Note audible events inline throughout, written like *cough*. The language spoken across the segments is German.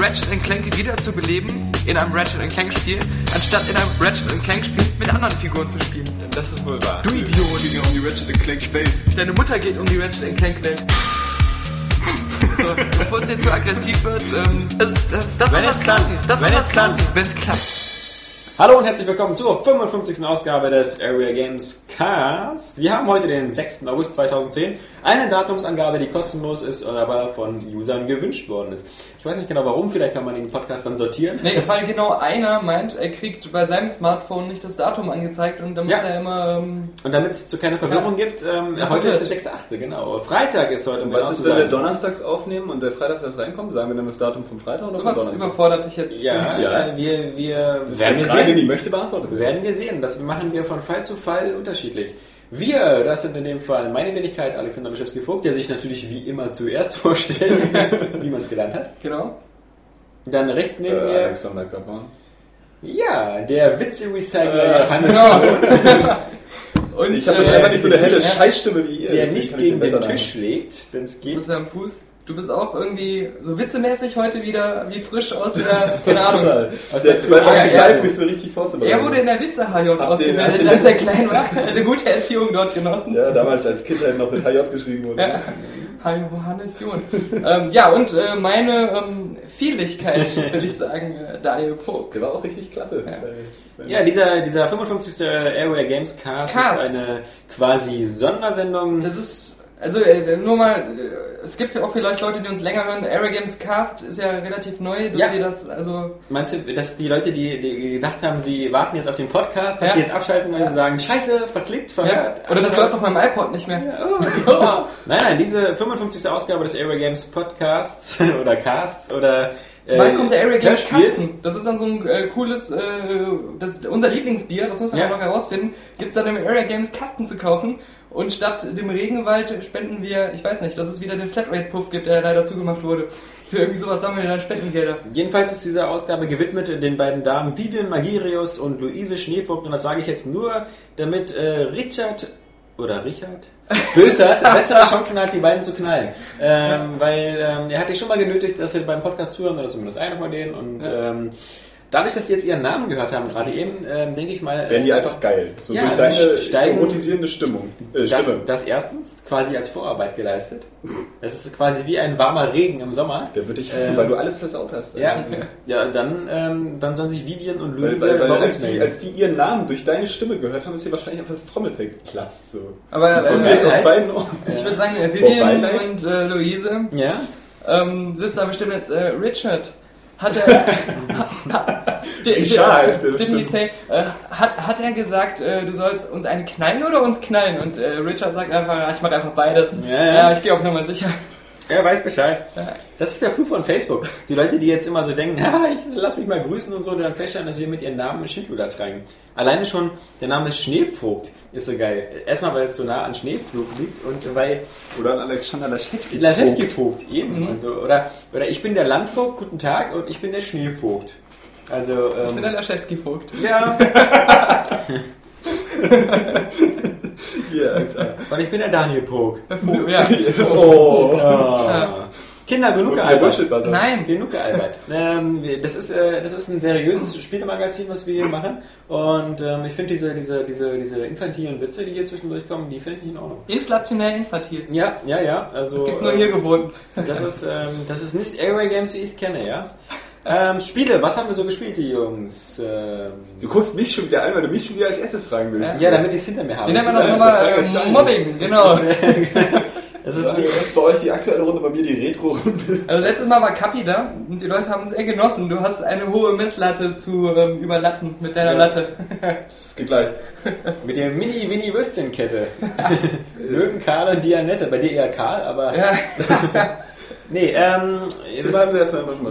Ratchet Clank wieder zu beleben in einem Ratchet Clank Spiel, anstatt in einem Ratchet Clank Spiel mit anderen Figuren zu spielen. Das ist wohl wahr. Du Idiot! ja um die Ratchet Clank Welt. Deine Mutter geht um die Ratchet Clank Welt. So, bevor es jetzt zu aggressiv wird, ähm, das, das, das Wenn klappt. klappen. Das Wenn was es klappt. klappen, wenn es klappt. Hallo und herzlich willkommen zur 55. Ausgabe des Area Games Cast. Wir haben heute den 6. August 2010. Eine Datumsangabe, die kostenlos ist, aber von Usern gewünscht worden ist. Ich weiß nicht genau warum, vielleicht kann man den Podcast dann sortieren. Nee, weil genau einer meint, er kriegt bei seinem Smartphone nicht das Datum angezeigt und dann muss Ja. er immer. Ähm, Und damit es zu keiner Verwirrung gibt, ähm, Ja, heute ist der 6.8., genau. Freitag ist heute, Und was genau ist, wenn wir donnerstags aufnehmen und der freitags erst reinkommt? Sagen wir dann das Datum vom Freitag oder vom sowas Donnerstag? überfordert dich jetzt. Ja, Ja. äh, wir, wir ist werden wir Frage, sehen. die möchte beantwortet werden. Werden wir sehen. Das machen wir von Fall zu Fall unterschiedlich. Wir, das sind in dem Fall meine Wenigkeit, Alexander Bischewski-Vogt, der sich natürlich wie immer zuerst *laughs* vorstellt, wie man es gelernt hat. Genau. Dann rechts Äh, neben mir, Alexander Kappan. ja, der Witze-Recycler Äh, Johannes genau. Und Ich habe das äh, einfach nicht so eine helle Scheißstimme wie ihr. der nicht gegen den Tisch schlägt, wenn es geht. Mit seinem Fuß. Du bist auch irgendwie so witzemäßig heute wieder wie frisch aus der. *laughs* Keine Ahnung. Total. Aus Der zwei Wochen Zeit, mich so richtig vorzubereiten. Er wurde in der Witze-HJ ausgebildet, als er klein war. Er *laughs* eine gute Erziehung dort genossen. Ja, damals als Kind halt noch mit HJ geschrieben wurde. Ja. Hi, Johannes John. ähm, ja, und äh, meine ähm, Vieligkeit, *laughs* will ich sagen, äh, Daniel Pog. Der war auch richtig klasse. Ja. Weil- Ja, dieser, dieser 55. Area Games Cast, Cast. ist eine quasi Sondersendung. Das ist, also äh, nur mal, äh, es gibt auch vielleicht Leute, die uns länger hören. Games Cast ist ja relativ neu, dass Ja. wir das, also Meinst du, dass die Leute, die, die gedacht haben, sie warten jetzt auf den Podcast, dass Ja. die jetzt abschalten, weil sie sagen, scheiße, verklickt, ja, verhört. oder das läuft auf meinem iPod nicht mehr. Oh. *laughs* Nein, nein, diese 55. Ausgabe des Games Podcasts *laughs* oder Casts oder äh, Bald kommt der Area Games Hörspiels. Kasten. Das ist dann so ein äh, cooles, äh, das, unser Lieblingsbier, das müssen wir Ja. noch herausfinden, gibt's dann im Area Games Kasten zu kaufen. Und statt dem Regenwald spenden wir, ich weiß nicht, dass es wieder den Flatrate-Puff gibt, der leider zugemacht wurde. Für irgendwie sowas sammeln wir dann Spendengelder. Jedenfalls ist diese Ausgabe gewidmet den beiden Damen Vivian Magirius und Luise Schneevogt und das sage ich jetzt nur, damit äh, Richard oder Richard *laughs* Bösert bessere Chancen hat, die beiden zu knallen. Ähm, weil ähm, er hat dich schon mal genötigt, dass sie beim Podcast zuhören oder zumindest einer von denen und Ja. ähm, dadurch, dass sie jetzt ihren Namen gehört haben, gerade eben, ähm, denke ich mal, Werden die einfach geil. So Ja, durch deine steigen- erotisierende Stimmung. Äh, das, Stimme. das erstens quasi als Vorarbeit geleistet. Das ist quasi wie ein warmer Regen im Sommer. Der wird dich hassen, Ähm, weil du alles versaut hast. Ja, ja dann, ähm, dann sollen sich Vivian und Luise Weil, weil, weil als, die, als die ihren Namen durch deine Stimme gehört haben, ist dir wahrscheinlich einfach das Trommelfell geplatzt. So. Aber Von äh, jetzt aus Geilheit. beiden Ohren. ich würde sagen, äh, Vivian und äh, Luise ja? ähm, sitzen da bestimmt jetzt, äh, Richard. Hat er. *laughs* Didn't he say, äh, hat, hat er gesagt, äh, du sollst uns einen knallen oder uns knallen? Und äh, Richard sagt einfach, ich mache einfach beides. Ja, ja. ich gehe auf Nummer sicher. Er weiß Bescheid. Das ist der Fluch von Facebook. Die Leute, die jetzt immer so denken, *laughs* ha, ich lass mich mal grüßen und so, die dann feststellen, dass wir mit ihren Namen Schindluder tragen. Alleine schon, der Name Schneevogt ist so geil. Erstmal, weil es so nah an Schneeflug liegt und weil Oder an Alexander Laschewski. Laschewski Vogt eben. Mhm. Und so. oder, oder ich bin der Landvogt, guten Tag, und ich bin der Schneevogt. Also, Ich bin der ähm, Laschewski-Vogt. ja, *laughs* Hier, Alter. und ich bin der Daniel Pog. Ja. *laughs* Oh. Ah. Kinder, genug gealbert. Nein. Genug gealbert. *laughs* ähm, wir- das, ist, äh, das ist ein seriöses Spielemagazin, was wir hier machen. Und ähm, ich finde diese, diese, diese, diese infantilen Witze, die hier zwischendurch kommen, die finde ich in Ordnung. Inflationär infantil. Ja, ja, ja. Also, Das gibt's nur ähm, hier geboten. Das ist, ähm, das ist nicht Airway Games, wie ich es kenne, ja. Ähm, Spiele, was haben wir so gespielt, die Jungs? Ähm, Du guckst mich schon wieder an, weil du mich schon wieder als erstes fragen willst. ja, damit die es hinter mir haben. Wie nennt man das nochmal? ganz Ähm, *laughs* klein. Mobbing, genau. Das Das ist ist bei euch die aktuelle Runde, bei mir die Retro-Runde. *laughs* Also letztes Mal war Kapi da und die Leute haben es sehr genossen. Du hast eine hohe Messlatte zu ähm, überlatten mit deiner Ja. Latte. *laughs* Das geht gleich. mit der Mini-Winnie-Würstchenkette. *laughs* Löwen, Karl und Dianette. Bei dir eher Karl, aber... ja. Nee, ähm...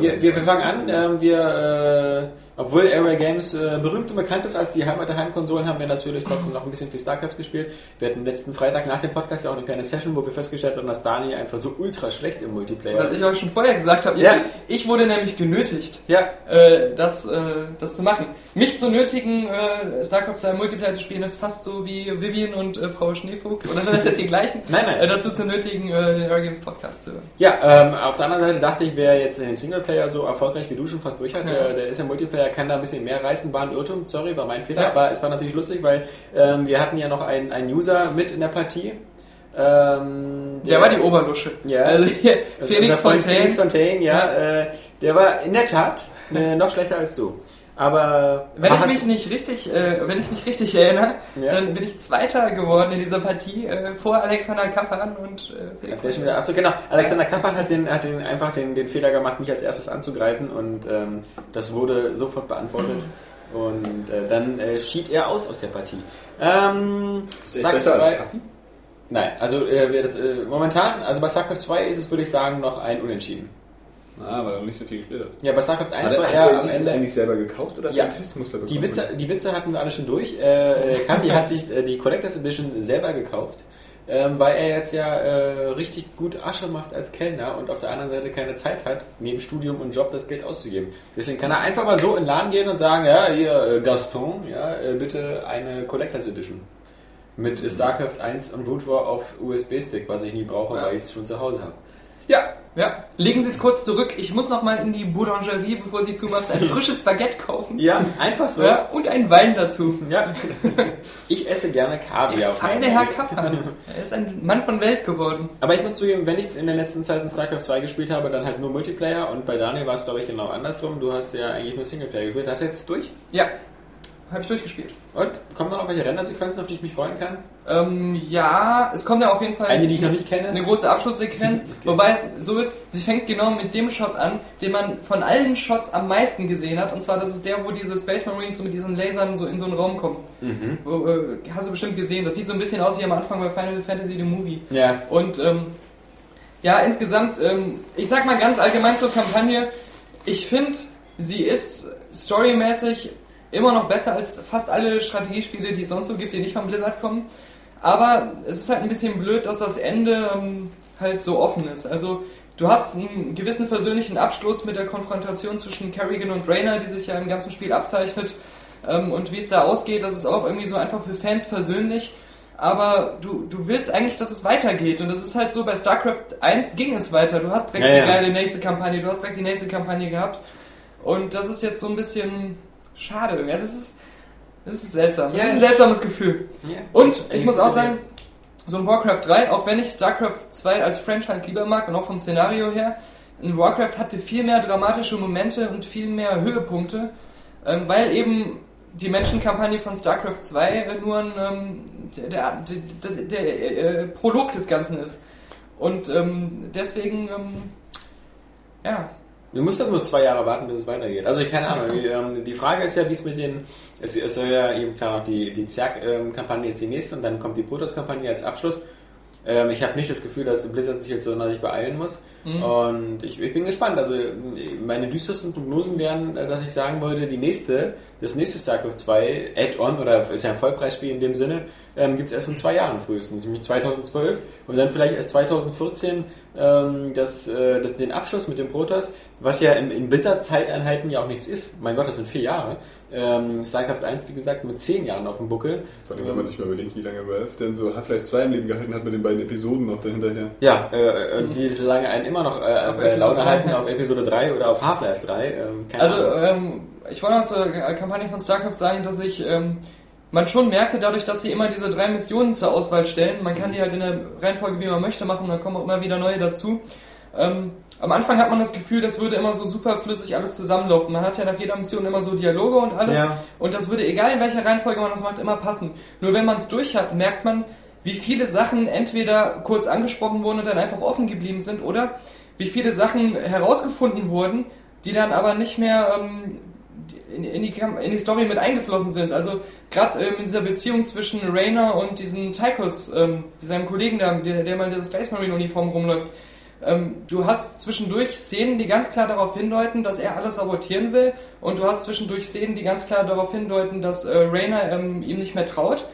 Wir, wir, wir fangen an, ähm, wir, äh, obwohl Airway Games äh, berühmt und bekannt ist als die Heimat der Heimkonsolen, haben wir natürlich trotzdem noch ein bisschen für StarCraft gespielt. Wir hatten letzten Freitag nach dem Podcast ja auch eine kleine Session, wo wir festgestellt haben, dass Dani einfach so ultra schlecht im Multiplayer Was ist. ich euch schon vorher gesagt habe. Ja. Ich wurde nämlich genötigt, Ja, äh, das, äh, das zu machen. Mich zu nötigen, äh, StarCraft 2 Multiplayer zu spielen, ist fast so wie Vivian und äh, Frau Schneevogt. Oder sind das jetzt die gleichen? *laughs* Nein, nein. Äh, dazu zu nötigen, äh, den Air Games Podcast zu hören. ja ähm, auf der anderen Seite dachte ich, wer jetzt den Singleplayer so erfolgreich wie du schon fast durch hat, Ja. äh, der ist im Multiplayer, kann da ein bisschen mehr reißen, war ein Irrtum, sorry, war mein Fehler, Ja. aber es war natürlich lustig, weil ähm, wir hatten ja noch einen, einen User mit in der Partie. Ähm, Der, war die Oberlusche. Ja. Also Felix Fontaine. Felix Fontaine, ja, Äh, der war in der Tat äh, noch schlechter als du. Aber Wenn ich mich nicht richtig, äh, wenn ich mich richtig erinnere, Ja. dann bin ich Zweiter geworden in dieser Partie äh, vor Alexander Kappan und äh, Felix. Ja wieder, achso, genau. Alexander Kappan hat, den, hat den, einfach den, den Fehler gemacht, mich als erstes anzugreifen und ähm, das wurde sofort beantwortet. Und äh, dann äh, schied er aus aus der Partie. Ähm, Ist Starcraft besser als 2 Kapi? Nein, also äh, das, äh, momentan, also bei StarCraft 2 ist es, würde ich sagen, noch ein Unentschieden. Ah, weil er noch nicht so viel gespielt hat. Ja, bei StarCraft 1 Hat war er, hat er sich das Ende... eigentlich selber gekauft oder hat Ja. er Testmuster bekommen? Die Witze, die Witze hatten wir alle schon durch. Äh, äh, Kapi hat sich äh, die Collectors Edition selber gekauft, ähm, weil er jetzt ja äh, richtig gut Asche macht als Kellner und auf der anderen Seite keine Zeit hat, neben Studium und Job das Geld auszugeben. Deswegen kann er einfach mal so in den Laden gehen und sagen, ja, hier äh, Gaston, ja, äh, bitte eine Collectors Edition. Mit StarCraft 1 und Root War auf USB-Stick, was ich nie brauche, Ja. weil ich es schon zu Hause habe. Ja, ja. Legen Sie es kurz zurück. Ich muss noch mal in die Boulangerie, bevor sie zumacht, ein frisches Baguette kaufen. Ja, einfach so. Ja, und einen Wein dazu. Ja. Ich esse gerne Kaviar. Der feine Herr Weg. Kappan. Er ist ein Mann von Welt geworden. Aber ich muss zugeben, wenn ich in der letzten Zeit in StarCraft 2 gespielt habe, dann halt nur Multiplayer und bei Daniel war es glaube ich genau andersrum. Du hast ja eigentlich nur Singleplayer gespielt. Hast du jetzt durch? Ja, habe ich durchgespielt. Und kommen da noch welche Rendersequenzen, auf die ich mich freuen kann? Ähm, ja, es kommt ja auf jeden Fall Eine, die ich noch nicht kenne? eine große Abschlusssequenz, *laughs* wobei es so ist, sie fängt genau mit dem Shot an, den man von allen Shots am meisten gesehen hat, und zwar das ist der, wo diese Space Marines so mit diesen Lasern so in so einen Raum kommen. Mhm. Wo, äh, hast du bestimmt gesehen, das sieht so ein bisschen aus wie am Anfang bei Final Fantasy The Movie. Ja. Und ähm, ja, insgesamt, ähm, ich sag mal ganz allgemein zur Kampagne, ich finde, sie ist storymäßig immer noch besser als fast alle Strategiespiele, die es sonst so gibt, die nicht von Blizzard kommen. Aber es ist halt ein bisschen blöd, dass das Ende ähm, halt so offen ist. Also du hast einen gewissen versöhnlichen Abschluss mit der Konfrontation zwischen Kerrigan und Rayner, die sich ja im ganzen Spiel abzeichnet. Ähm, und wie es da ausgeht, das ist auch irgendwie so einfach für Fans versöhnlich. Aber du, du willst eigentlich, dass es weitergeht. Und das ist halt so, bei StarCraft 1 ging es weiter. Du hast direkt Ja, die ja. geile nächste Kampagne, du hast direkt die nächste Kampagne gehabt. Und das ist jetzt so ein bisschen schade. irgendwie. Also es ist, es ist seltsam. Ja, es ist ein ich- seltsames Gefühl. ja. Und ich muss auch sagen, so ein Warcraft 3, auch wenn ich StarCraft 2 als Franchise lieber mag und auch vom Szenario her, ein Warcraft hatte viel mehr dramatische Momente und viel mehr Höhepunkte, ähm, weil eben die Menschenkampagne von StarCraft 2 äh, nur ein, ähm, der, der, der, der äh, Prolog des Ganzen ist. Und ähm, deswegen, ähm, ja, Du musst dann nur zwei Jahre warten, bis es weitergeht. Also ich keine Ahnung. Die, ähm, die Frage ist ja, wie es mit den. Es, soll ja eben klar noch die, die Zerg-Kampagne ist die nächste und dann kommt die Protoss-Kampagne als Abschluss. Ähm, ich habe nicht das Gefühl, dass Blizzard sich jetzt sonderlich beeilen muss. Mhm. Und ich, ich bin gespannt. Also meine düstersten Prognosen wären, äh, dass ich sagen würde, die nächste, das nächste StarCraft 2 Add-on oder ist ja ein Vollpreisspiel in dem Sinne, ähm, gibt es erst in zwei Jahren frühestens, nämlich 2012 und dann vielleicht erst 2014 ähm, das, äh, das, den Abschluss mit dem Protoss, was ja in, in Blizzard-Zeiteinheiten ja auch nichts ist. Mein Gott, das sind vier Jahre. Ähm, StarCraft 1, wie gesagt, mit zehn Jahren auf dem Buckel. Vor allem, wenn man sich mal überlegt, wie lange Valve denn so Half-Life 2 im Leben gehalten hat mit den beiden Episoden noch dahinterher. Ja, äh, und die so lange einen immer noch äh, Episode Laune halten auf Episode 3 oder auf Half-Life 3. Ähm, keine Also, ähm, ich wollte noch zur äh, Kampagne von StarCraft sagen, dass ich ähm, man schon merkte, dadurch, dass sie immer diese drei Missionen zur Auswahl stellen, man kann die halt in der Reihenfolge, wie man möchte, machen, dann kommen auch immer wieder neue dazu. Ähm, am Anfang hat man das Gefühl, das würde immer so superflüssig alles zusammenlaufen. Man hat ja nach jeder Mission immer so Dialoge und alles. Ja. Und das würde, egal in welcher Reihenfolge man das macht, immer passen. Nur wenn man es durch hat, merkt man, wie viele Sachen entweder kurz angesprochen wurden und dann einfach offen geblieben sind oder wie viele Sachen herausgefunden wurden, die dann aber nicht mehr ähm, in, in, die, in die Story mit eingeflossen sind. Also gerade ähm, in dieser Beziehung zwischen Rainer und diesem Tychus, ähm, seinem Kollegen da, der, der mal in dieser Space Marine Uniform rumläuft. Ähm, du hast zwischendurch Szenen, die ganz klar darauf hindeuten, dass er alles sabotieren will und du hast zwischendurch Szenen, die ganz klar darauf hindeuten, dass äh, Rainer ähm, ihm nicht mehr traut.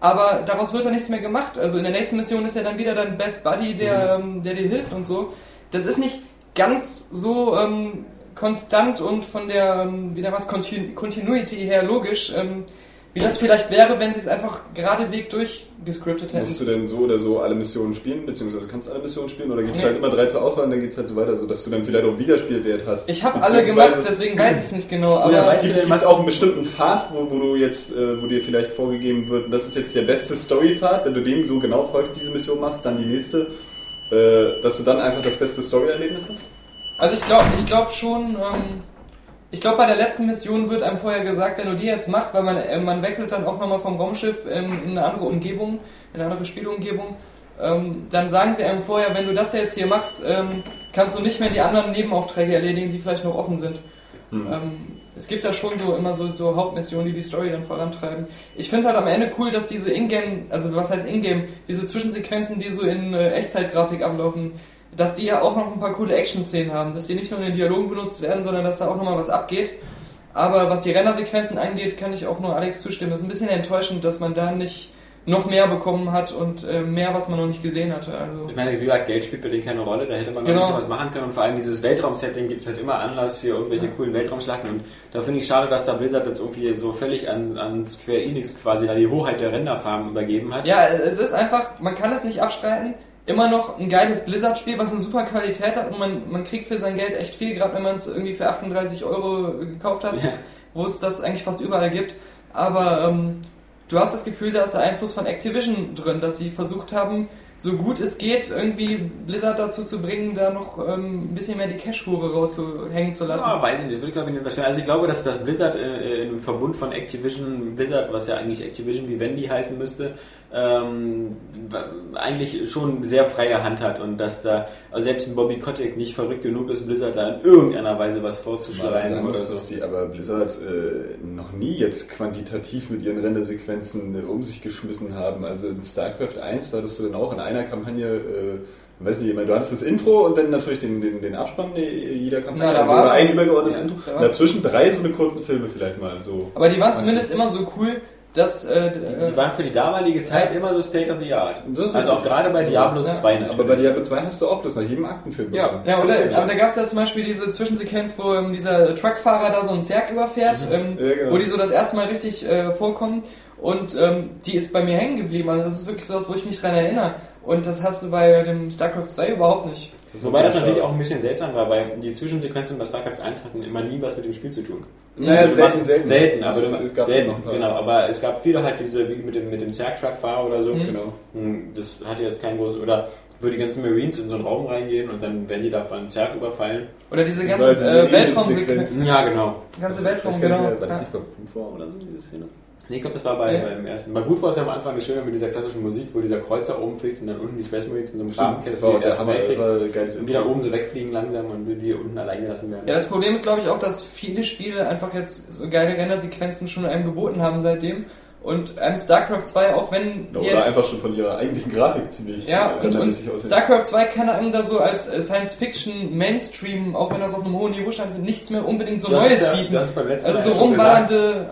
Aber daraus wird dann nichts mehr gemacht. Also in der nächsten Mission ist er dann wieder dein Best Buddy, der, ähm, der dir hilft und so. Das ist nicht ganz so ähm, konstant und von der, ähm, wie man's, Continu Continuity her logisch, ähm, wie das vielleicht wäre, wenn sie es einfach geradeweg durchgescriptet hätten. Musst du denn so oder so alle Missionen spielen, beziehungsweise kannst du alle Missionen spielen oder gibt es Nee. halt immer drei zur Auswahl und dann geht es halt so weiter, sodass du dann vielleicht auch Wiederspielwert hast? Ich habe alle gemacht, deswegen weiß ich es nicht genau. Aber weißt du Gibt es auch einen bestimmten Pfad, wo, wo du jetzt, äh, wo dir vielleicht vorgegeben wird, das ist jetzt der beste Story-Pfad, wenn du dem so genau folgst, diese Mission machst, dann die nächste, äh, dass du dann einfach das beste Story-Erlebnis hast? Also ich glaube ich glaub schon, ähm, ich glaube bei der letzten Mission wird einem vorher gesagt, wenn du die jetzt machst, weil man, äh, man wechselt dann auch nochmal vom Raumschiff ähm, in eine andere Umgebung, in eine andere Spielumgebung, ähm, dann sagen sie einem vorher, wenn du das jetzt hier machst, ähm, kannst du nicht mehr die anderen Nebenaufträge erledigen, die vielleicht noch offen sind. Hm. Ähm, es gibt da schon so immer so, so Hauptmissionen, die die Story dann vorantreiben. Ich finde halt am Ende cool, dass diese Ingame, also was heißt Ingame, diese Zwischensequenzen, die so in äh, Echtzeitgrafik ablaufen, dass die ja auch noch ein paar coole Action-Szenen haben, dass die nicht nur in den Dialogen benutzt werden, sondern dass da auch nochmal was abgeht. Aber was die Rendersequenzen angeht, kann ich auch nur Alex zustimmen. Das ist ein bisschen enttäuschend, dass man da nicht noch mehr bekommen hat und äh, mehr, was man noch nicht gesehen hatte. Also Ich meine, wie gesagt, Geld spielt bei denen keine Rolle, da hätte man noch Genau. ein bisschen was machen können und vor allem dieses Weltraum-Setting gibt halt immer Anlass für irgendwelche coolen Weltraumschlachten und da finde ich schade, dass da Blizzard jetzt irgendwie so völlig an, an Square Enix quasi da die Hoheit der Renderfarben übergeben hat. Ja, es ist einfach, man kann es nicht abstreiten. Immer noch ein geiles Blizzard-Spiel, was eine super Qualität hat und man, man kriegt für sein Geld echt viel, gerade wenn man es irgendwie für 38 Euro gekauft hat, Ja. wo es das eigentlich fast überall gibt. Aber ähm, du hast das Gefühl, da ist der Einfluss von Activision drin, dass sie versucht haben, so gut es geht, irgendwie Blizzard dazu zu bringen, da noch ähm, ein bisschen mehr die Cash-Hure rauszuhängen zu lassen. Ja, weiß ich nicht, würde ich glaube ich nicht unterstellen. Also ich glaube, dass das Blizzard äh, im Verbund von Activision, Blizzard, was ja eigentlich Activision Vivendi heißen müsste, ähm, eigentlich schon sehr freie Hand hat und dass da also selbst ein Bobby Kotick nicht verrückt genug ist, Blizzard da in irgendeiner Weise was vorzuschreiben oder muss, so. dass die aber Blizzard äh, noch nie jetzt quantitativ mit ihren Rendersequenzen äh, um sich geschmissen haben. Also in StarCraft 1, da hattest du dann auch in einer Kampagne, äh, weiß nicht, ich meine, du hattest das Intro und dann natürlich den, den, den Abspann äh, jeder Kampagne, Ja, da also ein übergeordnetes ja, Intro. da dazwischen drei so eine kurzen Filme vielleicht mal so. Aber die waren zumindest immer so cool, dass... Äh, Die, die waren für die damalige Zeit immer so State of the Art. Das Also auch gerade bei Diablo Ja. 2 natürlich. Aber bei Diablo 2 hast du auch das nach jedem Aktenfilm. Ja. Ja, oder, Filme. aber da gab es ja zum Beispiel diese Zwischensequenz, wo ähm, dieser Truckfahrer da so einen Zerg überfährt, ähm, Ja, genau. wo die so das erste Mal richtig äh, vorkommen. Und ähm, die ist bei mir hängen geblieben. Also das ist wirklich sowas, wo ich mich dran erinnere. Und das hast du bei dem StarCraft 2 überhaupt nicht. Wobei das natürlich auch ein bisschen seltsam war, weil die Zwischensequenzen bei StarCraft 1 hatten immer nie was mit dem Spiel zu tun. Naja, Also selten, selten. Selten, aber Es- selten, genau. Aber es gab viele halt diese, wie mit dem, mit dem Serg-Truck-Fahrer oder so. Mhm. Genau. Hm, Das hatte jetzt kein großes, oder wo die ganzen Marines in so einen Raum reingehen und dann werden die da von Zerg überfallen. Oder diese ganze Weil diese äh, Weltraumsequenz. Aliensequenz- Ja, genau. Ganze Weiß Weltraum, gar nicht genau. War das nicht bei Bufo oder so, diese Szene? Nee, ich glaube, das war bei, Ja. beim ersten. Bei gut war es ja am Anfang eine schöne mit dieser klassischen Musik, wo dieser Kreuzer oben fliegt und dann unten die Space Marines in so einem Graben Das kämpfen, war wie auch der Hammer, war geiles Und wieder oben so wegfliegen langsam und die unten allein gelassen werden. Ja, das Problem ist, glaube ich, auch, dass viele Spiele einfach jetzt so geile Rendersequenzen schon einem geboten haben seitdem. Und ähm, StarCraft 2, auch wenn Oder jetzt... einfach schon von ihrer eigentlichen Grafik ziemlich Ja, äh, und, und. StarCraft 2 kann einem da so als äh, Science-Fiction-Mainstream, auch wenn das auf einem hohen Niveau stand, nichts mehr unbedingt so Das Neues ist ja- bieten. das ist beim letzten also so ja schon rumballernde...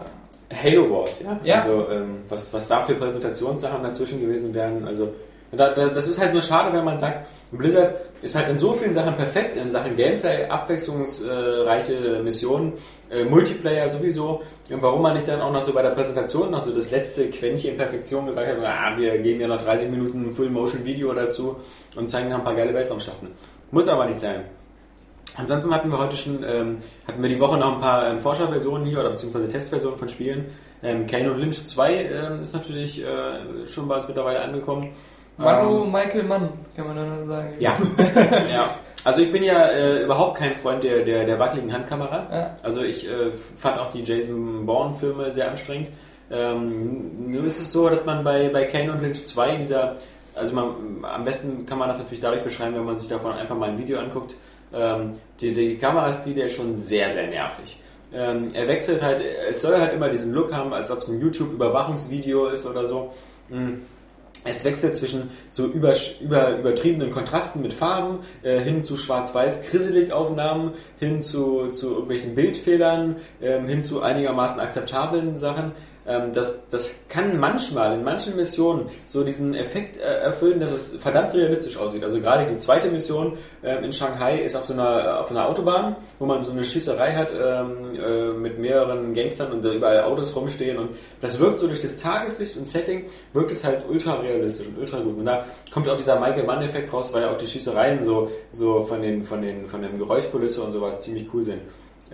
Halo Wars, ja. Ja. Also ähm, was, was da für Präsentationssachen dazwischen gewesen wären. Also da, da, das ist halt nur schade, wenn man sagt, Blizzard ist halt in so vielen Sachen perfekt, in Sachen Gameplay, abwechslungsreiche Missionen, äh, Multiplayer sowieso. Und warum man nicht dann auch noch so bei der Präsentation noch so das letzte Quäntchen Perfektion gesagt hat, ah, wir geben ja noch 30 Minuten Full-Motion-Video dazu und zeigen noch ein paar geile Weltraumschlachten. Muss aber nicht sein. Ansonsten hatten wir heute schon, ähm, hatten wir die Woche noch ein paar ähm, Forscherversionen hier oder beziehungsweise Testversionen von Spielen. Ähm, Kane und Lynch 2 ähm, ist natürlich äh, schon bei uns mittlerweile angekommen. Manu Ähm, Michael Mann, kann man dann sagen. ja. *laughs* ja. Also ich bin ja äh, überhaupt kein Freund der, der, der wackeligen Handkamera. Ja. Also ich äh, fand auch die Jason Bourne-Filme sehr anstrengend. Ähm, nur ist es so, dass man bei, bei Kane und Lynch 2 dieser, also man, am besten kann man das natürlich dadurch beschreiben, wenn man sich davon einfach mal ein Video anguckt. Ähm, die, die Kamerastil, ist schon sehr, sehr nervig. Ähm, er wechselt halt, es soll halt immer diesen Look haben, als ob es ein YouTube-Überwachungsvideo ist oder so. Mm. Es wechselt zwischen so über, über, übertriebenen Kontrasten mit Farben äh, hin zu schwarz-weiß krisselig Aufnahmen, hin zu, zu irgendwelchen Bildfehlern, ähm, hin zu einigermaßen akzeptablen Sachen. Ähm, das, das kann manchmal in manchen Missionen so diesen Effekt äh, erfüllen, dass es verdammt realistisch aussieht. Also gerade die zweite Mission ähm, in Shanghai ist auf so einer, auf einer Autobahn, wo man so eine Schießerei hat ähm, äh, mit mehreren Gangstern und da überall Autos rumstehen und das wirkt so durch das Tageslicht und Setting, wirkt es halt ultra realistisch und ultra gut. Und da kommt auch dieser Michael Mann-Effekt raus, weil ja auch die Schießereien so, so von den, von den, von dem Geräuschkulisse und sowas ziemlich cool sind.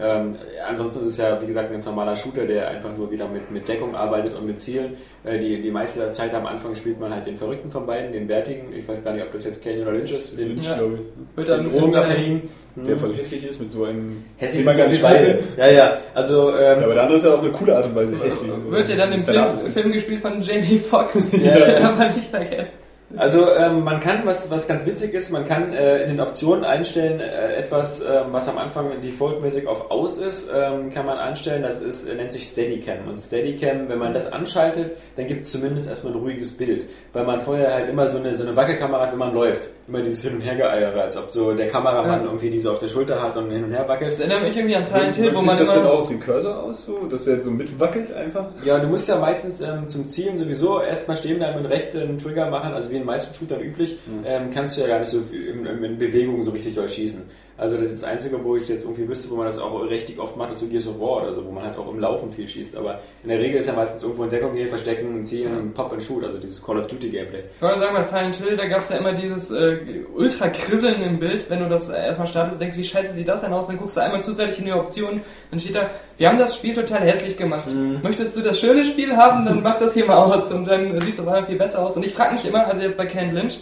Ähm, ansonsten ist es ja, wie gesagt, ein ganz normaler Shooter, der einfach nur wieder mit, mit Deckung arbeitet und mit Zielen. Äh, die, die meiste der Zeit am Anfang spielt man halt den Verrückten von beiden, den Bärtigen. Ich weiß gar nicht, ob das jetzt Kane oder Lynch ist. Den, Lynch, Ja. den dann Drogenabhängigen. ich. Der voll hässlich ist mit so einem. Hässlich man gar so will. Ja, ja. Also, ähm, Ja, aber der andere ist ja auf eine coole Art und Weise hässlich. Wird ja dann im Film, Film gespielt von Jamie Foxx. Ja. *laughs* Aber nicht vergessen. Also ähm, man kann, was, was ganz witzig ist, man kann äh, in den Optionen einstellen, äh, etwas, ähm, was am Anfang defaultmäßig auf aus ist, ähm, kann man einstellen, das ist, äh, nennt sich Steadicam. Und Steadicam, wenn man das anschaltet, dann gibt es zumindest erstmal ein ruhiges Bild. Weil man vorher halt immer so eine, so eine Wackelkamera hat, wenn man läuft. Immer dieses Hin- und Hergeeiere, als ob so der Kameramann Ja. irgendwie diese auf der Schulter hat und hin und her wackelt. Das erinnert mich irgendwie an Silent Hill, wo man das dann auch auf den Cursor aus, so, dass der so mitwackelt einfach? Ja, du musst ja meistens ähm, zum Zielen sowieso erstmal stehen bleiben und rechten Trigger machen, also wie den meisten Shootern üblich, ähm, kannst du ja gar nicht so in, in Bewegung so richtig doll schießen. Also das ist das Einzige, wo ich jetzt irgendwie wüsste, wo man das auch richtig oft macht, ist so Gears of War oder so, wo man halt auch im Laufen viel schießt. Aber in der Regel ist ja meistens irgendwo in Deckung gehen, verstecken, zielen, Pop and Shoot, also dieses Call of Duty Gameplay. Ich wollte sagen, bei Silent Hill, da gab es ja immer dieses äh, Ultra-Krisseln im Bild. Wenn du das erstmal startest, denkst du, wie scheiße sieht das denn aus? Dann guckst du einmal zufällig in die Option, dann steht da, wir haben das Spiel total hässlich gemacht. Möchtest du das schöne Spiel haben, dann mach das hier mal aus. Und dann sieht es auf einmal viel besser aus. Und ich frage mich immer, also jetzt bei Ken Lynch,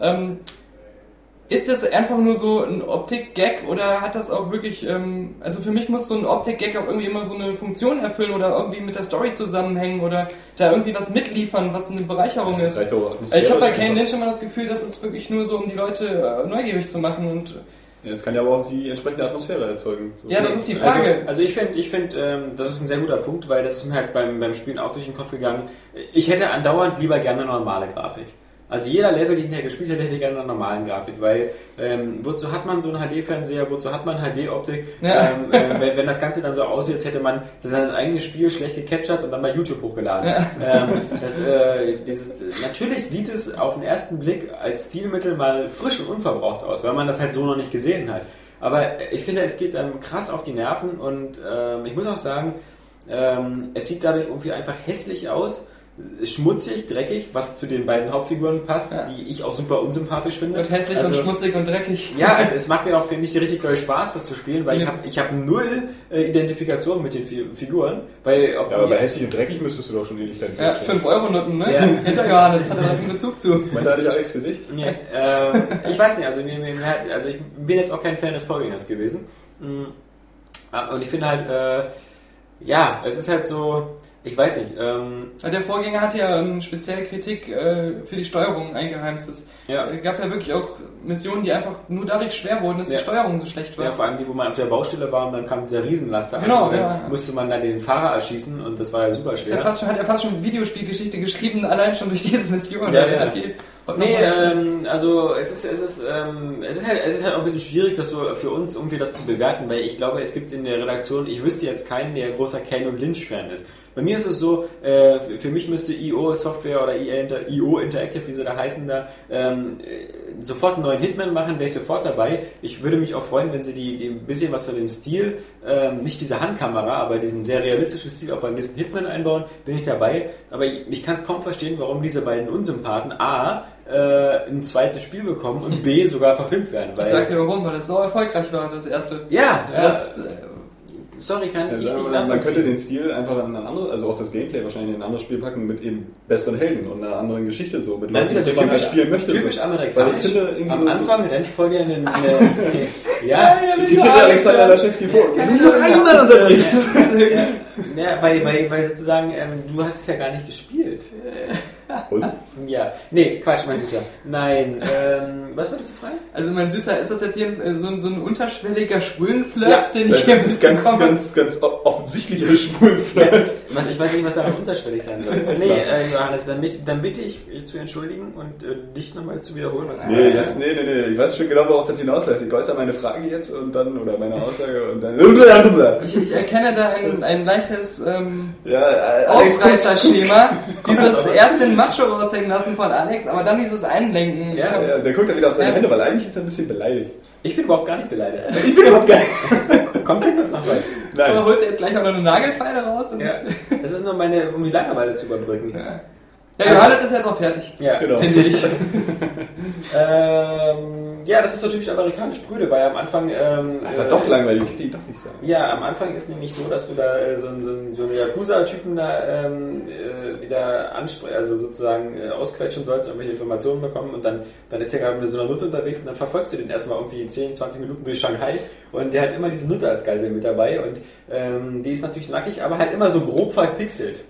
ähm, ist das einfach nur so ein Optik-Gag oder hat das auch wirklich, ähm, also für mich muss so ein Optik-Gag auch irgendwie immer so eine Funktion erfüllen oder irgendwie mit der Story zusammenhängen oder da irgendwie was mitliefern, was eine Bereicherung Das ist. Also ich habe bei Kane. Lynch immer das Gefühl, dass es wirklich nur so, um die Leute äh, neugierig zu machen und Ja, das kann ja aber auch die entsprechende Atmosphäre erzeugen. So. ja, das ist die Frage. Also, also ich finde, ich find, ähm, das ist ein sehr guter Punkt, weil das ist mir halt beim, beim Spielen auch durch den Kopf gegangen. Ich hätte andauernd lieber gerne eine normale Grafik. Also jeder Level, den hier gespielt hätte, hätte ich gerne eine normalen Grafik, weil ähm, wozu hat man so einen HD-Fernseher, wozu hat man HD-Optik, Ja. ähm, äh, wenn, wenn das Ganze dann so aussieht, als hätte man das sein eigenes Spiel schlecht gecaptured und dann bei YouTube hochgeladen. Ähm, das, äh, dieses, natürlich sieht es auf den ersten Blick als Stilmittel mal frisch und unverbraucht aus, weil man das halt so noch nicht gesehen hat. Aber ich finde, es geht einem krass auf die Nerven und ähm, ich muss auch sagen, ähm, es sieht dadurch irgendwie einfach hässlich aus, schmutzig, dreckig, was zu den beiden Hauptfiguren passt, Ja. die ich auch super unsympathisch finde. Und hässlich und Also- schmutzig und dreckig. ja, also es macht mir auch nicht richtig doll Spaß, das zu spielen, weil ich Ja. habe ich hab null äh, Identifikation mit den Fi Figuren. Weil ob Ja, aber bei hässlich und dreckig müsstest du doch schon Ewigkeiten Ja, feststellen. 5 Euro Noten, ne? Ja. *laughs* Hinter Johannes hat er da einen Bezug zu. Meint da hatte ich Alex Gesicht? Nee, ähm, ich weiß nicht, also, mir, mir, also ich bin jetzt auch kein Fan des Vorgängers gewesen. Mm, ah, Und ich finde halt, äh, ja, es ist halt so, ich weiß nicht, ähm, Der Vorgänger hat ja ähm, speziell Kritik äh, für die Steuerung eingeheimst. Es Ja. gab ja wirklich auch Missionen, die einfach nur dadurch schwer wurden, dass Ja. die Steuerung so schlecht war. ja, vor allem die, wo man auf der Baustelle war und dann kam dieser Riesenlaster Genau, an und dann ja. musste man da den Fahrer erschießen und das war ja super Ist ja schwer. fast schon, hat er fast schon Videospielgeschichte geschrieben, allein schon durch diese Mission. Ja, ja. er viel- Nee, ähm, also es ist, es ist, ähm, es ist halt, es ist halt auch ein bisschen schwierig, das so für uns irgendwie das zu bewerten, weil ich glaube, es gibt in der Redaktion, ich wüsste jetzt keinen, der großer Kane und Lynch Fan ist. Bei mir ist es so, äh, für- mich müsste IO Software oder IO Interactive, wie sie da heißen, da ähm, äh, sofort einen neuen Hitman machen, wäre ich sofort dabei. Ich würde mich auch freuen, wenn sie die, die ein bisschen was von dem Stil, ähm, nicht diese Handkamera, aber diesen sehr realistischen Stil auch beim nächsten Hitman einbauen, bin ich dabei. Aber ich, ich kann es kaum verstehen, warum diese beiden Unsympathen A äh, ein zweites Spiel bekommen und B sogar verfilmt werden. Ich Weil, sag dir warum, weil das so erfolgreich war, das erste. ja, ja, Das, äh, sorry, kann Ja, ich sagen nicht mal, man könnte den Stil einfach in ein anderes, also auch das Gameplay wahrscheinlich in ein anderes Spiel packen mit eben besseren Helden und einer anderen Geschichte so, mit Leuten, so die man halt typisch, spielen möchte. typisch so. amerikanisch. Weil ich finde, irgendwie Am so, Anfang rennt voll gerne in ja, ich zitiere Alexander Laschewski vor. Wenn du noch einmal unterbrichst. ja, *laughs* ja, weil, weil, weil sozusagen, ähm, du hast es ja gar nicht gespielt. Und? Ja, nee, Quatsch, mein Süßer. Nein, ähm, was wolltest du fragen? Also mein Süßer, ist das jetzt hier äh, so, ein- so ein unterschwelliger Schwulenflirt, Ja, den ich Das ist ganz, mitbekomme? ganz, ganz offensichtlicher Schwulflirt. Was- Ich weiß nicht, was daran unterschwellig sein soll. Nee, äh, Johannes, dann, mich- dann bitte ich äh, zu entschuldigen und äh, dich nochmal zu wiederholen. Was Nee, jetzt, nee, nee, nee. Ich weiß schon genau, worauf das hinausläuft. Ich äußere meine Frage jetzt und dann, oder meine Aussage und dann. Ich, ich erkenne da ein, ein leichtes ähm, Ja, äh, Aufreißerschema. Dieses erst den Macho raushängen lassen von Alex, aber dann dieses Einlenken. Ja, hab- Ja, der guckt dann wieder auf seine Ja. Hände, weil eigentlich ist er ein bisschen beleidigt. Ich bin überhaupt gar nicht beleidigt. *laughs* Ich bin überhaupt gar nicht. *laughs* Kommt denn das? Aber Nein. holst du jetzt gleich auch noch eine Nagelfeile raus? Und Ja. *laughs* Das ist nur meine, um die Langeweile zu überbrücken. ja. Ja, Johannes ist jetzt auch fertig. Ja, Genau. Finde ich. *laughs* Ähm, ja, das ist so typisch amerikanisch Brüde, weil am Anfang. Ähm, War äh, doch langweilig, ich ihn doch nicht sagen. Ja, am Anfang ist nämlich so, dass du da äh, so, einen- so, so einen Yakuza-Typen da ähm, äh, wieder ansprechen, also sozusagen äh, ausquetschen sollst, irgendwelche Informationen bekommen und dann, dann ist der gerade mit so einer Nutte unterwegs und dann verfolgst du den erstmal irgendwie 10, 20 Minuten durch Shanghai und der hat immer diese Nutte als Geisel mit dabei und ähm, die ist natürlich nackig, aber halt immer so grob verpixelt.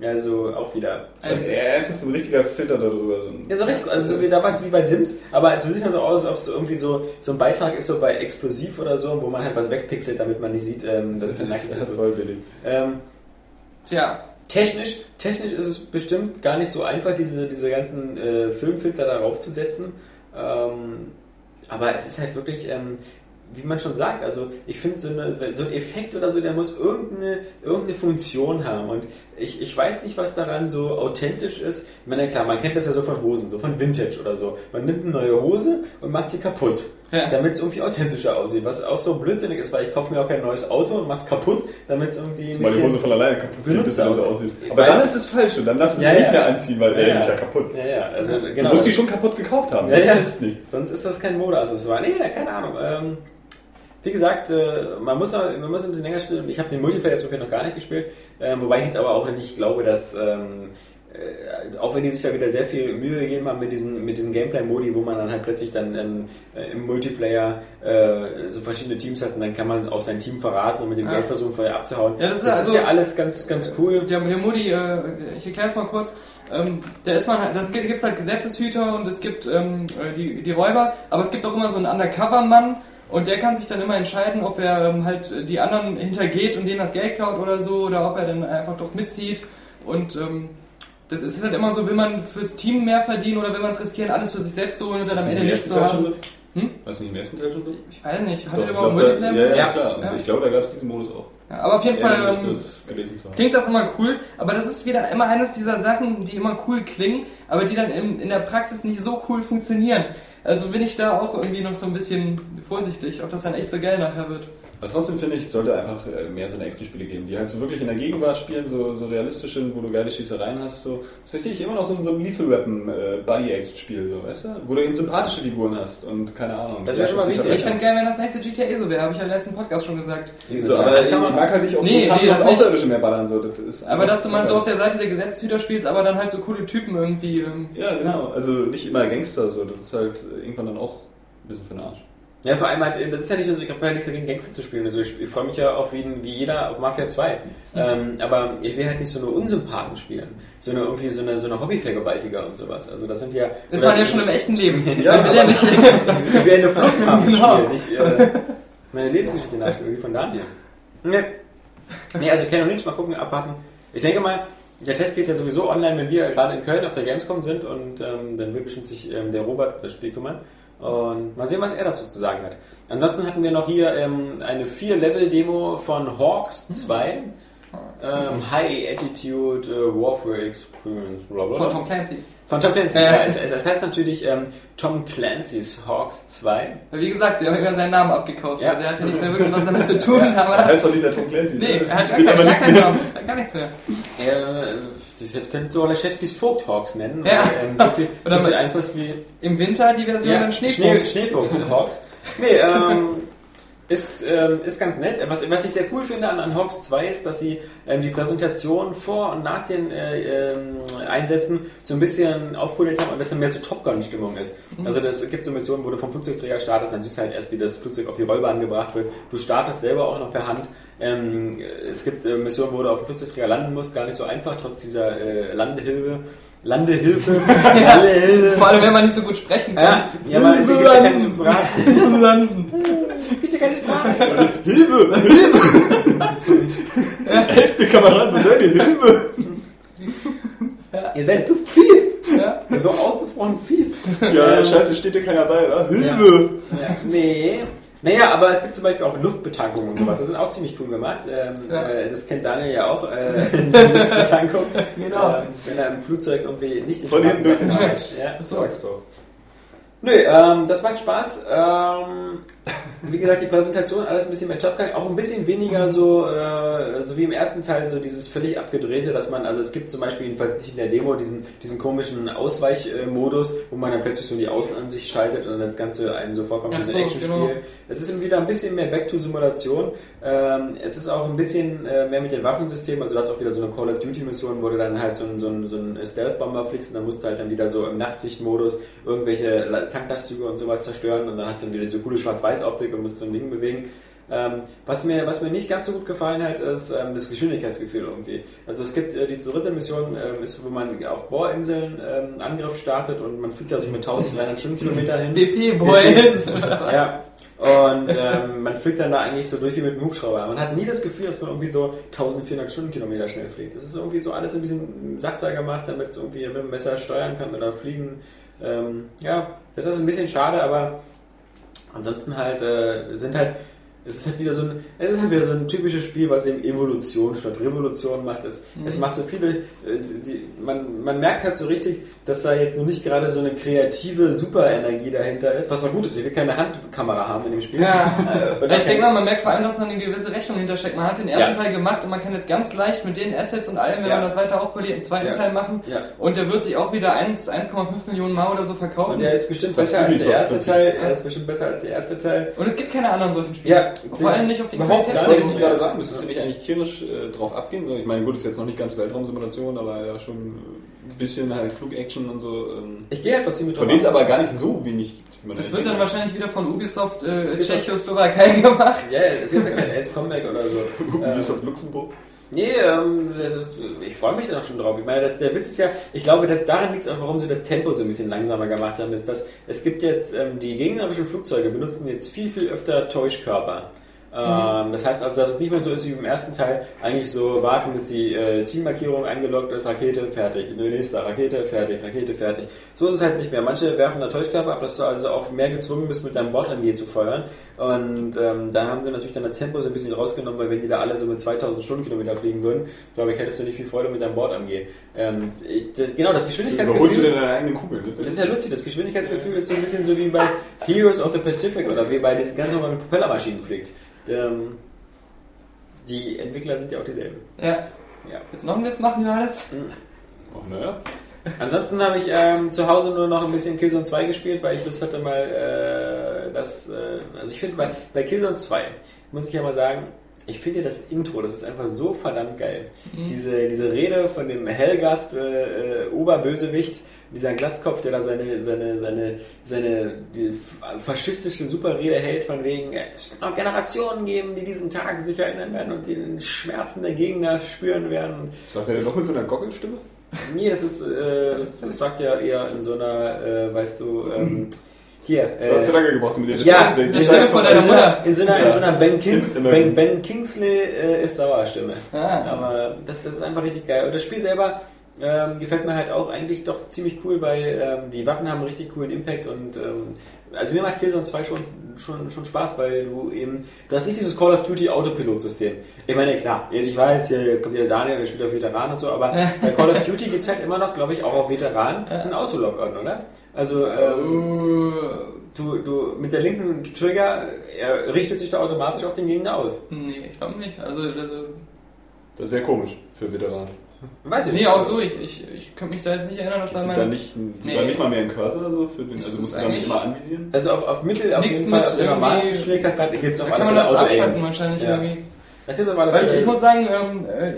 Also auch wieder. Ja, ernsthaft, so ein richtiger Filter darüber. So Ja, so richtig, also so wie damals wie bei Sims, aber es sieht dann so aus, als ob es so irgendwie so, so ein Beitrag ist, so bei Explosiv oder so, wo man halt was wegpixelt, damit man nicht sieht, ähm, dass es das nackt ist ist. voll billig. Ähm, Tja, technisch, technisch ist es bestimmt gar nicht so einfach, diese, diese ganzen äh, Filmfilter darauf zu setzen. Ähm, aber es ist halt wirklich, ähm, wie man schon sagt, also ich finde so, so ein Effekt oder so, der muss irgendeine, irgendeine Funktion haben. Und ich, ich weiß nicht, was daran so authentisch ist. Ich meine, klar, man kennt das ja so von Hosen, so von Vintage oder so. Man nimmt eine neue Hose und macht sie kaputt. Ja. Damit es irgendwie authentischer aussieht. Was auch so blödsinnig ist, weil ich kaufe mir auch kein neues Auto und mach's kaputt, damit es irgendwie ein Mal die Hose von alleine kaputt geht, bis er aussieht. aussieht. Aber dann ist es falsch und dann lass du sie Ja, nicht ja. mehr anziehen, weil Ja, ja. die ist ja kaputt. Ja, ja, also Du genau. musst die schon kaputt gekauft haben, Ja, sonst ja. du nicht. Sonst ist das kein Modeaccessoire. Nee, ja, keine Ahnung. Ähm, wie gesagt, äh, man, muss, man muss ein bisschen länger spielen und ich habe den Multiplayer zum Beispiel noch gar nicht gespielt, ähm, wobei ich jetzt aber auch nicht glaube, dass, ähm, äh, auch wenn die sich da wieder sehr viel Mühe gegeben haben mit diesen, mit diesen Gameplay-Modi, wo man dann halt plötzlich dann ähm, äh, im Multiplayer äh, so verschiedene Teams hat und dann kann man auch sein Team verraten und mit dem Ja. Geld versuchen, vorher abzuhauen. Ja, das ist also- ja alles ganz, ganz cool. Der, der Modi, äh, ich erkläre es mal kurz. Ähm, da ist man, das gibt gibt's halt Gesetzeshüter und es gibt ähm, äh, die, die Räuber, aber es gibt auch immer so einen Undercover-Mann und der kann sich dann immer entscheiden, ob er ähm, halt die anderen hintergeht und denen das Geld klaut oder so oder ob er dann einfach doch mitzieht und ähm, das ist halt immer so, will man fürs Team mehr verdienen oder will man es riskieren, alles für sich selbst zu holen und dann am Ende nichts zu haben. Hm? Was nicht im ersten Teil schon so? Ich weiß nicht, hat er überhaupt Multiplayer? ja, ja, Ja. klar. Ja. ich glaube, da gab es diesen Modus auch. Ja, aber auf jeden Fall ähm, das klingt das immer cool, aber das ist wieder immer eines dieser Sachen, die immer cool klingen, aber die dann in, in der Praxis nicht so cool funktionieren. Also bin ich da auch irgendwie noch so ein bisschen vorsichtig, ob das dann echt so geil nachher wird. Aber trotzdem finde ich, es sollte einfach äh, mehr so eine Action-Spiele geben, die halt so wirklich in der Gegenwart spielen, so, so realistisch sind, wo du geile Schießereien hast. So. Das ist natürlich immer noch so, ein- so ein Lethal Weapon äh, Body-Action-Spiel, so, weißt du? Wo du eben sympathische Figuren hast und keine Ahnung. Das wäre schon mal wichtig. Ich fände geil, wenn das nächste GTA so wäre, habe ich ja im letzten Podcast schon gesagt. So, aber ich mag halt nicht auf Nee, nee, das. Außerirdische mehr ballern. So. Das ist Aber dass du mal so auf der Seite der Gesetzeshüter spielst, aber dann halt so coole Typen irgendwie. Ähm, Ja, genau. Also nicht immer Gangster, so. das ist halt irgendwann dann auch ein bisschen für den Arsch. Ja, vor allem halt, das ist ja nicht so, ich habe ja nichts dagegen, Gangster zu spielen. Also ich, ich freue mich ja auch wie, wie jeder auf Mafia 2. Ähm, aber ich will halt nicht so eine Unsympathen spielen. So eine irgendwie so eine, so eine Hobbyvergewaltiger und sowas. Also das sind ja. das war ja schon im echten Leben. *laughs* Ja, will ja nicht. *laughs* Ich will eine Flucht haben Genau. Nicht äh, meine Lebensgeschichte nachspielen, wie von Daniel. Nee. nee, also Ken und Lynch, mal gucken, abwarten. Ich denke mal, der Test geht ja sowieso online, wenn wir gerade in Köln auf der Gamescom sind und ähm, dann wird bestimmt sich ähm, der Robert das Spiel kümmern. Und mal sehen, was er dazu zu sagen hat. Ansonsten hatten wir noch hier ähm, eine 4-Level-Demo von Hawks 2. Ähm, High Attitude äh, Warfare Experience. Blablabla. Von Tom Clancy. Von Tom Clancy. Ja. Ja, es, es, es heißt natürlich ähm, Tom Clancy's Hawks 2. Weil wie gesagt, sie haben immer seinen Namen abgekauft. Ja. Also er hat ja nicht mehr wirklich was damit zu tun. *laughs* Er Aber heißt doch nicht der Tom Clancy. nee, ne? er hat gar, gar nichts keinen mehr. Namen. Hat gar nichts mehr. Äh, das könnte so Olaschewskis Vogt Hawks nennen. Ja. weil, Ähm, so viel, *laughs* Oder so viel Einfluss wie Im Winter die Version ja, dann Schnee, Schneevogt. Schneevogt Hawks. Nee, ähm, *laughs* Ist, ähm, ist ganz nett. Was, was ich sehr cool finde an, an Hawks 2 ist, dass sie ähm, die Präsentation vor und nach den äh, ähm, Einsätzen so ein bisschen aufpoliert haben und dass dann mehr so Top Gun-Stimmung ist. Also das gibt so Missionen, wo du vom Flugzeugträger startest, dann siehst du halt erst, wie das Flugzeug auf die Rollbahn gebracht wird. Du startest selber auch noch per Hand. Ähm, es gibt äh, Missionen, wo du auf dem Flugzeugträger landen musst, gar nicht so einfach, trotz dieser äh, Landehilfe. Landehilfe. *laughs* Landehilfe. Vor allem, wenn man nicht so gut sprechen kann. Ja, ja, aber es gibt ja keine Sprache. landen. Hilfe! Hilfe! Helft mir, Kameraden, wo seid ihr? Hilfe! Ihr seid zu viel. Ja. So ausgesprochen viel. Ja, scheiße, steht dir keiner bei, oder? Hilfe! Ja, nee. Naja, aber es gibt zum Beispiel auch Luftbetankungen und sowas. Das ist auch ziemlich cool gemacht. Ähm, Ja. äh, das kennt Daniel ja auch. Äh, *laughs* Luftbetankung. Genau. Ähm, wenn er im Flugzeug irgendwie nicht den Von hinten durch den Arsch. Ja. So. Sag's doch. Nö, ähm, das macht Spaß. Ähm, wie gesagt, die Präsentation, alles ein bisschen mehr Top Gun, auch ein bisschen weniger so, äh, so wie im ersten Teil, so dieses völlig abgedrehte, dass man, also es gibt zum Beispiel jedenfalls nicht in der Demo diesen, diesen komischen Ausweichmodus, wo man dann plötzlich so die Außenansicht schaltet und dann das Ganze einem so vorkommt, wie so so, ein Actionspiel. genau. Es ist wieder ein bisschen mehr Back to Simulation. Ähm, es ist auch ein bisschen äh, mehr mit den Waffensystemen, also du hast auch wieder so eine Call of Duty Mission, wo du dann halt so einen, so einen, so einen Stealth-Bomber fliegst und dann musst du halt dann wieder so im Nachtsichtmodus irgendwelche La- Tanklastzüge und sowas zerstören und dann hast du dann wieder diese coole Schwarz-Weiß-Optik und musst so ein Ding bewegen. Ähm, was, mir, was mir nicht ganz so gut gefallen hat, ist ähm, das Geschwindigkeitsgefühl irgendwie. Also es gibt äh, die dritte Mission, ähm, ist, wo man auf Bohrinseln ähm, Angriff startet und man fliegt also mit 1300 Stundenkilometer hin. *laughs* BP Boys. *laughs* Ja. Und ähm, man fliegt dann da eigentlich so durch wie mit einem Hubschrauber. Man hat nie das Gefühl, dass man irgendwie so 1400 Stundenkilometer schnell fliegt. Das ist irgendwie so alles ein bisschen sachter gemacht, damit es irgendwie mit dem Messer steuern kann oder fliegen. Ähm, ja, das ist ein bisschen schade, aber ansonsten halt äh, sind halt es ist halt wieder so ein, es ist halt wieder so ein typisches Spiel, was eben Evolution statt Revolution macht. Es, es macht so viele, äh, sie, man, man merkt halt so richtig, dass da jetzt noch nicht gerade so eine kreative Superenergie dahinter ist, was noch gut ist. Ich will keine Handkamera haben in dem Spiel. Ja. Äh, und Ja, ich denke mal, man merkt vor allem, dass da eine gewisse Rechnung hintersteckt. Man hat den ersten Ja. Teil gemacht und man kann jetzt ganz leicht mit den Assets und allem, wenn Ja. man das weiter aufpoliert, einen zweiten Ja. Teil machen. Ja. Und der wird sich auch wieder 1 1,5 Millionen Mal oder so verkaufen. Und der ist bestimmt Das besser als der erste Prinzip. Teil. Er ist bestimmt besser als der erste Teil. Und es gibt keine anderen solchen Spiele. Ja, Vor allem nicht auf die Überhaupt gar wollte nicht. ich gerade sagen, müsstest du nicht eigentlich tierisch äh, drauf abgehen? Ich meine, gut, ist jetzt noch nicht ganz Weltraumsimulation, aber ja schon ein bisschen halt Flugaction und so. Ähm, Ich gehe halt trotzdem mit von denen es aber gar nicht so wenig gibt. wie man Das wird dann wahrscheinlich wieder von Ubisoft äh, Tschechoslowakei *laughs* gemacht. Ja, es gibt ja kein Ace Comeback oder so. Ähm, *laughs* Ubisoft Luxemburg. Nee, ähm, das ist, ich freue mich da auch schon drauf. Ich meine, das, der Witz ist ja, ich glaube, dass daran liegt es auch, warum sie das Tempo so ein bisschen langsamer gemacht haben, ist, dass es gibt jetzt, ähm, die gegnerischen Flugzeuge benutzen jetzt viel, viel öfter Täuschkörper. Ähm, das heißt also, dass es nicht mehr so ist wie im ersten Teil, eigentlich so warten, bis die äh, Zielmarkierung eingeloggt ist, Rakete fertig, nächster Rakete fertig, Rakete fertig. So ist es halt nicht mehr. Manche werfen da Täuschkörper ab, dass du also auch mehr gezwungen bist, mit deinem Bord-MG zu feuern. Und ähm, da haben sie natürlich dann das Tempo so ein bisschen rausgenommen, weil wenn die da alle so mit 2000 Stundenkilometer fliegen würden, glaube ich, hättest du nicht viel Freude mit deinem Bord-MG. Ähm, ich, das, genau, das Überholst du Geschwindigkeitsgefühl... denn deine eigenen Kugeln? Ne? Das ist ja lustig, das Geschwindigkeitsgefühl ist so ein bisschen so wie bei Heroes of the Pacific oder wie bei diesen ganz normal mit Propellermaschinen fliegt. Ähm, die Entwickler sind ja auch dieselben. Ja. Ja. Jetzt noch einen Witz machen die alles? Ach, naja. Ansonsten habe ich ähm, zu Hause nur noch ein bisschen Killzone 2 gespielt, weil ich Lust hatte mal äh, das, äh, also ich finde bei, bei Killzone 2, muss ich ja mal sagen, ich finde das Intro, das ist einfach so verdammt geil. Diese, diese Rede von dem Hellgast äh, äh, Oberbösewicht, dieser Glatzkopf, der da seine, seine, seine, seine faschistische Superrede hält, von wegen, es wird noch Generationen geben, die diesen Tag sich erinnern werden und den Schmerzen der Gegner spüren werden. Sagt er denn noch mit so einer Gockelstimme? Nee, das ist, äh, das, das sagt ja eher in so einer, äh, weißt du, ähm, hier. Du hast Äh, so lange gebraucht, um dir das ja, Ich Stimme weiß von von deiner in so einer, in so einer, in so einer Ja. ben, Kings, ben, ben Kingsley äh, ist Dauerstimme. Ah. Aber das, das ist einfach richtig geil. Und das Spiel selber ähm, gefällt mir halt auch eigentlich doch ziemlich cool, weil ähm, die Waffen haben einen richtig coolen Impact und ähm, also mir macht Killzone 2 schon, schon, schon Spaß, weil du eben, du hast nicht dieses Call of Duty Autopilot-System. Ich meine, klar, ich weiß, hier jetzt kommt wieder Daniel, der spielt auf Veteran und so, aber *laughs* bei Call of Duty gibt es halt immer noch, glaube ich, auch auf Veteran einen Autolock-on, oder? Also, ähm, du, du mit der linken Trigger, er richtet sich da automatisch auf den Gegner aus. Nee, ich glaube nicht. Also, also Das wäre komisch für Veteranen. Weiß ich Nee, auch so, ich, ich, ich könnte mich da jetzt nicht erinnern, dass da mein... da nicht, ein- Nee. sogar nicht mal mehr einen Cursor oder so? Für den, also das musst du da nicht immer anvisieren? Also auf, auf Mittel, auf Nix jeden Fall, auf der normalen Schwierigkeitsgrad gibt es Da auf kann man das abschalten wahrscheinlich Ja. irgendwie. Das ist aber das Weil ich, ich muss sagen, ähm, äh,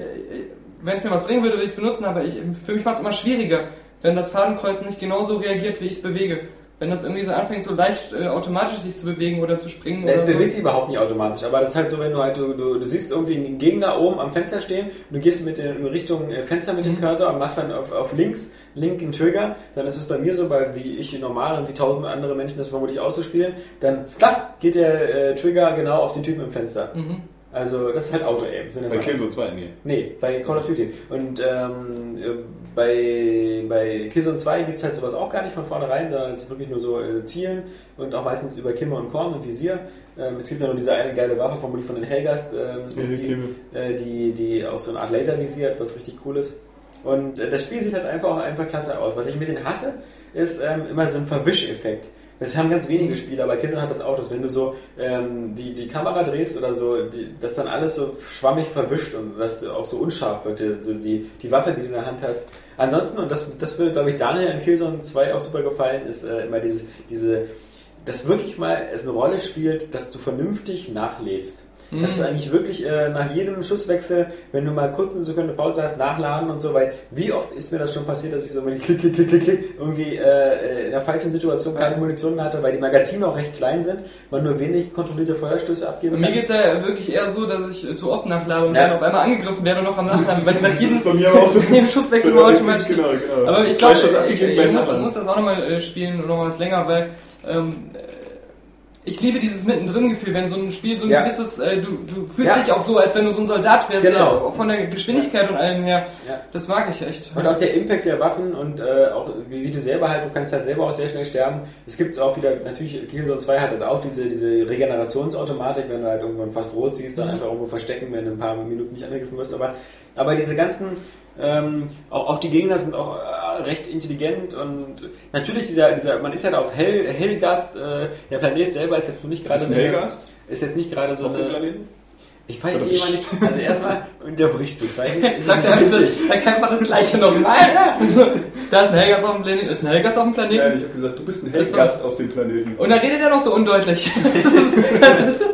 wenn es mir was bringen würde, würde ich es benutzen, aber ich, für mich macht es immer schwieriger, wenn das Fadenkreuz nicht genauso reagiert, wie ich es bewege. Wenn das irgendwie so anfängt, so leicht äh, automatisch sich zu bewegen oder zu springen. Es bewegt sich überhaupt nicht automatisch, aber das ist halt so, wenn du halt, du, du, du siehst irgendwie einen Gegner oben am Fenster stehen und du gehst mit den, in Richtung äh, Fenster mit dem Mhm. Cursor und machst dann auf, auf links, linken Trigger, dann ist es bei mir so, bei, wie ich normal und wie tausend andere Menschen das vermutlich auszuspielen, dann slapp geht der äh, Trigger genau auf den Typen im Fenster. Mhm. Also das ist halt Auto-Aim. So Bei. Killzone 2, nee. Nee, bei Call of Duty. Und ähm, äh, bei, bei Killzone 2 gibt es halt sowas auch gar nicht von vornherein, sondern es ist wirklich nur so äh, Zielen und auch meistens über Kimme und Korn und Visier. Ähm, es gibt ja nur diese eine geile Waffe, vermutlich von den Helgast, ähm, die äh, die, die auch so eine Art Laservisier hat, was richtig cool ist. Und äh, das Spiel sieht halt einfach einfach klasse aus. Was ich ein bisschen hasse, ist ähm, immer so ein Verwischeffekt. Das haben ganz wenige Spiele, aber Killzone hat das auch, dass wenn du so ähm, die, die Kamera drehst oder so, die, dass dann alles so schwammig verwischt und dass du auch so unscharf wird, die, so die, die Waffe, die du in der Hand hast. Ansonsten, und das, das wird, glaube ich, Daniel in Killzone 2 auch super gefallen, ist äh, immer dieses, diese, dass wirklich mal es eine Rolle spielt, dass du vernünftig nachlädst. Mhm. Das ist eigentlich wirklich äh, nach jedem Schusswechsel, wenn du mal kurz eine Sekunde Pause hast, nachladen und so, weil wie oft ist mir das schon passiert, dass ich so mit klick, klick, klick, klick, klick irgendwie äh, in der falschen Situation keine Munition mehr hatte, weil die Magazine auch recht klein sind, man nur wenig kontrollierte Feuerstöße abgeben Mir kann. geht's ja wirklich eher so, dass ich äh, zu oft nachlade und Ja. dann auf einmal angegriffen werde und noch am Nachladen, weil ich nach jedem, bei mir aber auch so. *laughs* jedem Schusswechsel nur automatisch Genau, genau. Aber ich glaube, ich, ich, abgegeben ich muss, muss das auch nochmal äh, spielen und noch was länger, weil ähm, äh, ich liebe dieses Mittendrin-Gefühl, wenn so ein Spiel so ein Ja. gewisses, äh, du, du fühlst Ja. dich auch so, als wenn du so ein Soldat wärst, Genau. der, von der Geschwindigkeit und allem her. Ja. Das mag ich echt. Und auch der Impact der Waffen und äh, auch wie, wie du selber halt, du kannst halt selber auch sehr schnell sterben. Es gibt auch wieder, natürlich, Killzone 2 hat halt auch diese, diese Regenerationsautomatik, wenn du halt irgendwann fast rot siehst, dann Mhm. einfach irgendwo verstecken, wenn du ein paar Minuten nicht angegriffen wirst. Aber, aber diese ganzen, ähm, auch, auch die Gegner sind auch äh, recht intelligent und natürlich dieser, dieser, man ist halt auf Hell, Hellgast, äh, der Planet selber ist jetzt so nicht gerade so Hellgast? Ist jetzt nicht gerade so Auf dem eine, Planeten? ich verstehe immer nicht, also erstmal *laughs* unterbrichst du, zweitens ist es Sagt er witzig. sagt einfach das gleiche nochmal. da ist ein Helgas auf dem Planeten, ist ein Helgas auf dem Planeten. Nein, ich habe gesagt, du bist ein Hellgast auf dem Planeten. Und dann redet er noch so undeutlich. *laughs* *laughs* Das ist, das ist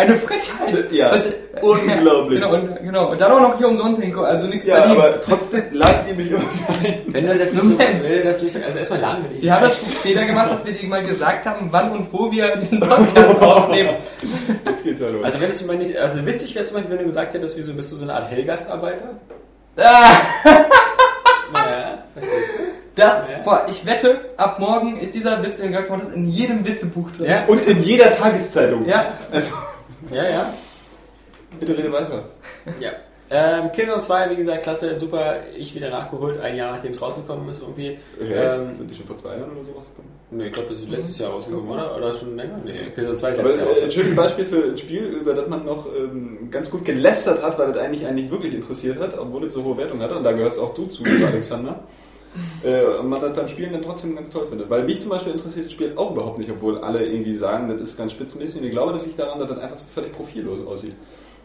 eine Frechheit. Ja, Also, unglaublich. Genau, und, genau. Und dann auch noch hier umsonst hinkommen, also nichts Ja, verdienen. aber trotzdem ladet ihr mich immer rein. Wenn du das nicht so, wenn du das nicht, also erstmal laden wir dich. Die haben das Fehler gemacht, dass wir dir mal gesagt haben, wann und wo wir diesen Podcast *laughs* aufnehmen. Jetzt geht's ja los. Also wenn du zum Beispiel nicht, also witzig wäre zum Beispiel, wenn du gesagt hättest, wieso bist du so eine Art Hellgastarbeiter? Ah, Naja, verstehst das, Ja. boah, ich wette, ab morgen ist dieser Witz, den du gerade gemacht hast, in jedem Witzebuch drin. Ja. Und in jeder Tageszeitung. Ja. Also, du? Ja, ja. bitte rede weiter. ja. Ähm, Killzone 2, wie gesagt, klasse, super. Ich wieder nachgeholt, ein Jahr nachdem es rausgekommen ist irgendwie. Ähm, Sind die schon vor zwei Jahren oder so rausgekommen? nee, ich glaube, das ist letztes Jahr rausgekommen, oder? Oder schon länger? Nee, Killzone 2 ist Aber das letztes ist Jahr ein schönes Beispiel für ein Spiel, über das man noch ähm, ganz gut gelästert hat, weil das eigentlich eigentlich wirklich interessiert hat, obwohl es so hohe Wertung hatte. Und da gehörst auch du zu, Alexander. Äh, und man das beim Spielen dann trotzdem ganz toll findet. Weil mich zum Beispiel interessiert das Spiel auch überhaupt nicht, obwohl alle irgendwie sagen, das ist ganz spitzenmäßig. Und ich glaube, das liegt daran, dass das einfach so völlig profillos aussieht.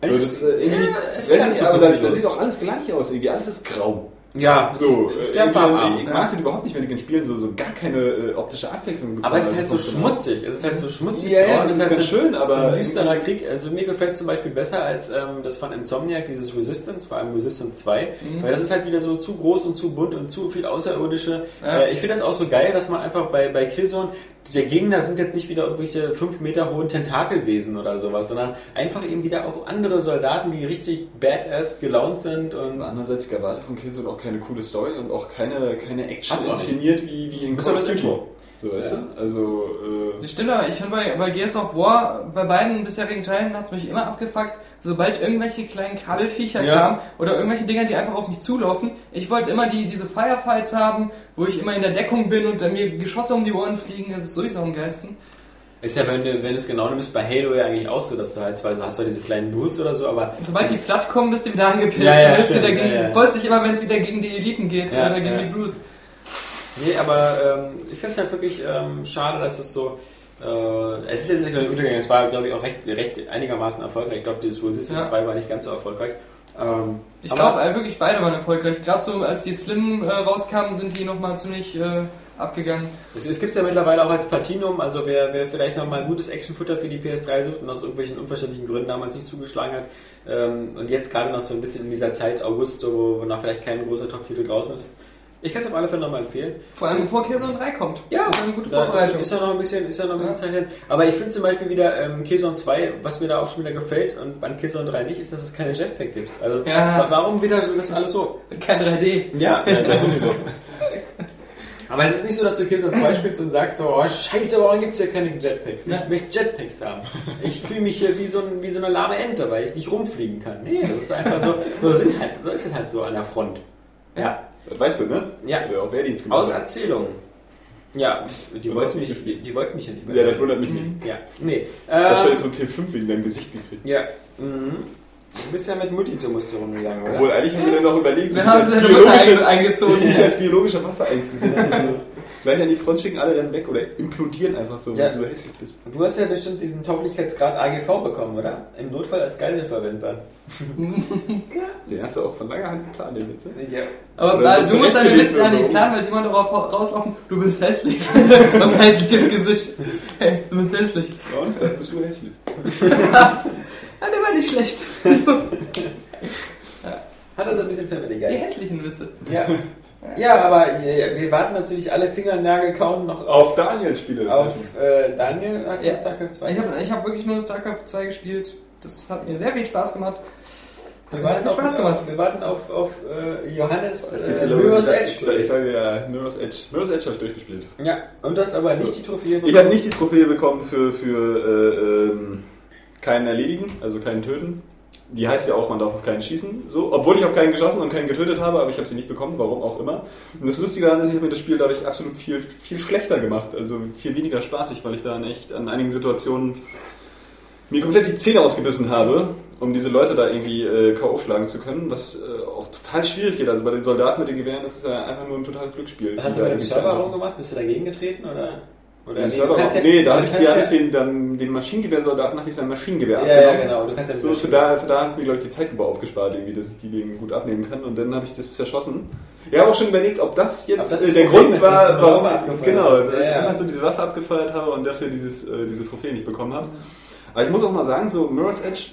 So, das ist, äh, irgendwie, Ja, weiß nicht aber das, das sieht auch alles gleich aus irgendwie. Alles ist grau. Ja, So, ist äh, sehr farbarm. ich mag das überhaupt nicht, wenn ich in Spielen so, so gar keine äh, optische Abwechslung Aber es ist bekomme. halt so Also schmutzig. Es ist halt so schmutzig. Ja, ja, und das es ist halt ganz so, schön, aber so ein düsterer Krieg. Also mir gefällt es zum Beispiel besser als ähm, das von Insomniac, dieses Resistance, vor allem Resistance 2. Weil das ist halt wieder so zu groß und zu bunt und zu viel Außerirdische. Ja. Äh, ich finde das auch so geil, dass man einfach bei, bei Killzone, der Gegner sind jetzt nicht wieder irgendwelche 5 Meter hohen Tentakelwesen oder sowas, sondern einfach eben wieder auch andere Soldaten, die richtig badass gelaunt sind und Aber andererseits, ich erwarte von Killzone auch keine coole Story und auch keine, keine Action Hat's inszeniert wie, wie in Call of das Duty. So, weißt Ja. du? Also, äh, Das stimmt, aber ich finde bei, bei Gears of War, bei beiden bisherigen Teilen hat es mich immer abgefuckt, sobald irgendwelche kleinen Krabbelfiecher Ja. kamen oder irgendwelche Dinger, die einfach auf mich zulaufen. Ich wollte immer die, diese Firefights haben, wo ich immer in der Deckung bin und dann mir Geschosse um die Ohren fliegen, das ist sowieso am geilsten. ist ja, wenn du, wenn du es genau nimmst, bei Halo ja eigentlich auch so, dass du halt zwar, du hast zwar diese kleinen Brutes oder so, aber Und sobald die Flat kommen, bist du wieder angepisst. Ja, ja, Dann bist du stimmt, wieder gegen, ja, freust dich immer, wenn es wieder gegen die Eliten geht oder gegen die Brutes. Nee, aber ähm, ich finde es halt wirklich ähm, schade, dass es so. Äh, es ist jetzt nicht nur ein Untergang, es war, glaube ich, auch recht, recht einigermaßen erfolgreich. Ich glaube, dieses Resistance Ja. 2 war nicht ganz so erfolgreich. Ähm, Ich glaube äh, wirklich beide waren erfolgreich. Gerade so als die Slim äh, rauskamen, sind die nochmal ziemlich äh, abgegangen. Es, es gibt es ja mittlerweile auch als Platinum, also wer, wer vielleicht nochmal ein gutes Actionfutter für die PS3 sucht und aus irgendwelchen unverständlichen Gründen damals nicht zugeschlagen hat ähm, und jetzt gerade noch so ein bisschen in dieser Zeit August, so, wo noch vielleicht kein großer Top-Titel draußen ist. Ich kann es auf alle Fälle nochmal empfehlen. Vor allem bevor Killzone 3 kommt. Ja, ist eine gute Vorbereitung. Ist, ist ja noch ein bisschen, ist ja noch ein bisschen Ja. Zeit hin. Aber ich finde zum Beispiel wieder ähm, Killzone 2, was mir da auch schon wieder gefällt und bei Killzone 3 nicht, ist, dass es keine Jetpack gibt. Also Ja. wa- warum wieder so das alles so? Kein 3D. *laughs* Ja, das sowieso. Aber es ist nicht so, dass du Killzone 2 spielst und sagst so, oh scheiße, warum gibt es hier keine Jetpacks? Ja. Ich möchte Jetpacks haben. Ich fühle mich hier wie so, ein, wie so eine lahme Ente, weil ich nicht rumfliegen kann. Nee, das ist einfach so, so, sind halt, so ist es halt so an der Front. Ja. Das weißt du, ne? Ja. Wer auf Wehrdienst Aus gemacht hat. Erzählungen. Ja, die Und wollten hast du mich, nicht die, die wollten mich ja nicht Ja, das wundert mich nicht. Ja, nee. Das ist wahrscheinlich Äh, so ein T5 wegen deinem Gesicht gekriegt. ja. Mhm. Du bist ja mit Mutti zur Muster rumgegangen, oder? Obwohl, eigentlich haben wir dann noch überlegt, so Wir dich haben als biologische, eingezogen. dich als biologische Waffe einzusetzen. *laughs* Also, Gleich an die Front schicken, alle rennen weg oder implodieren einfach so, Ja. weil du so hässlich bist. Du hast ja bestimmt diesen Tauglichkeitsgrad AGV bekommen, oder? Im Notfall als Geisel verwendbar. *laughs* Den hast du auch von langer Hand geplant, den Witz. ne? Ja. Aber Oder äh, so du musst deine Witze ja nicht planen, weil die wollen darauf rauslaufen, du bist hässlich. *laughs* Was ein hässliches Gesicht. Hey, du bist hässlich. Ja, und dann bist du hässlich. *laughs* Ah, der war nicht schlecht. Hat also ein bisschen Family die Guy. hässlichen Witze. Ja. Ja, aber äh, wir warten natürlich alle Fingernagel kauen noch Auf Daniels Spiele. auf äh, Daniel hat Ja. StarCraft 2. Ich habe ich hab wirklich nur StarCraft 2 gespielt. Das hat mir sehr viel Spaß gemacht. wir, warten auf, Spaß gemacht. wir warten auf, auf äh, Johannes äh. Mirror's Ich sag- Edge. Ich sage ja, Mirror's Edge. Mirror's Edge habe ich durchgespielt. Ja, und das aber nicht So. die Trophäe Ich habe nicht die Trophäe bekommen für, für äh, ähm, keinen erledigen, also keinen töten. Die heißt ja auch, man darf auf keinen schießen. So, obwohl ich auf keinen geschossen und keinen getötet habe, aber ich habe sie nicht bekommen, warum auch immer. Und das Lustige daran ist, ich habe mir das Spiel dadurch absolut viel, viel schlechter gemacht, also viel weniger spaßig, weil ich da echt an einigen Situationen mir komplett die Zähne ausgebissen habe, um diese Leute da irgendwie äh, K.O. schlagen zu können, was äh, auch total schwierig geht. Also bei den Soldaten mit den Gewehren ist es ja einfach nur ein totales Glücksspiel. Hast du bei dem Server rumgemacht? Bist du dagegen getreten oder? Oder den nee, Server ja, nee, da habe ich, ja, ich den, dann, den Maschinengewehrsoldaten habe ich sein Maschinengewehr Ja, ja, abgenommen. genau. Du kannst ja So, für da, für da ich mir, glaube ich, die Zeit über aufgespart, irgendwie, dass ich die dem gut abnehmen kann. Und dann habe ich das zerschossen. Ich habe auch schon überlegt, ob das jetzt das äh, der Problem Grund dass war, warum abgefeuert genau. Ja, ich ja. einfach so diese Waffe abgefeuert habe und dafür dieses, äh, diese Trophäe nicht bekommen habe. Aber ich muss auch mal sagen, so Mirror's Edge,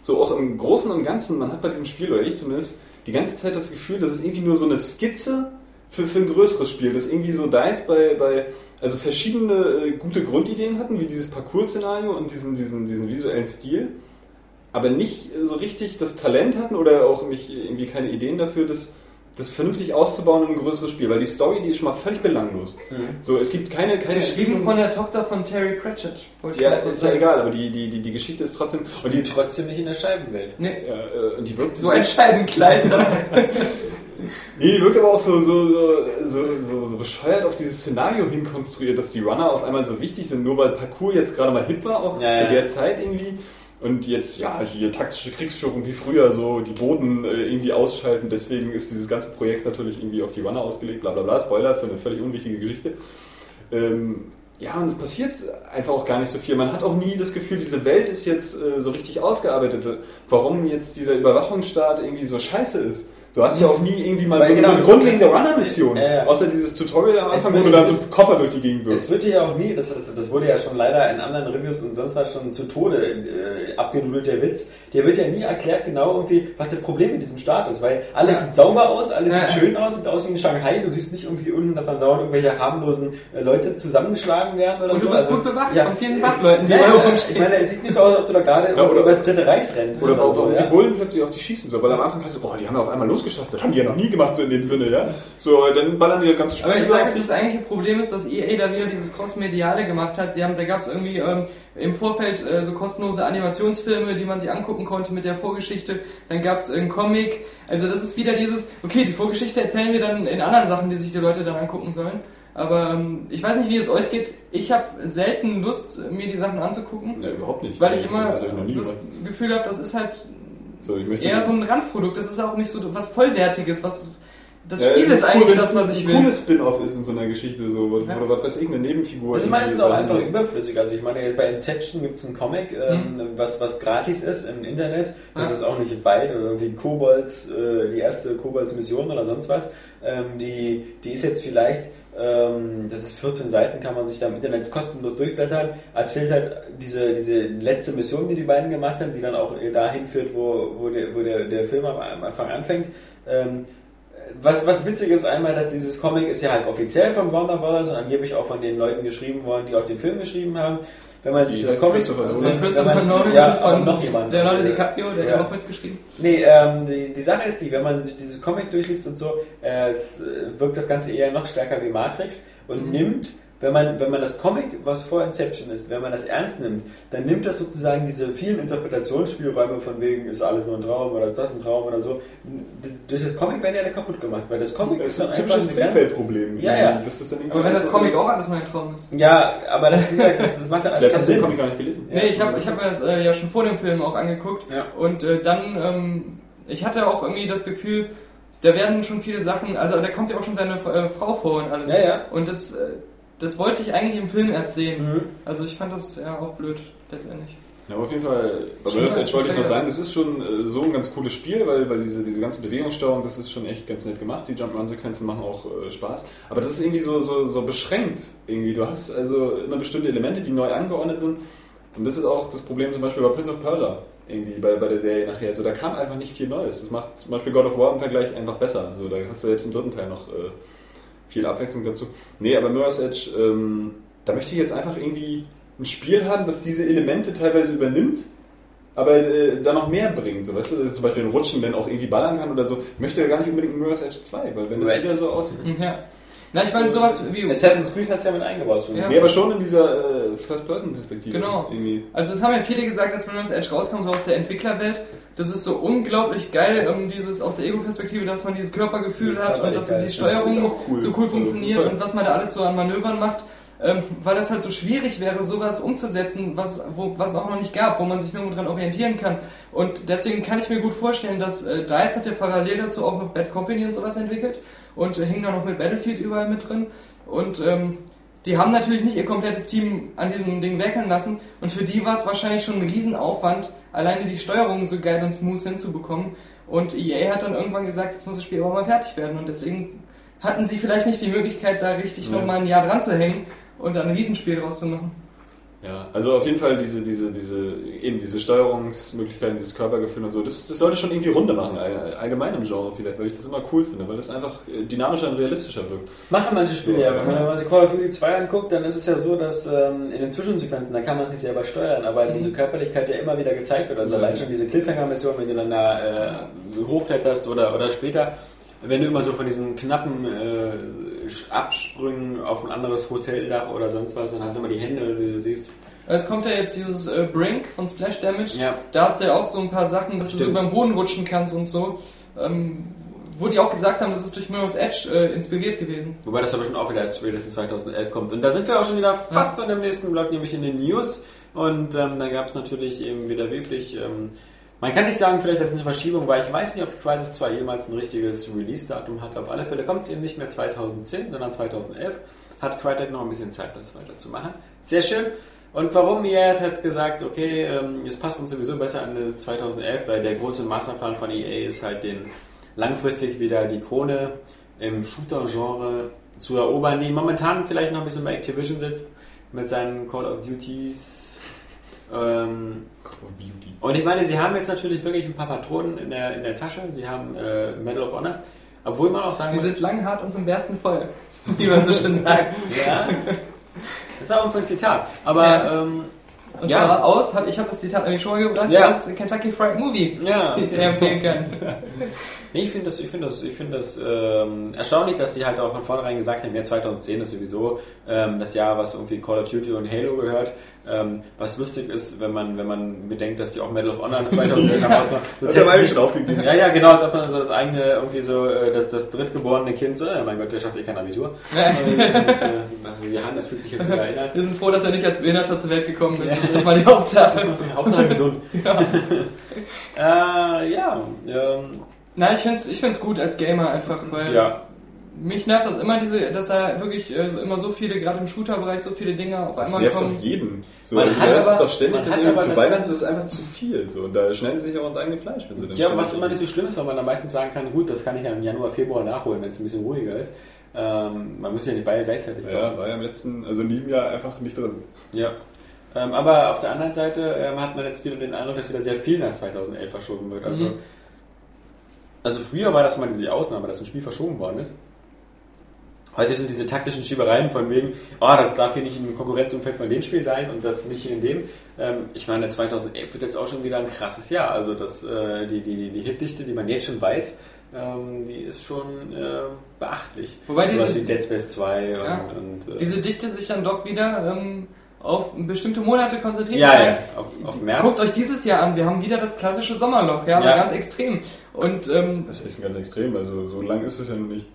so auch im Großen und Ganzen, man hat bei diesem Spiel, oder ich zumindest, die ganze Zeit das Gefühl, dass es irgendwie nur so eine Skizze für, für ein größeres Spiel, das irgendwie so da ist bei, bei also verschiedene äh, gute Grundideen hatten, wie dieses Parcours-Szenario und diesen, diesen, diesen visuellen Stil, aber nicht äh, so richtig das Talent hatten oder auch nicht irgendwie keine Ideen dafür, das, das vernünftig auszubauen in ein größeres Spiel, weil die Story, die ist schon mal völlig belanglos. So, es gibt keine, keine Geschrieben von der Tochter von Terry Pratchett. Wollte ich ja, ist ja egal, aber die, die, die, die Geschichte ist trotzdem. Und die, trotzdem nicht in der Scheibenwelt. Nee, ja, äh, und die wirkt so ein Scheibenkleister. *laughs* Nee, die wirkt aber auch so, so, so, so, so, so bescheuert auf dieses Szenario hinkonstruiert, dass die Runner auf einmal so wichtig sind, nur weil Parkour jetzt gerade mal hip war, auch Ja, zu ja. der Zeit irgendwie. Und jetzt, ja, hier taktische Kriegsführung wie früher, so die Boden äh, irgendwie ausschalten. Deswegen ist dieses ganze Projekt natürlich irgendwie auf die Runner ausgelegt, bla bla bla. Spoiler für eine völlig unwichtige Geschichte. Ähm, ja, und es passiert einfach auch gar nicht so viel. Man hat auch nie das Gefühl, diese Welt ist jetzt äh, so richtig ausgearbeitet. Warum jetzt dieser Überwachungsstaat irgendwie so scheiße ist. Du hast ja auch nie irgendwie mal so, genau- so eine grundlegende Runner-Mission. Ja, ja. Außer dieses Tutorial am Es Anfang, wo du dann es so Koffer durch die Gegend Es wirst. wird dir ja auch nie, das, das, das wurde ja schon leider in anderen Reviews und sonst was schon zu Tode äh, abgenudelt, der Witz. Dir wird ja nie erklärt genau irgendwie, was das Problem mit diesem Staat ist, weil alles Ja. sieht sauber aus, alles Ja. sieht schön aus, sieht aus wie in Shanghai, du siehst nicht irgendwie unten, dass dann dauernd irgendwelche harmlosen äh, Leute zusammengeschlagen werden oder Und so. du wirst Also, gut bewacht ja. von vielen Wachleuten, die Ja, ja, ich meine, es sieht nicht so aus, als ob du da gerade Ja, oder- über das dritte Reich rennst. Oder warum so, die ja. Bullen plötzlich auf dich schießen so, weil am Anfang kannst du, boah, die haben auf einmal losgeschossen, das haben die ja noch nie gemacht, so in dem Sinne, ja. So, dann ballern die das ganze Spiel Aber ich sage, das eigentliche Problem ist, dass EA da wieder dieses Cross-Mediale gemacht hat. Sie haben, da gab es irgendwie ähm, im Vorfeld äh, so kostenlose Animationsfilme, die man sich angucken konnte mit der Vorgeschichte. Dann gab es einen Comic. Also das ist wieder dieses, okay, die Vorgeschichte erzählen wir dann in anderen Sachen, die sich die Leute dann angucken sollen. Aber ähm, ich weiß nicht, wie es euch geht. Ich habe selten Lust, mir die Sachen anzugucken, Nee, überhaupt nicht. weil ich immer Das hab ich das. Gefühl habe, das ist halt So, ich möchte eher so ein Randprodukt. Das ist auch nicht so was Vollwertiges, was das Ja, Spiel es ist cool, eigentlich das, was ich ein will. cooles Spin-off ist in so einer Geschichte, so, wo, Ja. oder was weiß ich, eine Nebenfigur. Das ist irgendwie meistens auch einfach ist. überflüssig. Also ich meine, bei Inception gibt es einen Comic, ähm, was, was gratis ist im Internet. Das Ja. ist auch nicht weit. Oder irgendwie Kobolds, äh, die erste Kobolds-Mission oder sonst was. Ähm, die, die ist jetzt vielleicht, das ist 14 Seiten, kann man sich da im Internet kostenlos durchblättern. Erzählt halt diese, diese letzte Mission, die die beiden gemacht haben, die dann auch dahin führt, wo, wo, der, wo der, der Film am am Anfang anfängt. Ähm, was, was witzig ist einmal, dass dieses Comic ist ja halt offiziell von Warner Brothers und angeblich auch von den Leuten geschrieben worden, die auch den Film geschrieben haben. Wenn man sich Die das Comic... Wenn- Christopher man- Nolan ja, von noch jemand. Leonardo DiCaprio, der Ja. hat auch mitgeschrieben. Nee, ähm, die, die Sache ist die, wenn man sich dieses Comic durchliest und so, äh, es äh, wirkt das Ganze eher noch stärker wie Matrix und Mhm. nimmt, wenn man, wenn man das Comic, was vor Inception ist, wenn man das ernst nimmt, dann nimmt das sozusagen diese vielen Interpretationsspielräume von wegen, ist alles nur ein Traum oder ist das ein Traum oder so. Durch das Comic werden ja alle kaputt gemacht, weil das Comic Das ist ist ein typisches. Blickfeldproblem. Ja, ja. Das ist dann Aber wenn das Comic auch alles nur ein Traum ist. Ja, aber das, das, das macht dann alles Vielleicht hast du den. Comic gar nicht gelesen. Nee, ich habe ich hab mir das äh, ja schon vor dem Film auch angeguckt. Ja. Und äh, dann, ähm, ich hatte auch irgendwie das Gefühl, da werden schon viele Sachen, also da kommt ja auch schon seine äh, Frau vor und alles. Ja, ja. Und das, äh, das wollte ich eigentlich im Film erst sehen. Mhm. Also ich fand das ja auch blöd, letztendlich. Ja, aber auf jeden Fall, bei mal Edge wollte ich noch sagen, das ist schon äh, so ein ganz cooles Spiel, weil, weil diese, diese ganze Bewegungssteuerung, das ist schon echt ganz nett gemacht. Die Jump-Run-Sequenzen machen auch äh, Spaß. Aber das ist irgendwie so, so, so beschränkt. Irgendwie. Du hast also immer bestimmte Elemente, die neu angeordnet sind. Und das ist auch das Problem zum Beispiel bei Prince of Persia, irgendwie bei, bei der Serie nachher. Also da kam einfach nicht viel Neues. Das macht zum Beispiel God of War im Vergleich einfach besser. Also da hast du selbst im dritten Teil noch äh, viel Abwechslung dazu. Nee, aber Mirror's Edge, ähm, da möchte ich jetzt einfach irgendwie ein Spiel haben, das diese Elemente teilweise übernimmt, aber äh, da noch mehr bringt. So, weißt du, also zum Beispiel ein Rutschen, dann auch irgendwie ballern kann oder so. Ich möchte ja gar nicht unbedingt ein Mirror's Edge 2, weil wenn das Right. wieder so aussieht. Ja. Na, ich meine, sowas wie. Assassin's Creed hat es ja mit eingebaut schon. Ja. Nee, aber schon in dieser äh, First-Person-Perspektive. Genau. Irgendwie. Also es haben ja viele gesagt, als Mirror's Edge rauskam, so aus der Entwicklerwelt, das ist so unglaublich geil, ähm, dieses aus der Ego-Perspektive, dass man dieses Körpergefühl Die hat und dass die. Steuerung Das cool. so cool funktioniert voll. und was man da alles so an Manövern macht, ähm, weil das halt so schwierig wäre, sowas umzusetzen, was, wo, was es auch noch nicht gab, wo man sich nirgendwo dran orientieren kann. Und deswegen kann ich mir gut vorstellen, dass äh, DICE hat ja parallel dazu auch noch Bad Company und sowas entwickelt und äh, hing da noch mit Battlefield überall mit drin. Und ähm, die haben natürlich nicht ihr komplettes Team an diesem Ding werkeln lassen und für die war es wahrscheinlich schon ein Riesenaufwand, alleine die Steuerung so geil und smooth hinzubekommen. Und EA hat dann irgendwann gesagt, jetzt muss das Spiel aber mal fertig werden und deswegen hatten sie vielleicht nicht die Möglichkeit, da richtig Ja. noch mal ein Jahr dran zu hängen und dann ein Riesenspiel draus zu machen. Ja, also auf jeden Fall diese, diese, diese, eben diese Steuerungsmöglichkeiten, dieses Körpergefühl und so, das, das sollte schon irgendwie Runde machen, all- allgemein im Genre vielleicht, weil ich das immer cool finde, weil das einfach äh, dynamischer und realistischer wirkt. Machen manche Spiele ja. Wenn man, wenn man sich Call of Duty 2 anguckt, dann ist es ja so, dass ähm, in den Zwischensequenzen, da kann man sich selber steuern, aber diese Körperlichkeit ja immer wieder gezeigt wird. Also Ja. allein schon diese Cliffhanger-Mission, wenn du dann da äh, hochkletterst oder, oder später, wenn du immer so von diesen knappen äh, Absprüngen auf ein anderes Hoteldach oder sonst was, dann hast du immer die Hände, die du siehst. Es kommt ja jetzt dieses äh, Brink von Splash Damage. Ja. Da hast du ja auch so ein paar Sachen, dass du so Stimmt. über den Boden rutschen kannst und so. Ähm, wo die auch gesagt haben, das ist durch Mirror's Edge äh, inspiriert gewesen. Wobei das aber schon auch wieder erst spätestens 2011 kommt. Und da sind wir auch schon wieder fast an dem nächsten Blog, nämlich in den News. Und ähm, da gab es natürlich eben wieder wirklich, ähm, man kann nicht sagen, vielleicht, dass es eine Verschiebung war. Ich weiß nicht, ob Crisis 2 jemals ein richtiges Release-Datum hat. Auf alle Fälle kommt es eben nicht mehr 2010, sondern 2011. Hat Crytek noch ein bisschen Zeit, das weiterzumachen. Sehr schön. Und warum EA hat gesagt, okay, ähm, es passt uns sowieso besser an das 2011, weil der große Masterplan von EA ist halt den langfristig wieder die Krone im Shooter-Genre zu erobern, die momentan vielleicht noch ein bisschen bei Activision sitzt mit seinen Call of Duties. Ähm, und ich meine, sie haben jetzt natürlich wirklich ein paar Patronen in der, in der Tasche. Sie haben äh, Medal of Honor. Obwohl man auch sagen Sie muss, sind lang, hart und zum bersten voll, *laughs* wie man so schön sagt. ja, das war auch ein Zitat. Aber Ja. ähm, Und Ja. zwar aus, hab, ich habe das Zitat eigentlich schon mal gebracht, Ja. aus Kentucky Fried Movie, ja, die ich empfehlen kann. *laughs* Nee, ich finde das, ich finde das, ich finde das ähm, erstaunlich, dass die halt auch von vornherein gesagt haben, ja 2010 ist sowieso ähm, das Jahr, was irgendwie Call of Duty und Halo gehört. Ähm, was lustig ist, wenn man, wenn man bedenkt, dass die auch Medal of Honor 2010 haben *laughs* rausgebracht. Das ist ja eigentlich schon aufgegeben. Ja, ja, genau, ob man so das eigene, irgendwie so, äh, das, das drittgeborene Kind, so, äh, mein Gott, der schafft eh kein Abitur. *laughs* Und, äh, Johannes fühlt sich jetzt sogar *laughs* erinnert. Wir sind froh, dass er nicht als Behinderter zur Welt gekommen ist. Das war die Hauptsache. Hauptsache gesund. äh, ja, ähm, Na, ich find's, ich find's gut als Gamer einfach, weil Ja. mich nervt das immer, diese, dass da wirklich äh, so immer so viele, gerade im Shooter-Bereich, so viele Dinge auf Das einmal nervt kommen. doch jeden. So, Man also hat aber- doch ständig, man dass hat irgendwie aber zu das- Weihnachten das ist einfach zu viel. So, und da schneiden sie sich auch ins eigene Fleisch, wenn sie dann Ja, ständig- was immer nicht so schlimm ist, weil man dann meistens sagen kann, gut, das kann ich ja im Januar, Februar nachholen, wenn es ein bisschen ruhiger ist. Ähm, man muss ja nicht beide gleichzeitig Ja, war ja im letzten, also in diesem Jahr einfach nicht drin. Ja. Ähm, aber auf der anderen Seite ähm, hat man jetzt wieder den Eindruck, dass wieder sehr viel nach 2011 verschoben wird. Also, Mhm. Also früher war das mal diese Ausnahme, dass ein Spiel verschoben worden ist. Heute sind diese taktischen Schiebereien von wegen, oh, das darf hier nicht im Konkurrenzumfeld von dem Spiel sein und das nicht in dem. Ähm, ich meine, 2011 wird jetzt auch schon wieder ein krasses Jahr. Also das, äh, die, die, die Hitdichte, die man jetzt schon weiß, ähm, die ist schon äh, beachtlich. Wobei Sowas diese- wie Dead Space 2 und, Ja. und äh, Diese Dichte sich dann doch wieder ähm, auf bestimmte Monate konzentriert. ja, ja, auf, auf März. Guckt euch dieses Jahr an, wir haben wieder das klassische Sommerloch, ja, Ja. ganz extrem. Und ähm, Das ist ganz extrem, also so lang ist es ja noch nicht.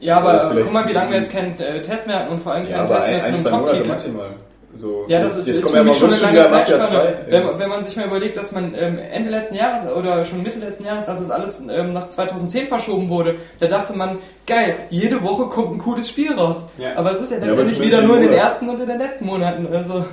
ja, So, jetzt aber guck mal, wie lange wir jetzt keinen äh, Test mehr hatten und vor allem Ja, keinen aber Test mehr ein, zu ein einem Top-Titel. maximal. So, Ja, das ist, ist kommen für ja mich schon eine lange Zeitspanne. 2. Wenn, man- wenn man sich mal überlegt, dass man ähm, Ende letzten Jahres oder schon Mitte letzten Jahres, als es alles ähm, nach 2010 verschoben wurde, da dachte man, geil, jede Woche kommt ein cooles Spiel raus. Ja. Aber es ist ja letztendlich zumindest wieder nur in den ersten und in den letzten Monaten. Also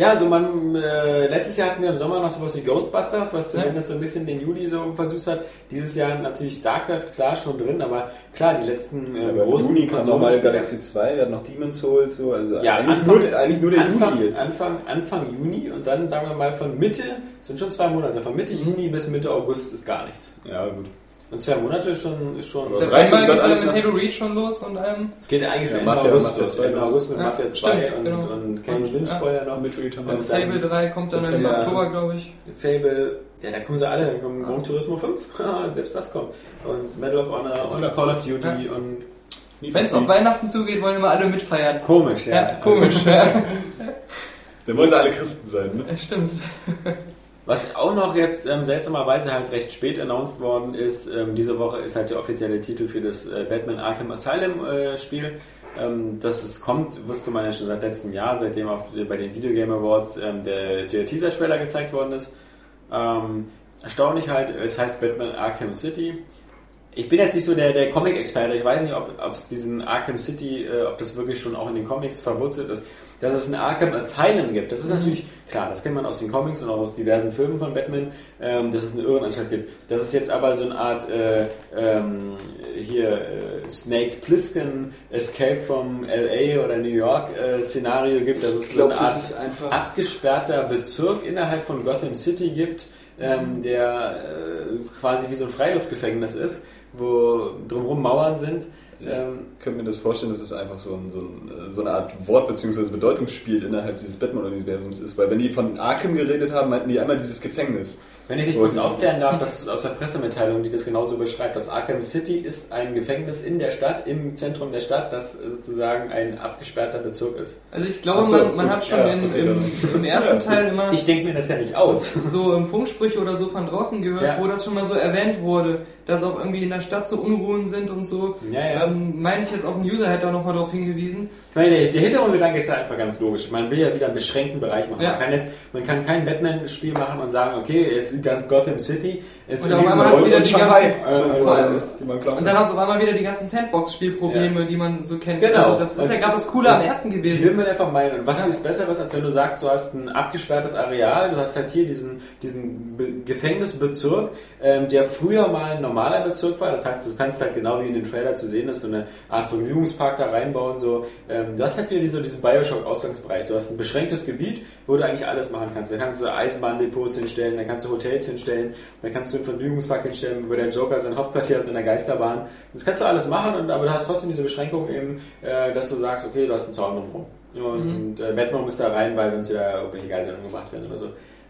Ja, also man, äh, letztes Jahr hatten wir im Sommer noch sowas wie Ghostbusters, was Ja. zumindest so ein bisschen den Juli so versüßt hat. Dieses Jahr natürlich StarCraft, klar, schon drin, aber klar, die letzten äh, Aber großen Juni kam nochmal Galaxy 2, wir hatten noch Demon's Souls, so, also Ja, eigentlich, Anfang- nur, eigentlich nur der Anfang, Juni jetzt. Anfang, Anfang Juni und dann sagen wir mal von Mitte, sind schon zwei Monate, von Mitte Juni bis Mitte August ist gar nichts. Ja, gut. Und zwei Monate ist schon, ist schon. Es September geht es mit Halo Reach schon los und allem. geht ja eigentlich Ja, schon Mafia- August Mafia los. 2 Ende. August mit Ja, Mafia 2 stimmt, und, genau. und Kane Und, Lynch ja. vorher noch. Mit Return. Und Und Fable dann 3 kommt dann im Oktober, glaube ich. Fable, ja, da kommen sie alle, dann kommt Gran Turismo 5, *laughs* selbst das kommt. Und Medal of Honor und. Call of Duty Ja. und Wenn es auf Weihnachten zugeht, wollen immer alle mitfeiern. komisch, ja. Ja, komisch. ja. *laughs* Dann wollen sie alle Christen sein, ne? Ja, Stimmt. *laughs* Was auch noch jetzt ähm, seltsamerweise halt recht spät announced worden ist, ähm, diese Woche ist halt der offizielle Titel für das äh, Batman Arkham Asylum äh, Spiel. Ähm, dass es kommt, wusste man ja schon seit letztem Jahr, seitdem auf, bei den Video Game Awards ähm, der, der Teaser-Trailer gezeigt worden ist. Ähm, erstaunlich halt, es heißt Batman Arkham City. Ich bin jetzt nicht so der, der Comic-Experte, ich weiß nicht, ob es diesen Arkham City, äh, ob das wirklich schon auch in den Comics verwurzelt ist. Dass es ein Arkham Asylum gibt, das ist natürlich klar, das kennt man aus den Comics und auch aus diversen Filmen von Batman, ähm, dass es eine Irrenanstalt gibt. Dass es jetzt aber so eine Art äh, ähm, hier äh, Snake Plissken Escape from LA oder New York äh, Szenario gibt, dass es Ich glaube, so eine Art abgesperrter Bezirk innerhalb von Gotham City gibt, ähm, der äh, quasi wie so ein Freiluftgefängnis ist, wo drumherum Mauern sind. Ähm, Ich könnte mir das vorstellen, dass es einfach so, ein, so, ein, so eine Art Wort- bzw. Bedeutungsspiel innerhalb dieses Batman-Universums ist. Weil wenn die von Arkham geredet haben, meinten die einmal dieses Gefängnis. Wenn ich dich kurz aufklären darf, das ist aus der Pressemitteilung, die das genauso beschreibt. Das Arkham City ist ein Gefängnis in der Stadt, im Zentrum der Stadt, das sozusagen ein abgesperrter Bezirk ist. Also ich glaube, so, man, man gut. hat schon Ja, in, okay, im, im ersten. *laughs* Teil immer Ich denke mir das ja nicht aus. so im Funksprüche oder so von draußen gehört, Ja. wo das schon mal so erwähnt wurde, dass auch irgendwie in der Stadt so Unruhen sind und so. Ja, ja. Ähm, meine ich jetzt auch ein User hätte da nochmal darauf hingewiesen. Ich meine, der, der Hintergrundgedanke ist ja einfach ganz logisch. Man will ja wieder einen beschränkten Bereich machen. Ja. Man kann jetzt, man kann kein Batman-Spiel machen und sagen, okay, jetzt ganz Gotham City. Ist Und ein auf einmal hat's Riesenhaus wieder und die ganzen- Äh, man klar Und dann hat es auf einmal wieder die ganzen Sandbox-Spielprobleme, die man so kennt. Genau. Also das ist ja gerade das Coole am ersten Die gewesen. will man ja vermeiden. Und was Ja. ist Besseres, als wenn du sagst, du hast ein abgesperrtes Areal, du hast halt hier diesen, diesen Be Gefängnisbezirk, ähm, der früher mal ein normaler Bezirk war. Das heißt, du kannst halt genau wie in dem Trailer zu sehen ist, so eine Art Vergnügungspark da reinbauen. So, ähm, du hast halt wieder so diesen Bioshock-Ausgangsbereich. Du hast ein beschränktes Gebiet, wo du eigentlich alles machen kannst. Da kannst du Eisenbahndepots hinstellen, da kannst du Hotels hinstellen, da kannst du einen Vergnügungspark hinstellen, wo der Joker sein Hauptquartier hat in der Geisterbahn. Das kannst du alles machen, und, aber du hast trotzdem diese Beschränkung eben, äh, dass du sagst, okay, du hast einen Zaun drumherum. Und äh, Batman muss da rein, weil sonst wieder irgendwelche Geiseln gemacht werden oder so.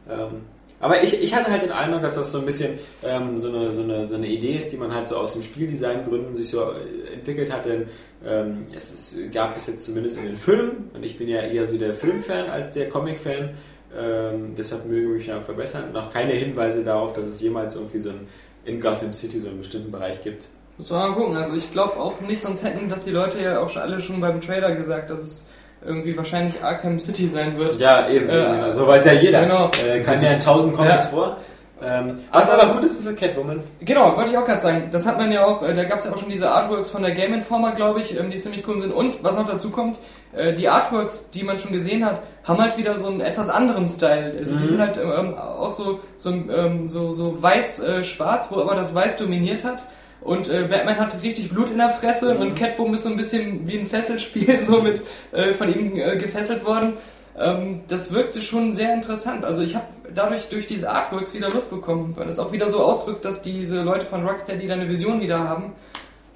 Ähm, aber ich, ich hatte halt den Eindruck, dass das so ein bisschen ähm, so, eine, so, eine, so eine Idee ist, die man halt so aus dem Spieldesign-Gründen sich so äh, entwickelt hat. Denn ähm, es ist, gab es jetzt zumindest in den Filmen, und ich bin ja eher so der Filmfan als der Comic-Fan, ähm, deshalb möge ich mich ja verbessern, noch keine Hinweise darauf, dass es jemals irgendwie so ein, in Gotham City so einen bestimmten Bereich gibt. Muss man mal gucken. Also ich glaube auch nicht, sonst hätten das die Leute ja auch schon alle schon beim Trailer gesagt, dass es irgendwie wahrscheinlich Arkham City sein wird. Ja, eben. Äh, so weiß ja jeder. genau. Äh, kann ja in tausend Comics Ja. vor. Ähm, was aber gut ist, ist eine Catwoman. Genau, wollte ich auch gerade sagen. Das hat man ja auch, äh, da gab es ja auch schon diese Artworks von der Game Informer, glaube ich, ähm, die ziemlich cool sind. Und was noch dazu kommt, äh, die Artworks, die man schon gesehen hat, haben halt wieder so einen etwas anderen Style. Also die sind halt ähm, auch so, so, ähm, so, so weiß-schwarz, wo aber das Weiß dominiert hat. Und äh, Batman hat richtig Blut in der Fresse und Catwoman ist so ein bisschen wie ein Fesselspiel, *laughs* so mit äh, von ihm äh, gefesselt worden. Ähm, das wirkte schon sehr interessant. Also ich habe dadurch durch diese Artworks wieder Lust bekommen, weil es auch wieder so ausdrückt, dass diese Leute von Rocksteady da eine Vision wieder haben.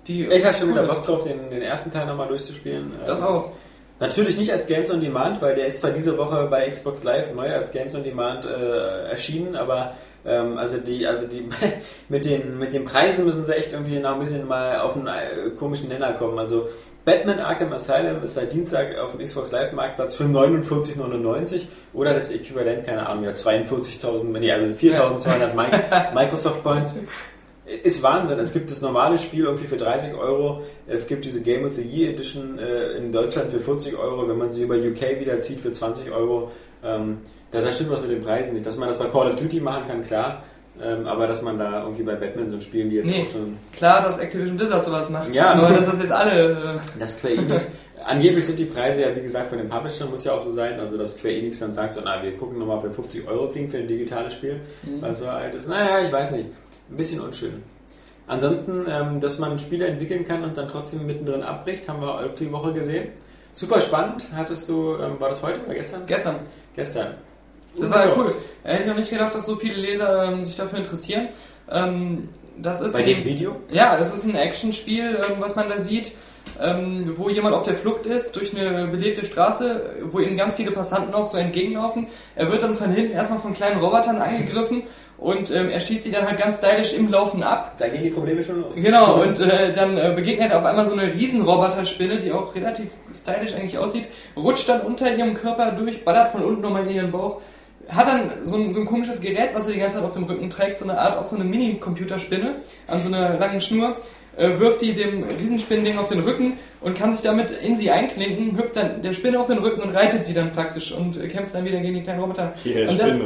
Die Ich habe schon cool wieder. Bock drauf, den, den ersten Teil nochmal durchzuspielen. Das Ähm, auch. Natürlich nicht als Games on Demand, weil der ist zwar diese Woche bei Xbox Live neu als Games on Demand äh, erschienen, aber ähm, also die, also die *laughs* mit den mit den Preisen müssen sie echt irgendwie noch ein bisschen mal auf einen äh, komischen Nenner kommen. Also Batman Arkham Asylum ist seit Dienstag auf dem Xbox Live Marktplatz für 49,99 oder das Äquivalent, keine Ahnung, ja 42.000, nee, also 4.200 *laughs* Mi- Microsoft Points. Ist Wahnsinn. Es gibt das normale Spiel irgendwie für 30 Euro. Es gibt diese Game of the Year Edition äh, in Deutschland für 40 Euro. Wenn man sie über UK wieder zieht für 20 Euro. Ähm, da, da stimmt was mit den Preisen nicht. Dass man das bei Call of Duty machen kann, klar. Ähm, aber dass man da irgendwie bei Batman so ein Spiel die jetzt Nee. auch schon. Klar, dass Activision Blizzard sowas macht. Ja. Aber dass das jetzt alle. Das Square Enix. Angeblich sind die Preise ja, wie gesagt, von den Publishern muss ja auch so sein. Also, dass Square Enix dann sagt, so, na, wir gucken nochmal, ob wir 50 Euro kriegen für ein digitales Spiel. Was so alt ist. Naja, ich weiß nicht. Ein bisschen unschön. Ansonsten, ähm, dass man Spiele entwickeln kann und dann trotzdem mittendrin abbricht, haben wir auch die Woche gesehen. Super spannend. Hattest du, ähm, war das heute oder gestern? äh, Gestern. Gestern. Das war ja cool. Hätte ich auch nicht gedacht, dass so viele Leser ähm, sich dafür interessieren. Ähm, das ist Bei ein- dem Video? Ja, das ist ein Actionspiel, ähm, was man da sieht, ähm, wo jemand auf der Flucht ist durch eine belebte Straße, wo ihm ganz viele Passanten auch so entgegenlaufen. Er wird dann von hinten erstmal von kleinen Robotern angegriffen und ähm, er schießt sie dann halt ganz stylisch im Laufen ab. Da gehen die Probleme schon los. Genau, und äh, dann äh, begegnet er auf einmal so eine riesen Roboterspinne, die auch relativ stylisch eigentlich aussieht, rutscht dann unter ihrem Körper durch, ballert von unten nochmal in ihren Bauch, hat dann so ein, so ein komisches Gerät, was er die ganze Zeit auf dem Rücken trägt, so eine Art, auch so eine Mini-Computerspinne an so einer langen Schnur, äh, wirft die dem Riesenspinnending auf den Rücken und kann sich damit in sie einklinken, hüpft dann der Spinne auf den Rücken und reitet sie dann praktisch und äh, kämpft dann wieder gegen die kleinen Roboter. Hierher und das.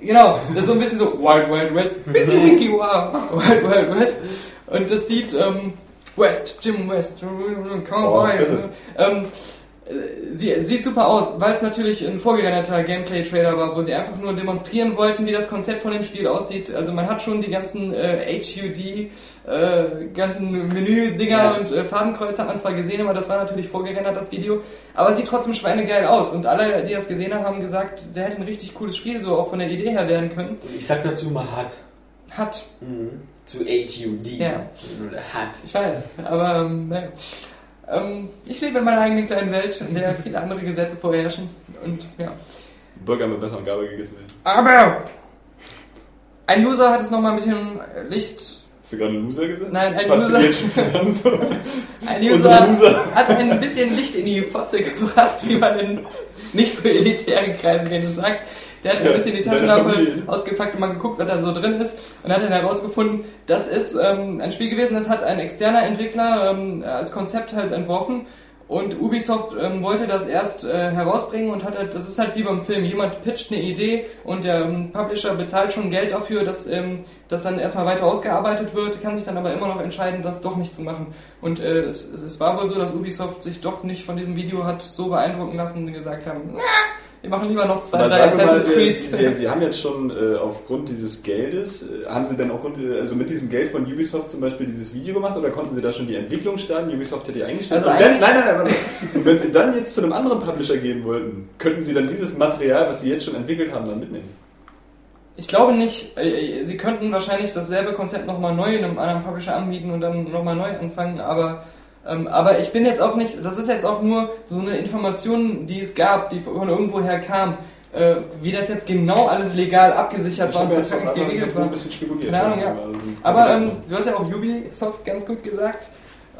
Genau, das ist so ein bisschen so Wild Wild West, *laughs* *laughs* Winky Winky Wow, Wild Wild West. Und das sieht ähm, West, Jim West, Cowboy. Oh, ähm, sie sieht super aus, weil es natürlich ein vorgerenderter Gameplay-Trailer war, wo sie einfach nur demonstrieren wollten, wie das Konzept von dem Spiel aussieht. Also man hat schon die ganzen äh, HUD, äh, ganzen Menü-Dinger Ja. und äh, Fadenkreuz hat man zwar gesehen, aber das war natürlich vorgerendert, das Video. Aber sieht trotzdem schweinegeil aus. Und alle, die das gesehen haben, haben gesagt, der hätte ein richtig cooles Spiel so auch von der Idee her werden können. Ich sag dazu mal hat. Hat, Mhm. Zu HUD. Ja. Hat. ich weiß, aber ähm, naja. Ähm, ich lebe in meiner eigenen kleinen Welt, in der viele andere Gesetze vorherrschen. Und ja. Burger mit Messer und Gabel gegessen werden. Aber ein User hat es nochmal mit dem Licht. Hast du gerade einen Loser gesagt? Nein, ein Loser. so? Ein User Loser. hat ein bisschen Licht in die Fotze gebracht, wie man in nicht so elitären Kreisen denen sagt. Der hat ein bisschen die Taschenlampe ausgepackt und mal geguckt, was da so drin ist. Und hat dann herausgefunden, das ist ähm, ein Spiel gewesen, das hat ein externer Entwickler ähm, als Konzept halt entworfen. Und Ubisoft ähm, wollte das erst äh, herausbringen und hat halt, das ist halt wie beim Film, jemand pitcht eine Idee und der ähm, Publisher bezahlt schon Geld dafür, dass ähm, das dann erstmal weiter ausgearbeitet wird, kann sich dann aber immer noch entscheiden, das doch nicht zu machen. Und äh, es, es war wohl so, dass Ubisoft sich doch nicht von diesem Video hat so beeindrucken lassen und gesagt haben, "Na, wir machen lieber noch zwei, drei Assassin's äh, Creeds. Sie, Sie haben jetzt schon äh, aufgrund dieses Geldes, äh, haben Sie denn aufgrund, äh, also mit diesem Geld von Ubisoft zum Beispiel dieses Video gemacht oder konnten Sie da schon die Entwicklung starten? Ubisoft hat die eingestellt. Also dann, nein, nein, nein. Und wenn Sie dann jetzt zu einem anderen Publisher gehen wollten, könnten Sie dann dieses Material, was Sie jetzt schon entwickelt haben, dann mitnehmen? Ich glaube nicht. Äh, Sie könnten wahrscheinlich dasselbe Konzept nochmal neu in einem anderen Publisher anbieten und dann nochmal neu anfangen, aber, ähm, aber ich bin jetzt auch nicht, das ist jetzt auch nur so eine Information, die es gab, die von irgendwoher kam. Äh, wie das jetzt genau alles legal abgesichert war und einfach geregelt war. ein bisschen spekuliert. Keine Ahnung, ja. Also, Aber ähm, du hast ja auch Ubisoft ganz gut gesagt.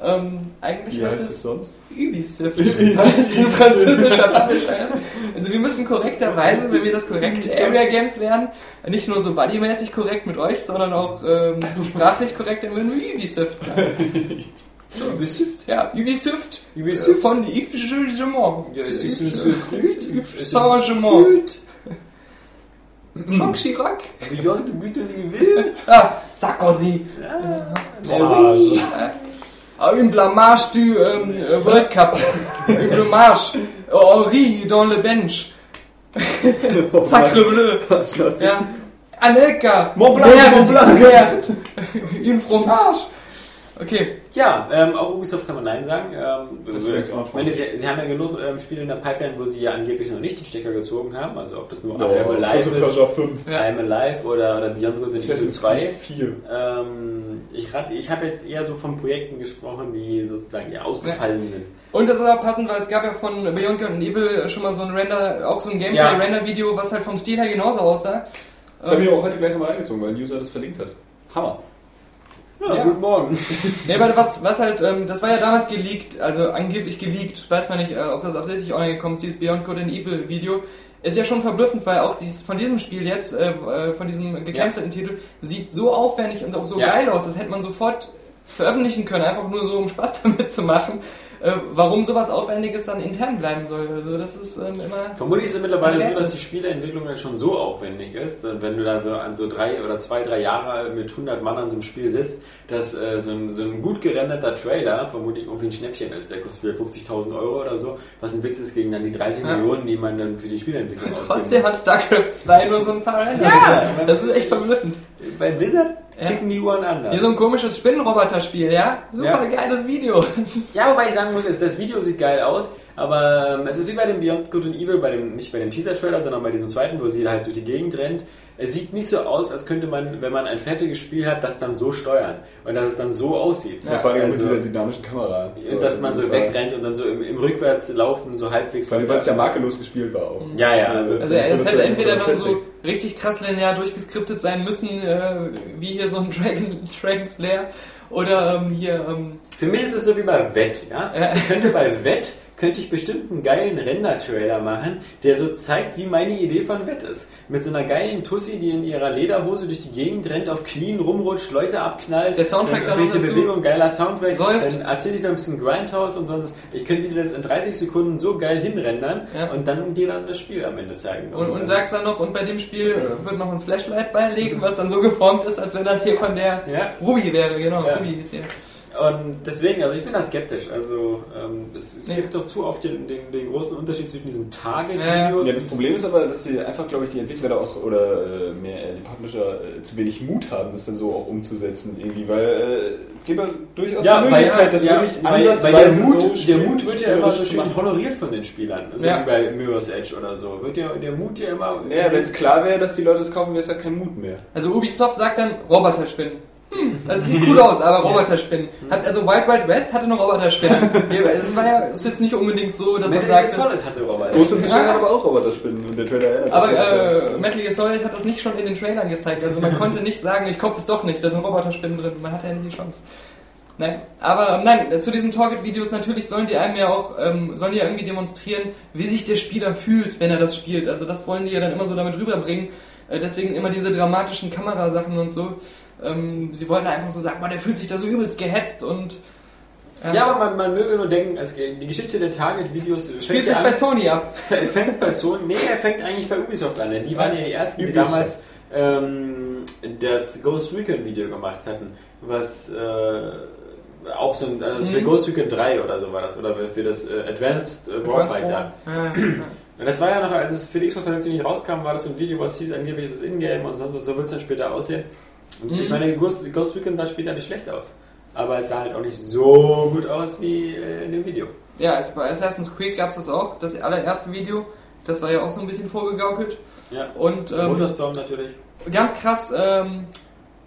Ähm, eigentlich Wie heißt es sonst? *laughs* Ubisoft, weil es ein französischer Publisher ist. Also wir müssen korrekterweise, wenn wir das korrekt Area Games wären, nicht nur so buddymäßig korrekt mit euch, sondern auch ähm, sprachlich korrekt, dann würden wir Ubisoft sagen. *laughs* Ubisoft? Ja, Ubisoft, Ubisoft? äh, von Yves Jugement. Ja, ist das so so grün? Saint-Gemont. Jacques Chirac. Beyond Good and Evil. Ah, Sarkozy. Blamage. Ah, Une blamage du ähm, äh, World Cup. Une blamage. Henri dans le bench. *laughs* Sacre bleu. Ja. Anelka. Mont Blanc, Mont Blanc. Une fromage. Okay. Ja, ähm, auch Ubisoft kann man Nein sagen. Ähm, Das auch ich meine, sie, sie haben ja genug ähm, Spiele in der Pipeline, wo sie ja angeblich noch nicht den Stecker gezogen haben. Also ob das nur I Am Alive ist, Persia 5. Ja. I Am Alive oder, oder Beyond Good and Evil Assassin's 2. Creed 4. Ähm, ich rat- ich habe jetzt eher so von Projekten gesprochen, die sozusagen ja ausgefallen sind. Und das ist auch passend, weil es gab ja von Beyond Good and Evil schon mal so ein Render, auch so ein Ja. Gameplay-Render-Video, was halt vom Stil her genauso aussah. Das habe ich auch heute gleich nochmal reingezogen, weil ein User das verlinkt hat. Hammer. Ja, Ja. guten Morgen. *laughs* Nee, aber was, was halt, ähm, das war ja damals geleakt, also angeblich geleakt, weiß man nicht, äh, ob das absichtlich online gekommen ist, dieses Beyond Good and Evil Video. Ist ja schon verblüffend, weil auch dieses, von diesem Spiel jetzt, äh, äh, von diesem gecancelten Titel, sieht so aufwendig und auch so Ja. geil aus, das hätte man sofort veröffentlichen können, einfach nur so um Spaß *laughs* damit zu machen. Äh, warum sowas Aufwendiges dann intern bleiben soll. Also das ist ähm, immer. Vermutlich ist es mittlerweile so, dass die Spieleentwicklung dann schon so aufwendig ist, wenn du da so an so drei oder zwei, drei Jahre mit 100 Mann an so einem Spiel sitzt, dass äh, so, ein, so ein gut gerenderter Trailer vermutlich irgendwie ein Schnäppchen ist. Der kostet vielleicht 50.000 Euro oder so, was ein Witz ist gegen dann die 30 Ja. Millionen, die man dann für die Spieleentwicklung *laughs* Trotzdem hat. StarCraft 2 nur so ein paar Renders. Ja. das ist echt verblüffend. Bei Blizzard Ja. ticken die Uhren anders. Hier so ein komisches Spinnenroboter-Spiel, ja? Super Ja. geiles Video. *laughs* Ja, wobei ich sagen muss, das Video sieht geil aus, aber ähm, es ist wie bei dem Beyond Good and Evil, bei dem, nicht bei dem Teaser-Trailer, sondern bei diesem zweiten, wo sie halt durch die Gegend rennt. Es sieht nicht so aus, als könnte man, wenn man ein fertiges Spiel hat, das dann so steuern und dass es dann so aussieht. Ja, vor allem mit also, dieser dynamischen Kamera. und dass man so das wegrennt und dann so im, im Rückwärtslaufen so halbwegs. Vor allem, weil es ja makellos gespielt war auch. Ja, ja, also- Also es es ist hätte entweder dann so richtig krass linear durchgeskriptet sein müssen, äh, wie hier so ein *laughs* Dragon, Dragon Slayer, oder ähm, hier, ähm, Für mich ist es so wie bei Wett, ja. Ja. Ich könnte bei Wett könnte ich bestimmt einen geilen Render-Trailer machen, der so zeigt, wie meine Idee von Wett ist. Mit so einer geilen Tussi, die in ihrer Lederhose durch die Gegend rennt, auf Knien rumrutscht, Leute abknallt. Der Soundtrack dann noch. Bewegung, geiler Soundtrack. Säuft. Dann erzähle ich noch ein bisschen Grindhouse und sonst. Ich könnte dir das in 30 Sekunden so geil hinrendern Ja. und dann dir dann das Spiel am Ende zeigen. und, und dann- sagst dann noch, und bei dem Spiel wird noch ein Flashlight beilegen, was dann so geformt ist, als wenn das hier von der Ja. Ruby wäre, genau, Ja. Ruby ist hier. Und deswegen, also ich bin da skeptisch. Also ähm, es, Ja. gibt doch zu oft den, den, den großen Unterschied zwischen diesen Target-Videos. Ja, das Problem ist aber, dass sie einfach, glaube ich, die Entwickler da auch oder äh, mehr äh, die Publisher äh, zu wenig Mut haben, das dann so auch umzusetzen irgendwie, weil äh, gibt ja durchaus Ja, die weil, Möglichkeit, dass ja, wirklich weil, weil der ansatzweise Mut, so der Mut wird ja immer so schön honoriert von den Spielern. So Ja. wie bei Mirror's Edge oder so. Wird ja der Mut ja immer. Ja, wenn es klar wäre, dass die Leute es kaufen, wäre es ja kein Mut mehr. Also Ubisoft sagt dann Roboterspinnen. Hm, das sieht cool aus, aber Roboterspinnen. Hat, also Wild Wild West hatte noch Roboterspinnen. *laughs* Es war ja ist jetzt nicht unbedingt so, dass man Metal Gear sagt, Solid hatte Robert. Ghost in the Shell hat aber auch Roboterspinnen und der Trailer erinnert aber äh, Metal Gear Solid hat das nicht schon in den Trailern gezeigt. Also man konnte nicht sagen, ich kaufe es doch nicht, da sind Roboterspinnen drin. Man hatte ja nicht die Chance. Nein, aber nein, zu diesen Target-Videos natürlich sollen die einem ja auch, ähm, sollen die ja irgendwie demonstrieren, wie sich der Spieler fühlt, wenn er das spielt. Also das wollen die ja dann immer so damit rüberbringen. Äh, deswegen immer diese dramatischen Kamerasachen und so. Ähm, sie wollten einfach so sagen, boah, der fühlt sich da so übelst gehetzt und ähm, Ja, aber man, man möge nur denken, es, die Geschichte der Target-Videos spielt sich ja bei an, Sony ab. fängt bei Sony, *laughs* nee, er fängt eigentlich bei Ubisoft an, denn die waren ja die ersten, die Ubisoft. damals ähm, das Ghost Recon Video gemacht hatten, was äh, auch so ein, also für Mhm. Ghost Recon 3 oder so war das, oder für das äh, Advanced äh, Warfighter. Ja. Und das war ja noch, als es für die Xbox 360 nicht rauskam, war das so ein Video, was hieß, angeblich ist es Ingame und sonst was, so wird es dann später aussehen. Und ich Mhm. meine, Ghost, Ghost Recon sah später nicht schlecht aus. Aber es sah halt auch nicht so gut aus wie äh, in dem Video. Ja, es, bei Assassin's Creed gab es das auch, das allererste Video. Das war ja auch so ein bisschen vorgegaukelt. Ja. Und ähm, Motorstorm natürlich. ganz krass, ähm,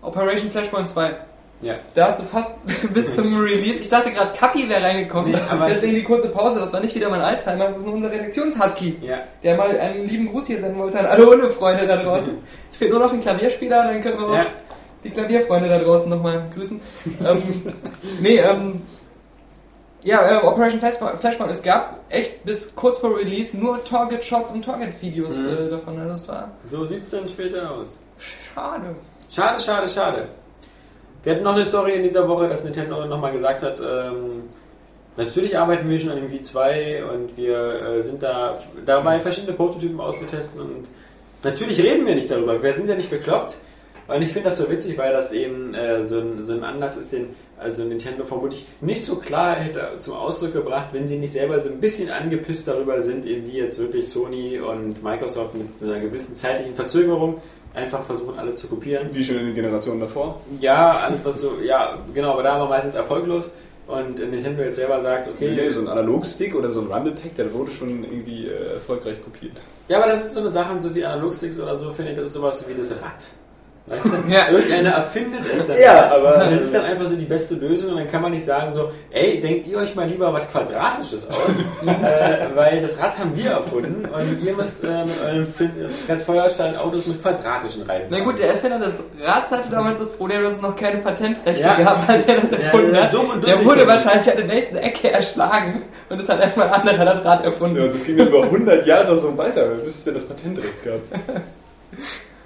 Operation Flashpoint 2. Ja. Da hast du fast *laughs* bis zum Release. Ich dachte gerade, Kapi wäre reingekommen. Nee, Deswegen die kurze Pause. Das war nicht wieder mein Alzheimer, das ist nur unser Redaktionshusky. Ja. Der mal einen lieben Gruß hier senden wollte an alle Hundefreunde da draußen. *laughs* Es fehlt nur noch ein Klavierspieler, dann können wir auch Ja. Die Klavierfreunde da draußen nochmal grüßen. ähm, nee, ähm, ja, äh, Operation Flashpoint, es gab echt bis kurz vor Release nur Target-Shots und Target-Videos Mhm. äh, davon. Also das war So sieht es dann später aus. schade. Schade, schade, schade. Wir hatten noch eine Story in dieser Woche, dass Nintendo nochmal gesagt hat, ähm, natürlich arbeiten wir schon an dem V2 und wir äh, sind da dabei, verschiedene Prototypen auszutesten und Natürlich reden wir nicht darüber. Wir sind ja nicht bekloppt. Und ich finde das so witzig, weil das eben äh, so, ein, so ein Anlass ist, den also Nintendo vermutlich nicht so klar hätte zum Ausdruck gebracht, wenn sie nicht selber so ein bisschen angepisst darüber sind, eben wie jetzt wirklich Sony und Microsoft mit so einer gewissen zeitlichen Verzögerung einfach versuchen, alles zu kopieren. Wie schon in den Generationen davor. Ja, alles was so, ja, genau, aber da war meistens erfolglos. Und Nintendo jetzt selber sagt, okay, Nee, so ein Analogstick oder so ein Rumble Pack, der wurde schon irgendwie äh, erfolgreich kopiert. Ja, aber das sind so eine Sachen, so wie Analogsticks oder so, finde ich, das ist sowas wie das Rad. Weißt du? Ja. Irgendeiner erfindet es dann. Ja, aber- Das ist dann einfach so die beste Lösung und dann kann man nicht sagen so, ey, denkt ihr euch mal lieber was Quadratisches aus, *laughs* äh, weil das Rad haben wir erfunden und ihr müsst äh, mit Flin- Fred Feuerstein Autos mit quadratischen Reifen Na gut, der Erfinder des Rads hatte damals das Problem, dass es noch keine Patentrechte Ja. gab, als er das erfunden ja, hat. dumm und der wurde wahrscheinlich an der nächsten Ecke erschlagen und es hat erstmal ein anderer das Rad erfunden. Ja, und das ging dann über 100 Jahre so weiter, bis es dann das Patentrecht gab. *laughs*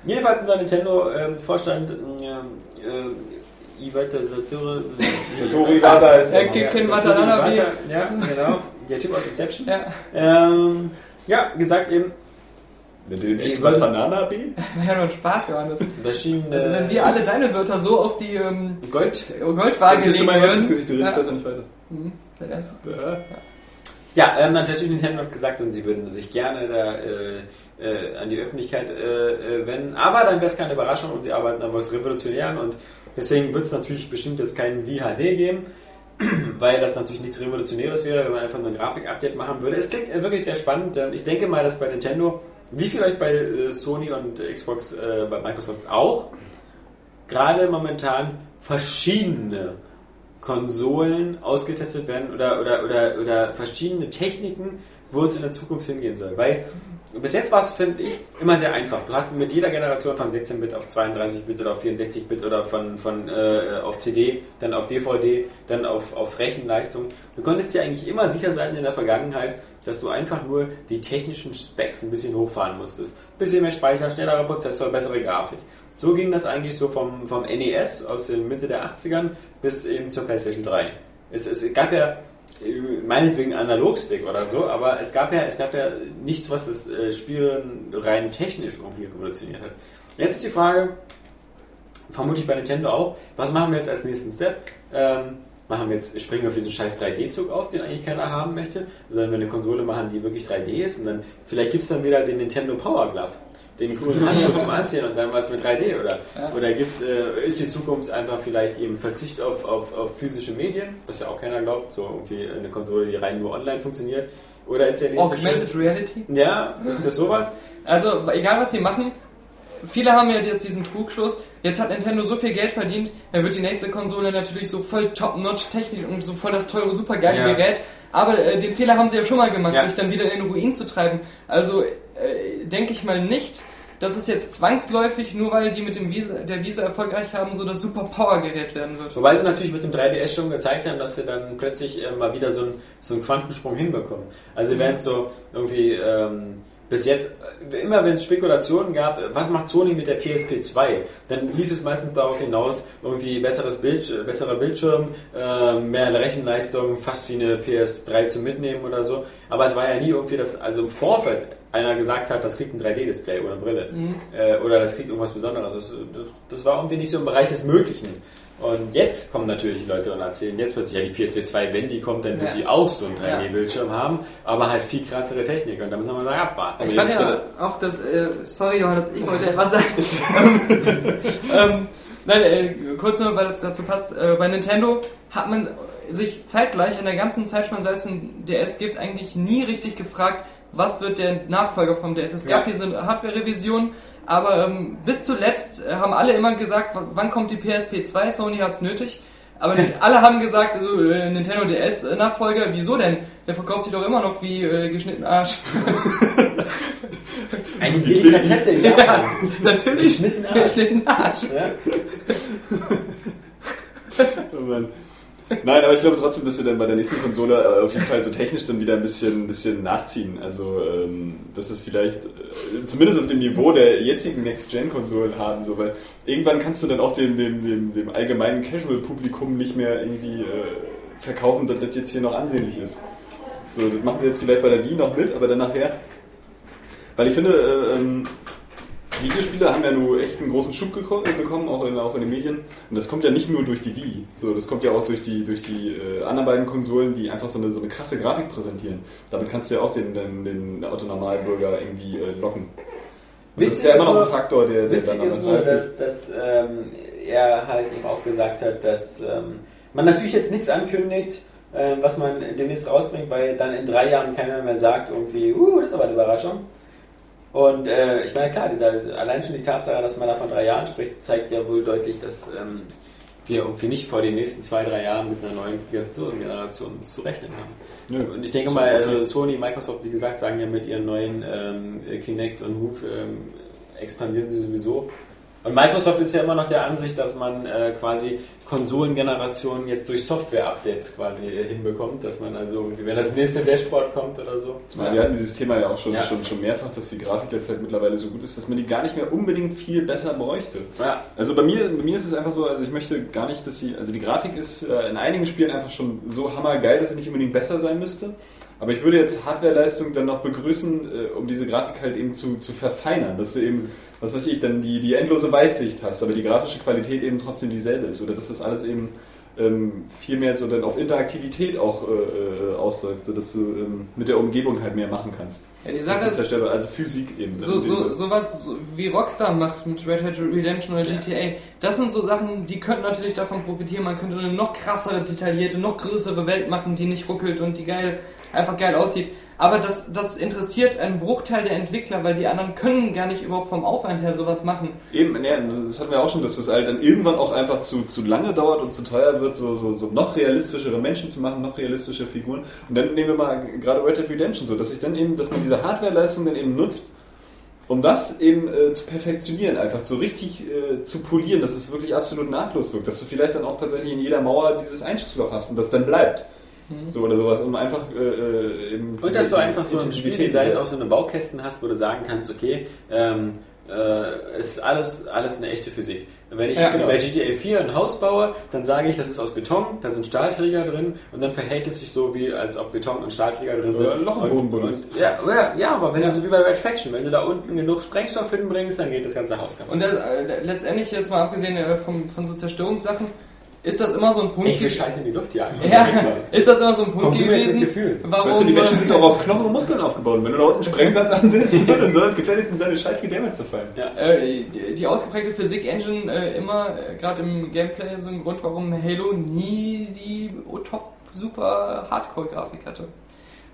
Jedenfalls unser Nintendo-Vorstand äh, äh, Iwata Satoru Satori Wada ist Ja, ja Ken- Watanabe. Iwata, Ja, genau. Der Typ aus Inception. Ja, Ähm, ja, gesagt eben, den Sie sich würden- Banana B? war ja nur Spaß, Johannes. verschiedene Also wenn wir alle deine Wörter so auf die ähm, Gold. Goldwaage Das ist jetzt schon mein legen ganzes würden. Gesicht, du redest Ja. besser nicht weiter. Mhm. Das ist- Ja. Ja, ähm, natürlich Nintendo hat gesagt, sie würden sich gerne da äh, äh, an die Öffentlichkeit äh, äh, wenden, aber dann wäre es keine Überraschung und sie arbeiten an was Revolutionären und deswegen wird es natürlich bestimmt jetzt keinen VHD geben, *clears throat* weil das natürlich nichts Revolutionäres wäre, wenn man einfach nur ein Grafik-Update machen würde. Es klingt äh, wirklich sehr spannend. Ich denke mal, dass bei Nintendo, wie vielleicht bei äh, Sony und Xbox, bei Microsoft auch, gerade momentan verschiedene Konsolen ausgetestet werden oder, oder, oder, oder verschiedene Techniken, wo es in der Zukunft hingehen soll. Weil bis jetzt war es, finde ich, immer sehr einfach. Du hast mit jeder Generation von 16-Bit auf 32-Bit oder auf 64-Bit oder von, von äh, auf CD, dann auf DVD, dann auf, auf Rechenleistung. Du konntest dir eigentlich immer sicher sein in der Vergangenheit, dass du einfach nur die technischen Specs ein bisschen hochfahren musstest. Bisschen mehr Speicher, schnellerer Prozessor, bessere Grafik. So ging das eigentlich so vom, vom NES aus den Mitte der 80ern bis eben zur PlayStation 3. Es, es gab ja äh, meinetwegen Analogstick oder so, aber es gab ja, es gab ja nichts, was das äh, Spiel rein technisch irgendwie revolutioniert hat. Jetzt ist die Frage, vermutlich bei Nintendo auch, was machen wir jetzt als nächsten Step? Ähm, machen wir jetzt, springen wir auf diesen scheiß 3D-Zug auf, den eigentlich keiner haben möchte, sondern wir eine Konsole machen, die wirklich 3D ist und dann, vielleicht gibt es dann wieder den Nintendo Power Glove, den coolen Handschuh zum Anziehen und dann was mit 3D oder, Ja. oder gibt's, äh, ist die Zukunft einfach vielleicht eben Verzicht auf, auf, auf physische Medien, was ja auch keiner glaubt, so irgendwie eine Konsole, die rein nur online funktioniert, oder ist der nächste Augmented Schritt, Reality. ja, ist das sowas? Also, egal was sie machen, viele haben ja jetzt diesen Trugschluss, jetzt hat Nintendo so viel Geld verdient, dann wird die nächste Konsole natürlich so voll top-notch Technik und so voll das teure, supergeile Ja. Gerät. Aber äh, den Fehler haben sie ja schon mal gemacht, Ja. sich dann wieder in den Ruin zu treiben. Also äh, denke ich mal nicht, dass es jetzt zwangsläufig, nur weil die mit dem Visa, der Visa erfolgreich haben, so das Super-Power-Gerät werden wird. Wobei sie natürlich mit dem 3DS schon gezeigt haben, dass sie dann plötzlich äh, mal wieder so, ein, so einen Quantensprung hinbekommen. Also während so irgendwie ähm, bis jetzt, äh, immer wenn es Spekulationen gab, äh, was macht Sony mit der PSP 2, dann lief es meistens darauf hinaus, irgendwie besseres Bild, äh, besserer Bildschirm, äh, mehr Rechenleistung, fast wie eine PS3 zum Mitnehmen oder so. Aber es war ja nie irgendwie, dass also im Vorfeld einer gesagt hat, das kriegt ein 3D-Display oder eine Brille. Äh, oder das kriegt irgendwas Besonderes. Das, das, das war irgendwie nicht so im Bereich des Möglichen. Und jetzt kommen natürlich Leute und erzählen jetzt plötzlich, ja, die PSP 2, wenn die kommt, dann wird Ja. die auch so einen 3D-Bildschirm haben, aber halt viel krassere Technik. Und da müssen wir mal abwarten. Ich fand ja auch das, äh, sorry Johannes, ich wollte etwas sagen. *laughs* *laughs* ähm, nein, äh, kurz nur, weil das dazu passt. Äh, bei Nintendo hat man sich zeitgleich in der ganzen Zeitspanne, seit es ein DS gibt, eigentlich nie richtig gefragt, was wird der Nachfolger vom DS. Es gab Ja. diese Hardware-Revision, aber ähm, bis zuletzt äh, haben alle immer gesagt, wann kommt die PSP 2, Sony hat's nötig. Aber nicht *laughs* alle haben gesagt, also, äh, Nintendo DS Nachfolger, wieso denn? Der verkauft sich doch immer noch wie äh, geschnitten Arsch. *laughs* Eine Delikatesse in Japan. Natürlich. Geschnitten Arsch. Geschnitten Arsch. Ja? *laughs* Oh Mann. Nein, aber ich glaube trotzdem, dass sie dann bei der nächsten Konsole äh, auf jeden Fall so technisch dann wieder ein bisschen, bisschen nachziehen. Also, ähm, dass es vielleicht äh, zumindest auf dem Niveau der jetzigen Next-Gen-Konsolen haben, so, weil irgendwann kannst du dann auch dem, dem, dem, dem allgemeinen Casual-Publikum nicht mehr irgendwie äh, verkaufen, dass das jetzt hier noch ansehnlich ist. So, das machen sie jetzt vielleicht bei der Wii noch mit, aber dann nachher. Weil ich finde, äh, ähm, Videospiele haben ja nur echt einen großen Schub äh, bekommen, auch in, auch in den Medien. Und das kommt ja nicht nur durch die Wii, so, das kommt ja auch durch die, durch die äh, anderen beiden Konsolen, die einfach so eine, so eine krasse Grafik präsentieren. Damit kannst du ja auch den, den, den Autonormalbürger irgendwie äh, locken. Und das ist ja immer noch nur- ein Faktor, der, der Witzig ist nur, dass, dass ähm, er halt eben auch gesagt hat, dass ähm, man natürlich jetzt nichts ankündigt, ähm, was man demnächst rausbringt, weil dann in drei Jahren keiner mehr sagt, irgendwie, uh, das ist aber eine Überraschung. Und äh, ich meine, klar, dieser, allein schon die Tatsache, dass man da von drei Jahren spricht, zeigt ja wohl deutlich, dass ähm, wir irgendwie nicht vor den nächsten zwei, drei Jahren mit einer neuen Generation zu rechnen haben. Nö. Und ich denke mal, also Sony, Microsoft, wie gesagt, sagen ja mit ihren neuen ähm, Kinect und Move ähm, expandieren sie sowieso. Und Microsoft ist ja immer noch der Ansicht, dass man äh, quasi Konsolengenerationen jetzt durch Software-Updates quasi äh, hinbekommt, dass man also irgendwie, wenn das nächste Dashboard kommt oder so. Ich meine, wir hatten dieses Thema ja auch schon, Ja. schon, schon mehrfach, dass die Grafik jetzt halt mittlerweile so gut ist, dass man die gar nicht mehr unbedingt viel besser bräuchte. Ja. Also bei mir, bei mir ist es einfach so, also ich möchte gar nicht, dass sie, also die Grafik ist äh, in einigen Spielen einfach schon so hammergeil, dass sie nicht unbedingt besser sein müsste. Aber ich würde jetzt Hardwareleistung dann noch begrüßen, äh, um diese Grafik halt eben zu, zu verfeinern, dass du eben, was weiß ich, dann die, die endlose Weitsicht hast, aber die grafische Qualität eben trotzdem dieselbe ist. Oder dass das alles eben ähm, viel mehr so dann auf Interaktivität auch äh, äh, ausläuft, sodass du ähm, mit der Umgebung halt mehr machen kannst. Ja, die Sache ist also Physik eben. so, so, sowas so wie Rockstar macht mit Red Hat Redemption oder GTA, das sind so Sachen, die könnten natürlich davon profitieren. Man könnte eine noch krassere, detaillierte, noch größere Welt machen, die nicht ruckelt und die geil, einfach geil aussieht. Aber das, das interessiert einen Bruchteil der Entwickler, weil die anderen können gar nicht überhaupt vom Aufwand her sowas machen. Eben, ne, das hatten wir auch schon, dass das halt dann irgendwann auch einfach zu, zu lange dauert und zu teuer wird, so, so, so noch realistischere Menschen zu machen, noch realistische Figuren. Und dann nehmen wir mal gerade Red Dead Redemption so, dass sich dann eben, dass man diese Hardwareleistung dann eben nutzt, um das eben äh, zu perfektionieren, einfach so richtig äh, zu polieren, dass es wirklich absolut nahtlos wirkt, dass du vielleicht dann auch tatsächlich in jeder Mauer dieses Einschussloch hast und das dann bleibt. So oder sowas, um einfach äh, äh, eben Und diese- dass du einfach so ein Spieldesign auch so eine Baukästen hast, wo du sagen kannst, okay, ähm, äh, es ist alles, alles eine echte Physik. Wenn ich Ja, genau. bei GTA 4 ein Haus baue, dann sage ich, das ist aus Beton, da sind Stahlträger drin und dann verhält es sich so, wie als ob Beton und Stahlträger drin sind. Oder Loch im Boden und- Ja, ja, ja, aber wenn du so wie bei Red Faction, wenn du da unten genug Sprengstoff hinbringst, dann geht das ganze Haus kaputt. Und das, äh, letztendlich, jetzt mal abgesehen äh, vom, von so Zerstörungssachen, ist das immer so ein Punkt Ich will Scheiße in die Luft jagen. Ja, *laughs* ist das immer so ein Punkt Kommt jetzt gewesen, ins Gefühl. warum Weißt du, die Menschen sind auch aus Knochen und Muskeln aufgebaut. Und wenn du da unten einen Sprengsatz ansetzt, *laughs* dann soll das gefährlich in seine scheiß Gedämme zu fallen. äh, die, die ausgeprägte Physik-Engine äh, immer, äh, gerade im Gameplay, so ein Grund, warum Halo nie die top super Hardcore-Grafik hatte.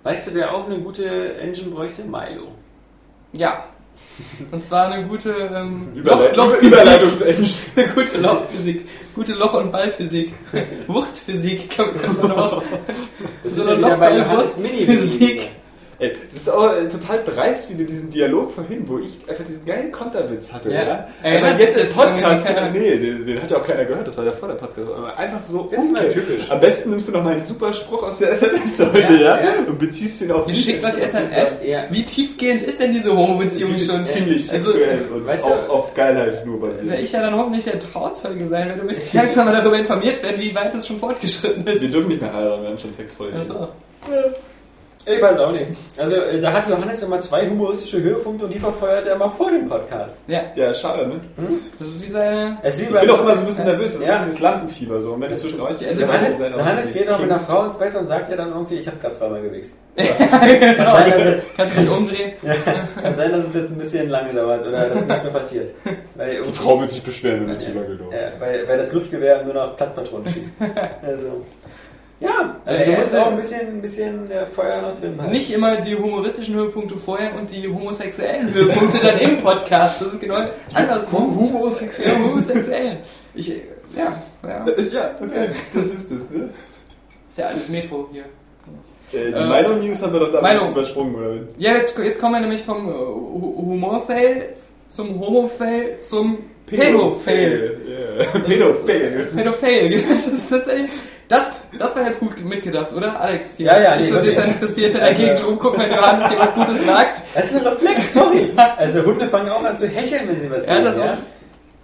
Weißt du, wer auch eine gute Engine bräuchte? Milo. Ja. Und zwar eine gute ähm, Lochphysik. Überleitungsengine. *laughs* Eine gute Lochphysik. Gute Loch- und Ballphysik. *laughs* Wurstphysik kann, kann man auch. So eine Loch- und Wurstphysik. Ey, das ist auch äh, total dreist, wie du diesen Dialog vorhin, wo ich einfach diesen geilen Konterwitz hatte, Ja. ja? Einfach sich jetzt im Podcast, keiner? nee, den, den hat ja auch keiner gehört, das war der vor der Podcast, aber einfach so Das ist umgekehrt. typisch. Am besten nimmst du noch mal einen super Spruch aus der SMS heute, ja? Und beziehst ihn auf Ihr mich. schickt euch SMS. Ja. Wie tiefgehend ist denn diese Homo-Beziehung Die ist schon? ziemlich Also, sexuell und weißt auch du- auf Geilheit nur Da basiert. ich ja dann hoffentlich der Trauzeuge sein werde, damit ich *laughs* langsam mal darüber informiert werden, wie weit es schon fortgeschritten Wir ist. dürfen nicht mehr heiraten, wir haben schon Sex vor Achso. Ich weiß auch nicht. Also äh, da hat Johannes immer zwei humoristische Höhepunkte und die verfeuert er immer vor dem Podcast. Ja, Ja, schade, ne? das ist wie seine. Es ist wie Ich bin auch immer so ein bisschen nervös, das ist Ja. ja. dieses Lampenfieber so. Und wenn ich zwischen euch sitze, Also dann Johannes, ist es auch Johannes geht auch mit einer. Frau ins Bett und sagt ja dann irgendwie, ich habe gerade zweimal gewichst. *laughs* genau. Kann sein, dass jetzt, Kannst du dich umdrehen? *laughs* kann sein, dass es jetzt ein bisschen lange dauert oder dass nichts mehr passiert. *laughs* Weil Die Frau wird sich beschweren, wenn du zu lange dauert. Ja, weil, weil das Luftgewehr nur noch Platzpatronen schießt. Also. Ja, also du musst auch ein bisschen, ein bisschen äh, Feuer noch drin haben. Nicht immer die humoristischen Höhepunkte vorher und die homosexuellen Höhepunkte dann im Podcast. Das ist genau andersrum. Homosexuell. Ja, homosexuell. Ich, ja, ja. *laughs* Ja, okay, das ist es. Ne? Ist ja alles Metro hier. Äh, die Äh, Meinung-News haben wir doch damals Meinung. übersprungen, oder? Ja, jetzt, jetzt kommen wir nämlich vom äh, Hu- Humorfail zum Homofail zum. Pedofail. Pedofail, *laughs* genau. das ist das, ey. Das, das war jetzt gut mitgedacht, oder Alex? Hier. Ja, ja, Nicht nee, so wirklich. desinteressiert in der Gegend rumgucken, wenn Johannes hier was Gutes sagt. *laughs* Das ist ein Reflex, sorry. Also Hunde fangen auch an zu hecheln, wenn sie was Ja, sehen. das auch.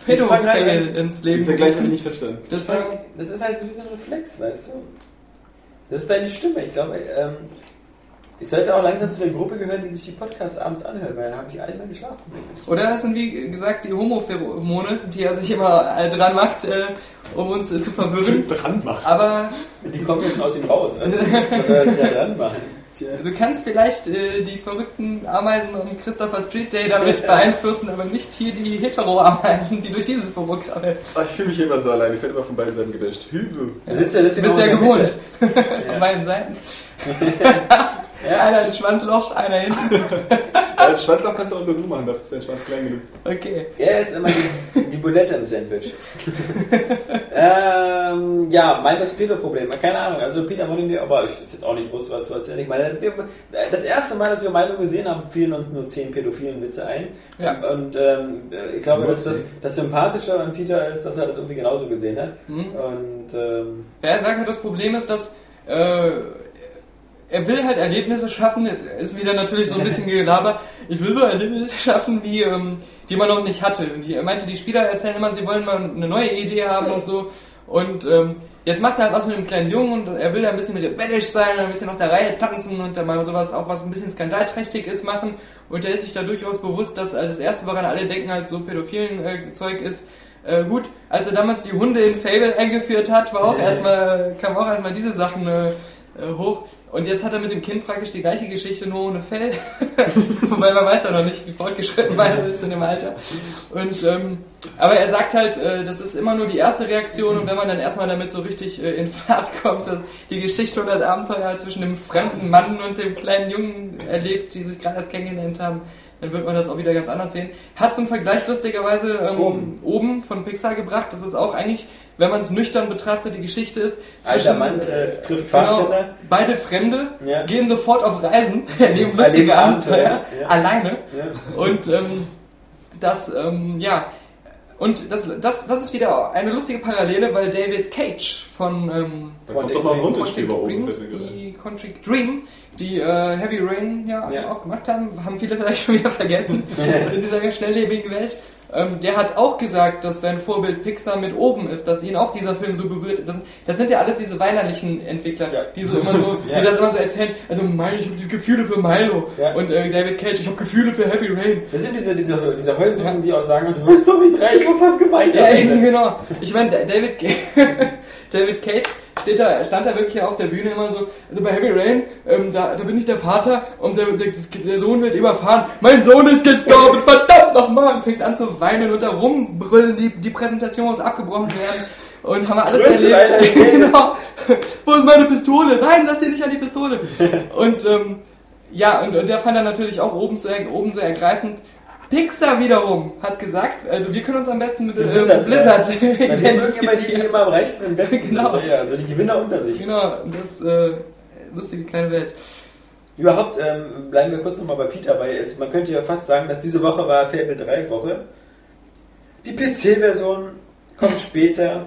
Pedofail ins Den Leben. Vergleich habe ich nicht verstanden. Das war, Das ist halt so wie so ein Reflex, weißt du? Das ist deine Stimme. Ich glaube, ähm, Ich sollte auch langsam zu der Gruppe gehören, die sich die Podcasts abends anhört, weil dann habe ich all meine Schlafprobleme. Oder das sind wie gesagt die Homopheromone, die er sich immer dran macht, äh, um uns äh, zu verwirren. *laughs* dran machen. Aber Die kommen jetzt aus ihm raus. Also, was soll er sich da dran machen? du kannst vielleicht äh, die verrückten Ameisen um Christopher Street Day damit *laughs* beeinflussen, aber nicht hier die Hetero-Ameisen, die durch dieses Büro krabbeln. Ah, ich fühle mich immer so allein. Ich werde immer von beiden Seiten gebasht. Hilfe! Da sitzt er, sitzt Du bist ja gewohnt. Mitte. *laughs* Auf beiden Seiten. Ja. Einer ins Schwanzloch, einer hinten. *laughs* Ja, als Schwanzloch kannst du auch nur du machen, dafür ist dein Schwanz klein genug. Okay. Er ist immer die, die Bulette im Sandwich. *laughs* ähm, ja, mein Pedo-Problem. Keine Ahnung. Also Peter Molyneux, aber ich ist jetzt auch nicht groß was zu erzählen. Ich meine, das, wir, das erste Mal, dass wir Milo gesehen haben, fielen uns nur zehn pädophilen Witze ein. Ja. Und ähm, ich glaube, dass das, das Sympathische an Peter ist, dass er das irgendwie genauso gesehen hat. Mhm. Und ähm, Ja, er sagt halt, das Problem ist, dass äh, er will halt Erlebnisse schaffen. Es ist wieder natürlich so ein bisschen Gelaber. Ich will so Erlebnisse schaffen, wie ähm, die man noch nicht hatte. Und die, er meinte, die Spieler erzählen immer, sie wollen mal eine neue Idee haben und so. Und ähm, jetzt macht er halt was mit dem kleinen Jungen und er will da ein bisschen rebellisch sein und ein bisschen aus der Reihe tanzen und dann mal sowas auch was ein bisschen skandalträchtig ist machen. Und er ist sich da durchaus bewusst, dass das erste, woran alle denken, halt so pädophilen äh, Zeug ist, äh, gut, als er damals die Hunde in Fable eingeführt hat, war auch erstmal, kam auch erstmal diese Sachen äh, äh, hoch. Und jetzt hat er mit dem Kind praktisch die gleiche Geschichte, nur ohne Fell. *laughs* Wobei man weiß ja noch nicht, wie fortgeschritten man ist in dem Alter. Und, ähm, aber er sagt halt, äh, das ist immer nur die erste Reaktion und wenn man dann erstmal damit so richtig äh, in Fahrt *laughs* kommt, dass die Geschichte oder das Abenteuer zwischen dem fremden Mann und dem kleinen Jungen erlebt, die sich gerade erst kennengelernt haben, dann wird man das auch wieder ganz anders sehen. Hat zum Vergleich lustigerweise ähm, Oben. oben von Pixar gebracht, das ist auch eigentlich, wenn man es nüchtern betrachtet, die Geschichte ist. alter zwischen- Mann trifft, trifft Genau, Pfadfinder. beide Fremde Ja. gehen sofort auf Reisen, *laughs* erleben lustige Abenteuer, ja. alleine. Ja. Und ähm, das, ähm, ja, und das, das, das ist wieder eine lustige Parallele, weil David Cage von ähm. Dreams, die Quantic Dream, die äh, Heavy Rain ja, Ja. auch gemacht haben, haben viele vielleicht schon wieder vergessen *laughs* in dieser schnelllebigen Welt. Ähm, der hat auch gesagt, dass sein Vorbild Pixar mit oben ist, dass ihn auch dieser Film so berührt. Das, das sind ja alles diese weinerlichen Entwickler, Ja. die so immer so, *laughs* Ja. die das immer so erzählen. Also Milo, ich habe diese Gefühle für Milo Ja. und äh, David Cage, ich habe Gefühle für Heavy Rain. Das sind diese, diese, diese Heulsuchen, die auch sagen, du bist so wie drei, ich hab fast geweint. Ja, *laughs* ist, genau. Ich meine, David, *laughs* David Cage steht da, stand da wirklich auf der Bühne immer so, also bei Heavy Rain, ähm, da, da bin ich der Vater und der, der, der Sohn wird überfahren. Mein Sohn ist gestorben, verdammt nochmal! Und fängt an zu weinen und da rumbrüllen, die, die Präsentation muss abgebrochen werden. Und haben wir alles Leiter erlebt. Welt. *laughs* genau. Wo ist meine Pistole? Nein, lass dir nicht an die Pistole. *laughs* Und ähm, ja, und, und der fand dann natürlich auch oben so, er- oben so ergreifend. Pixar wiederum hat gesagt, also wir können uns am besten mit, äh, Blizzard, Blizzard, ja. Weil die immer identifizieren. immer am reichsten im Besten Genau. sind. Ja, also die Gewinner unter sich. Genau, das äh, lustige kleine Welt. Überhaupt ähm, bleiben wir kurz nochmal bei Peter, weil es, man könnte ja fast sagen, dass diese Woche war Fable 3 Woche. Die PC-Version kommt später.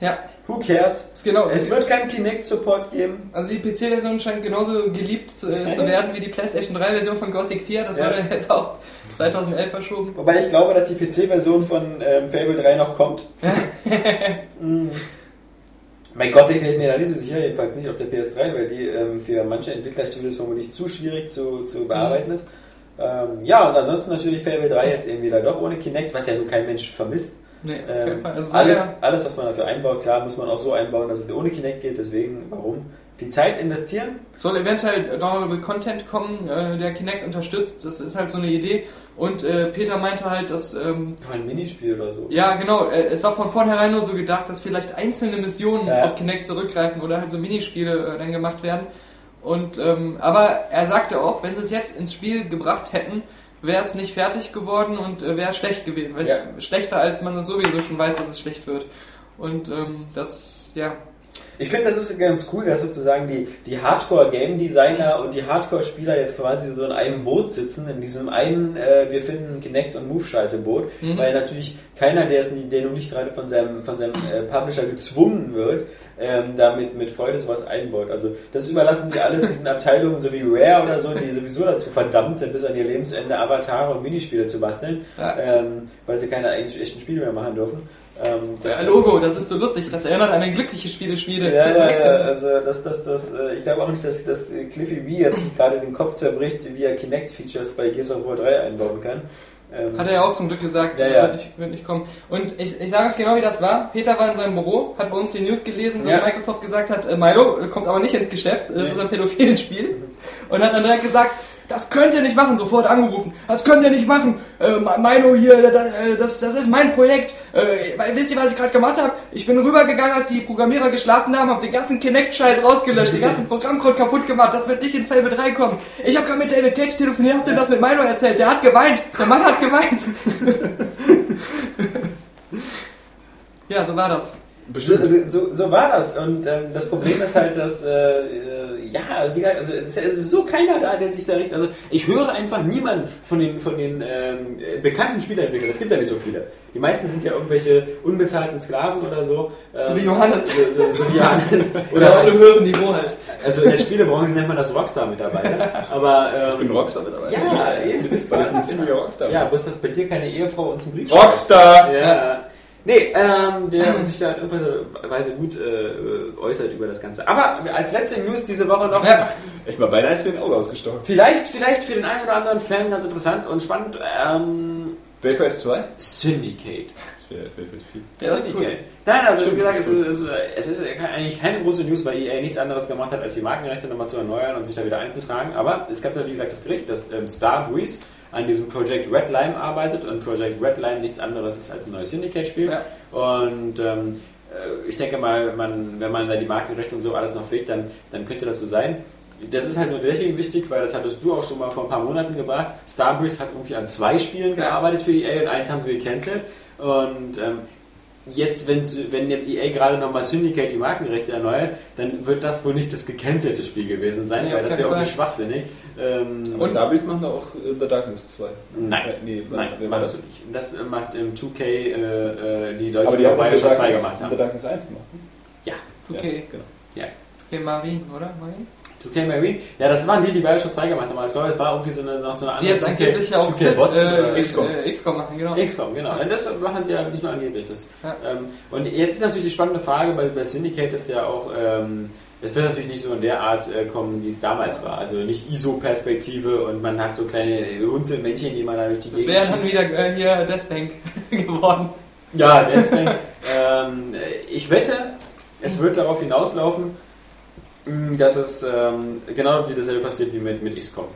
Ja, Who cares? genau. Es wird keinen Kinect-Support geben. also die PC-Version scheint genauso geliebt zu, äh, zu *laughs* werden wie die PlayStation 3-Version von Gothic 4. Das Ja. wurde jetzt auch 2011 verschoben. Wobei ich glaube, dass die PC-Version von ähm, Fable 3 noch kommt. *laughs* Mm. Mein Gott, ich fällt mir da nicht so sicher, jedenfalls nicht auf der PS3, weil die ähm, für manche Entwicklerstudios vermutlich zu schwierig zu, zu bearbeiten ist. Ähm, ja, und ansonsten natürlich Fable 3 jetzt eben wieder doch ohne Kinect, was ja nun kein Mensch vermisst. Nee, Ähm. Also alles, ja- alles, was man dafür einbaut, klar, muss man auch so einbauen, dass es ohne Kinect geht. Deswegen, warum? Die Zeit investieren. soll eventuell downloadable Content kommen, äh, der Kinect unterstützt. Das ist halt so eine Idee. Und äh, Peter meinte halt, dass ähm, Ein Minispiel oder so. Ja, genau. äh, Es war von vornherein nur so gedacht, dass vielleicht einzelne Missionen Ja. auf Kinect zurückgreifen oder halt so Minispiele äh, dann gemacht werden. Und ähm, aber er sagte auch, wenn sie es jetzt ins Spiel gebracht hätten, wäre es nicht fertig geworden und äh, wäre schlecht gewesen. Weil Ja. Schlechter als man es sowieso schon weiß, dass es schlecht wird. Und ähm, das, ja. Ich finde, das ist ganz cool, dass sozusagen die, die Hardcore-Game-Designer und die Hardcore-Spieler jetzt quasi so in einem Boot sitzen, in diesem einen, äh, wir finden Kinect und Move-Scheiße-Boot, Mhm. weil natürlich keiner, der, es, der nun nicht gerade von seinem, von seinem äh, Publisher gezwungen wird, ähm, damit mit Freude sowas einbaut. Also das überlassen die alles diesen Abteilungen, so wie Rare oder so, die sowieso dazu verdammt sind, bis an ihr Lebensende Avatare und Minispiele zu basteln, Ja. ähm, weil sie keine eigentlich echten Spiele mehr machen dürfen. Ähm, das- Ja, Logo, das ist so lustig. Das erinnert an eine glückliche Spieleschmiede Spiele. Ja, ja, ja, also das, das, das, äh, ich glaube auch nicht, dass, dass Cliffy B jetzt gerade den Kopf zerbricht, wie er Kinect-Features bei Gears of War 3 einbauen kann. Ähm, Hat er ja auch zum Glück gesagt, Ja, ja. Wird, nicht, wird nicht kommen. Und ich, ich sage euch genau, wie das war. Peter war in seinem Büro, hat bei uns die News gelesen, dass Ja. Microsoft gesagt hat, äh, Milo äh, kommt aber nicht ins Geschäft, das ist ein pädophiles Spiel. Und hat dann direkt gesagt, das könnt ihr nicht machen, sofort angerufen. Das könnt ihr nicht machen. Äh, Milo hier, das, das, das ist mein Projekt. Äh, wisst ihr, was ich gerade gemacht habe? Ich bin rübergegangen, als die Programmierer geschlafen haben, habe den ganzen Kinect-Scheiß rausgelöscht, den ganzen Programmcode kaputt gemacht. Das wird nicht in Fable 3 kommen. Ich habe gerade mit David Cage telefoniert, hab dem das mit Milo erzählt. Der hat geweint. Der Mann hat geweint. *laughs* ja, so war das. So, so, so war das. Und ähm, das Problem ist halt, dass, äh, äh, ja, wie gesagt, also es ist ja so keiner da, der sich da richtet. Also ich höre einfach niemanden von den, von den ähm, äh, bekannten Spieleentwicklern. Es gibt ja nicht so viele. Die meisten sind ja irgendwelche unbezahlten Sklaven oder so. Ähm, So wie Johannes. So, so, so wie Johannes. *laughs* Oder auf einem höheren Niveau halt. also in der Spielebranche nennt man das Rockstar-Mitarbeiter. Aber ähm, Ich bin Rockstar mittlerweile. Ja, eben, du bist Weil das ein Rockstar. ziemlicher Rockstar. Ja, bloß dass bei dir keine Ehefrau uns einen Brief Rockstar! ja. Nee, ähm, der sich da in irgendeiner Weise gut äh, äußert über das Ganze. Aber als letzte News diese Woche noch, Ja. Ich war beinahe mir ein Auge ausgestochen. vielleicht, vielleicht für den einen oder anderen Fan ganz interessant und spannend, ähm, Wayfair 2? Syndicate. Das wäre wär vielleicht viel. Ja, das ist Syndicate. cool. Nein, also wie Stimmt, gesagt, es ist, es ist eigentlich keine große News, weil EA nichts anderes gemacht hat, als die Markenrechte nochmal zu erneuern und sich da wieder einzutragen. Aber es gab ja, wie gesagt, das Gericht, dass ähm, Star Breeze an diesem Project Red Lime arbeitet und Project Red Lime nichts anderes ist als ein neues Syndicate-Spiel. Ja. Und ähm, äh, ich denke mal, man, wenn man da die Markenrechte und so alles noch pflegt, dann, dann könnte das so sein. Das ist halt nur deswegen wichtig, weil das hattest du auch schon mal vor ein paar Monaten gebracht. Starbreeze hat irgendwie an zwei Spielen gearbeitet für EA und eins haben sie gecancelt. Und ähm, jetzt, wenn, wenn jetzt EA gerade nochmal Syndicate die Markenrechte erneuert, dann wird das wohl nicht das gecancelte Spiel gewesen sein, Nee, weil das wäre irgendwie Fall. schwachsinnig. Ähm, Und Starbreeze machen da auch äh, The Darkness 2. Nein, Äh, nee, nein, wer war macht das? das nicht. Das äh, macht im 2K äh, äh, die Leute, Aber die die haben bei auch The Bioshock 2 Darkness, gemacht The haben. Darkness 1 gemacht. ne? Ja, Okay. genau. ja. Okay, Marine, oder? Marine? 2K Marine? Ja, das waren die, die Bioshock 2 gemacht haben. Aber ich glaube, es war irgendwie so eine, noch so eine Die jetzt 2K angeblich ja auch 2K Boston oder äh, XCOM. äh, XCOM machen, genau. XCOM, genau. Und das machen die ja nicht nur angeblich. Das, Ja. ähm, und jetzt ist natürlich die spannende Frage bei, bei Syndicate, ist ja auch, ähm, es wird natürlich nicht so in der Art äh, kommen, wie es damals war. Also nicht ISO-Perspektive und man hat so kleine Hunzelmännchen, die man da durch die Das wäre dann wieder äh, hier Deathbank *laughs* geworden. Ja, deswegen, *laughs* ähm, ich wette, es wird darauf hinauslaufen, dass es ähm, genau wie dasselbe passiert wie mit, mit XCOM.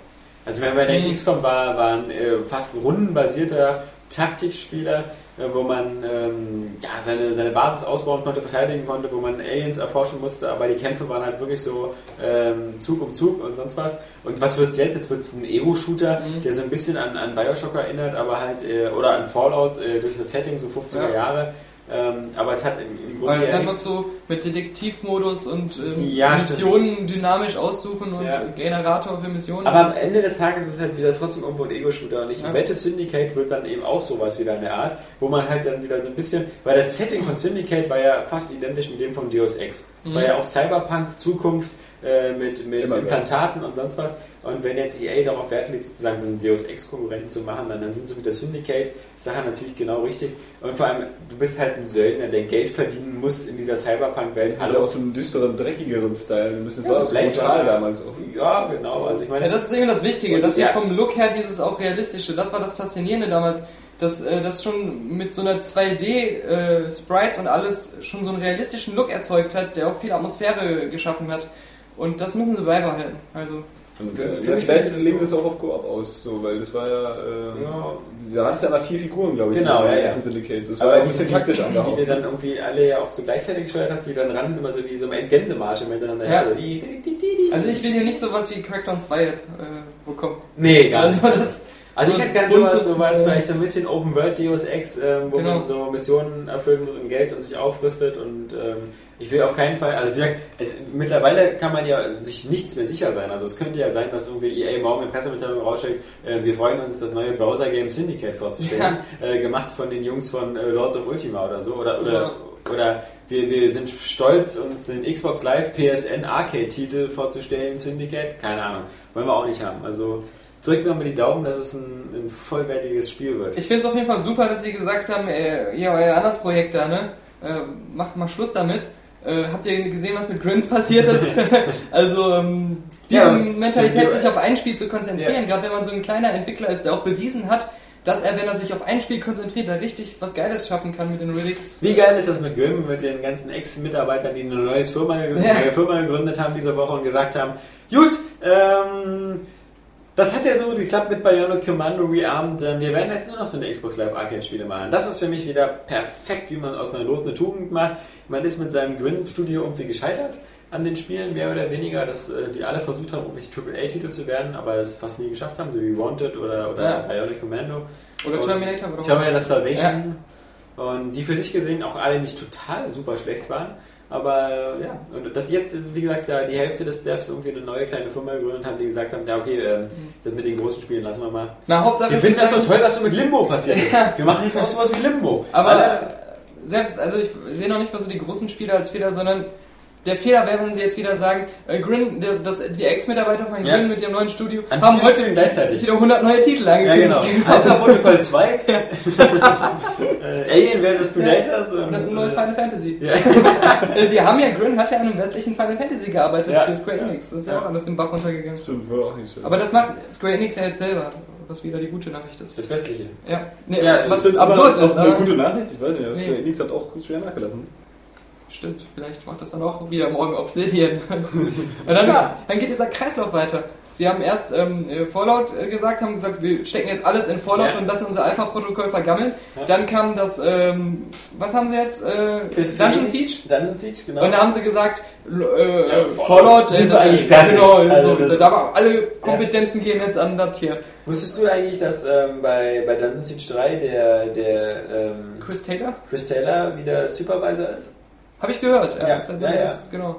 Also wenn man denkt, Mhm. XCOM war, war ein äh, fast rundenbasierter Taktikspieler, äh, wo man ähm, ja, seine, seine Basis ausbauen konnte, verteidigen konnte, wo man Aliens erforschen musste, aber die Kämpfe waren halt wirklich so ähm, Zug um Zug und sonst was. Und was wird jetzt? Jetzt wird es ein Ego-Shooter, Mhm. der so ein bisschen an, an Bioshock erinnert, aber halt, äh, oder an Fallout äh, durch das Setting, so 50er Ja. Jahre. Ähm, aber es hat im, im Grunde Weil ja dann noch so mit Detektivmodus und ähm, Ja, stimmt. Missionen dynamisch aussuchen und Ja. Generator für Missionen. Aber am Ende des Tages ist es halt wieder trotzdem irgendwo ein Ego-Shooter und ich Ja. wette, Syndicate wird dann eben auch sowas wieder in der Art, wo man halt dann wieder so ein bisschen, weil das Setting von Syndicate war ja fast identisch mit dem von Deus Ex. Es war Mhm. ja auch Cyberpunk, Zukunft äh, mit, mit Immer Implantaten und sonst was. Und wenn jetzt EA darauf Wert legt, sozusagen so einen Deus Ex-Konkurrenten zu machen, dann, dann sind so wie der Syndicate-Sache natürlich genau richtig. Und vor allem, du bist halt ein Söldner, der Geld verdienen muss in dieser Cyberpunk-Welt. Auch so einen düsteren, dreckigeren Style. Ein bisschen, das Ja, war so brutal Runner. damals auch. Ja, genau. Also ich meine, Ja, das ist eben das Wichtige, dass sie ja. vom Look her dieses auch realistische, das war das Faszinierende damals, dass äh, das schon mit so einer 2D-Sprites und alles schon so einen realistischen Look erzeugt hat, der auch viel Atmosphäre geschaffen hat. Und das müssen sie beibehalten. Also, äh, ja, vielleicht legen sie so. es auch auf Koop aus, so, weil das war ja, äh, Ja. da hattest du ja mal vier Figuren, glaube ich, Genau, in ja, ja. Syndicate. Das war Aber ja ein die, bisschen die, taktisch die, die angehaucht. du dann irgendwie alle ja auch so gleichzeitig gesteuert hast, die dann ran immer so wie so ein Gänsemarsch miteinander. Ja. so die, die, die, die. also ich will hier nicht sowas wie Crackdown 2 jetzt äh, bekommen. Nee, gar nicht. Also das, Also ich hätte gerne sowas, sowas äh, vielleicht so ein bisschen Open World Deus Ex, ähm, wo Genau. man so Missionen erfüllen muss und Geld und sich aufrüstet und ähm, ich will auf keinen Fall, also wie gesagt, es, mittlerweile kann man ja sich nichts mehr sicher sein. Also es könnte ja sein, dass irgendwie EA morgen eine Pressemitteilung rausschickt, äh, wir freuen uns, das neue Browser-Game Syndicate vorzustellen, äh, gemacht von den Jungs von äh, Lords of Ultima oder so. Oder, oder, Ja. oder wir, wir sind stolz, uns den Xbox Live PSN Arcade-Titel vorzustellen, Syndicate, keine Ahnung, wollen wir auch nicht haben. Also drückt mir mal die Daumen, dass es ein, ein vollwertiges Spiel wird. Ich finde es auf jeden Fall super, dass sie gesagt haben, äh, ja, euer anderes Projekt da, ne? Äh, macht mal Schluss damit. Äh, habt ihr gesehen, was mit Grin passiert ist? *laughs* also ähm, diese Ja, Mentalität, sich auf ein Spiel zu konzentrieren, Ja. gerade wenn man so ein kleiner Entwickler ist, der auch bewiesen hat, dass er, wenn er sich auf ein Spiel konzentriert, da richtig was Geiles schaffen kann mit den Relics. Wie geil ist das mit Grimm, mit den ganzen Ex-Mitarbeitern, die eine neue Firma, Ja. neue Firma gegründet haben diese Woche und gesagt haben, gut, ähm, das hat ja so geklappt mit Bionic Commando Rearmed, wir werden jetzt nur noch so eine Xbox Live Arcade Spiele machen. Das ist für mich wieder perfekt, wie man aus einer Not eine Tugend macht. Man ist mit seinem Grimm-Studio irgendwie gescheitert an den Spielen, mehr oder weniger, dass äh, die alle versucht haben, irgendwelche AAA-Titel zu werden, aber es fast nie geschafft haben, so wie Wanted oder, oder Ja. Bionic Commando. Oder Terminator. Oder Terminator Salvation. Und die für sich gesehen auch alle nicht total super schlecht waren. Aber äh, ja, und das jetzt, ist, wie gesagt, da die Hälfte des Devs irgendwie eine neue kleine Firma gegründet haben, die gesagt haben, ja okay, ähm, das mit den großen Spielen lassen wir mal. Na, Hauptsache, Wir finden das so toll, was so mit Limbo passiert ist. *laughs* Wir machen jetzt auch sowas wie Limbo. Aber Alle- selbst, also ich sehe noch nicht mal so die großen Spiele als Fehler, sondern der Fehler wäre, wenn sie jetzt wieder sagen, äh, Grin, das, das, die Ex-Mitarbeiter von Ja. Grin mit ihrem neuen Studio An haben heute wieder 100 neue Titel ja, angekündigt. genau. *laughs* Alpha Protocol 2, äh, Alien vs. Predators Und und, ein neues äh, Final Fantasy. ja. *laughs* Äh, Die haben ja, Grin hat ja an einem westlichen Final Fantasy gearbeitet Ja. für Square Enix. Das ist ja, Ja. auch alles im Bach runtergegangen. Stimmt, war auch nicht schön. Aber das macht Square Enix ja jetzt selber, was wieder die gute Nachricht ist. Das Westliche. Ja, nee, Ja, das was aber absurd ist. eine gute Nachricht. Ich weiß nicht, das Nee. Square Enix hat auch schwer nachgelassen. Stimmt, vielleicht macht das dann auch wieder morgen Obsidian. *laughs* Und dann, dann geht dieser Kreislauf weiter. Sie haben erst ähm, äh, Fallout äh, gesagt, haben gesagt, wir stecken jetzt alles in Fallout Ja. und lassen unser Alpha-Protokoll vergammeln. Ja. Dann kam das, ähm, was haben sie jetzt? Äh, Dungeon Siege? Dungeon Siege, genau. Und da haben sie gesagt, äh, Ja, Fallout, Fallout sind äh, eigentlich ja, fertig. Genau, Also so, da war alle Kompetenzen gehen jetzt an das hier. Wusstest du eigentlich, dass ähm, bei, bei Dungeon Siege 3 der, der ähm, Chris Taylor? Chris Taylor wieder Supervisor ist? Habe ich gehört. Ja, Ja, ist also ja, ja. das- genau.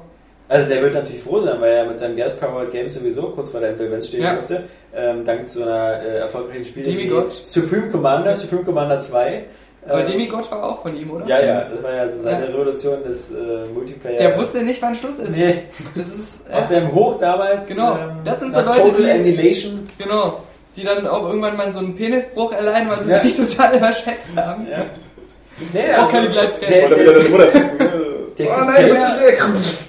Also der wird natürlich froh sein, weil er mit seinem Gas Powered Games sowieso kurz vor der Insolvenz stehen Ja. durfte. Ähm, dank so einer äh, erfolgreichen Spiele wie Demigod. Supreme Commander, Supreme Commander 2. Aber Ähm, Demigod war auch von ihm, oder? Ja, ja, das war ja so seine Ja. Revolution des äh, Multiplayer. Der wusste nicht, wann Schluss ist. Nee, Das ist *laughs* auf seinem Hoch damals. Genau. Ähm, Das sind so nach Leute, Total die- Annihilation. Genau. Die dann auch irgendwann mal so einen Penisbruch erleiden, weil sie Ja. sich *laughs* total überschätzt haben. Ja. Nee, Auch keine Gleitprämie. Der, Oder wieder der, das Bruder. *laughs* der, Oh Chris nein,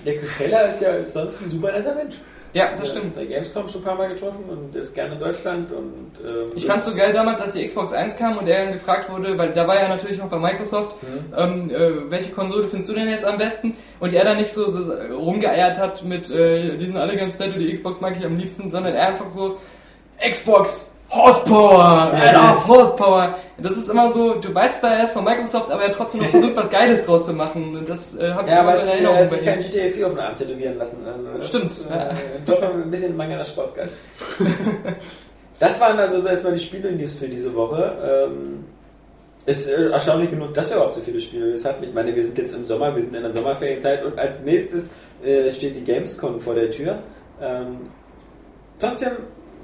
der Chris Taylor ist ja ist sonst ein super netter Mensch. Ja, das stimmt. Bei Gamescom schon ein paar Mal getroffen und ist gerne in Deutschland und ähm, Ich fand's so geil damals, als die Xbox 1 kam und er dann gefragt wurde, weil da war er natürlich noch bei Microsoft, Mhm. ähm, äh, welche Konsole findest du denn jetzt am besten? Und er dann nicht so, so rumgeeiert hat mit, äh, die sind alle ganz nett und die Xbox mag ich am liebsten, sondern er einfach so, Xbox, Horsepower, I love Horsepower. Das ist immer so, du weißt zwar, er ist von Microsoft, aber er hat trotzdem noch versucht, was Geiles draus zu machen. Und das äh, habe ich Ja, immer so in sich, er Erinnerung hat sich kein GTA 4 auf den Arm tätowieren lassen. Also Stimmt, Ist, ja. äh, doch ein bisschen mangelnder Sportsgeist. *laughs* das waren also erstmal die Spiele-News für diese Woche. Ähm, ist erstaunlich genug, dass wir überhaupt so viele Spiele haben. Ich meine, wir sind jetzt im Sommer, wir sind in der Sommerferienzeit und als nächstes äh, steht die Gamescom vor der Tür. Ähm, trotzdem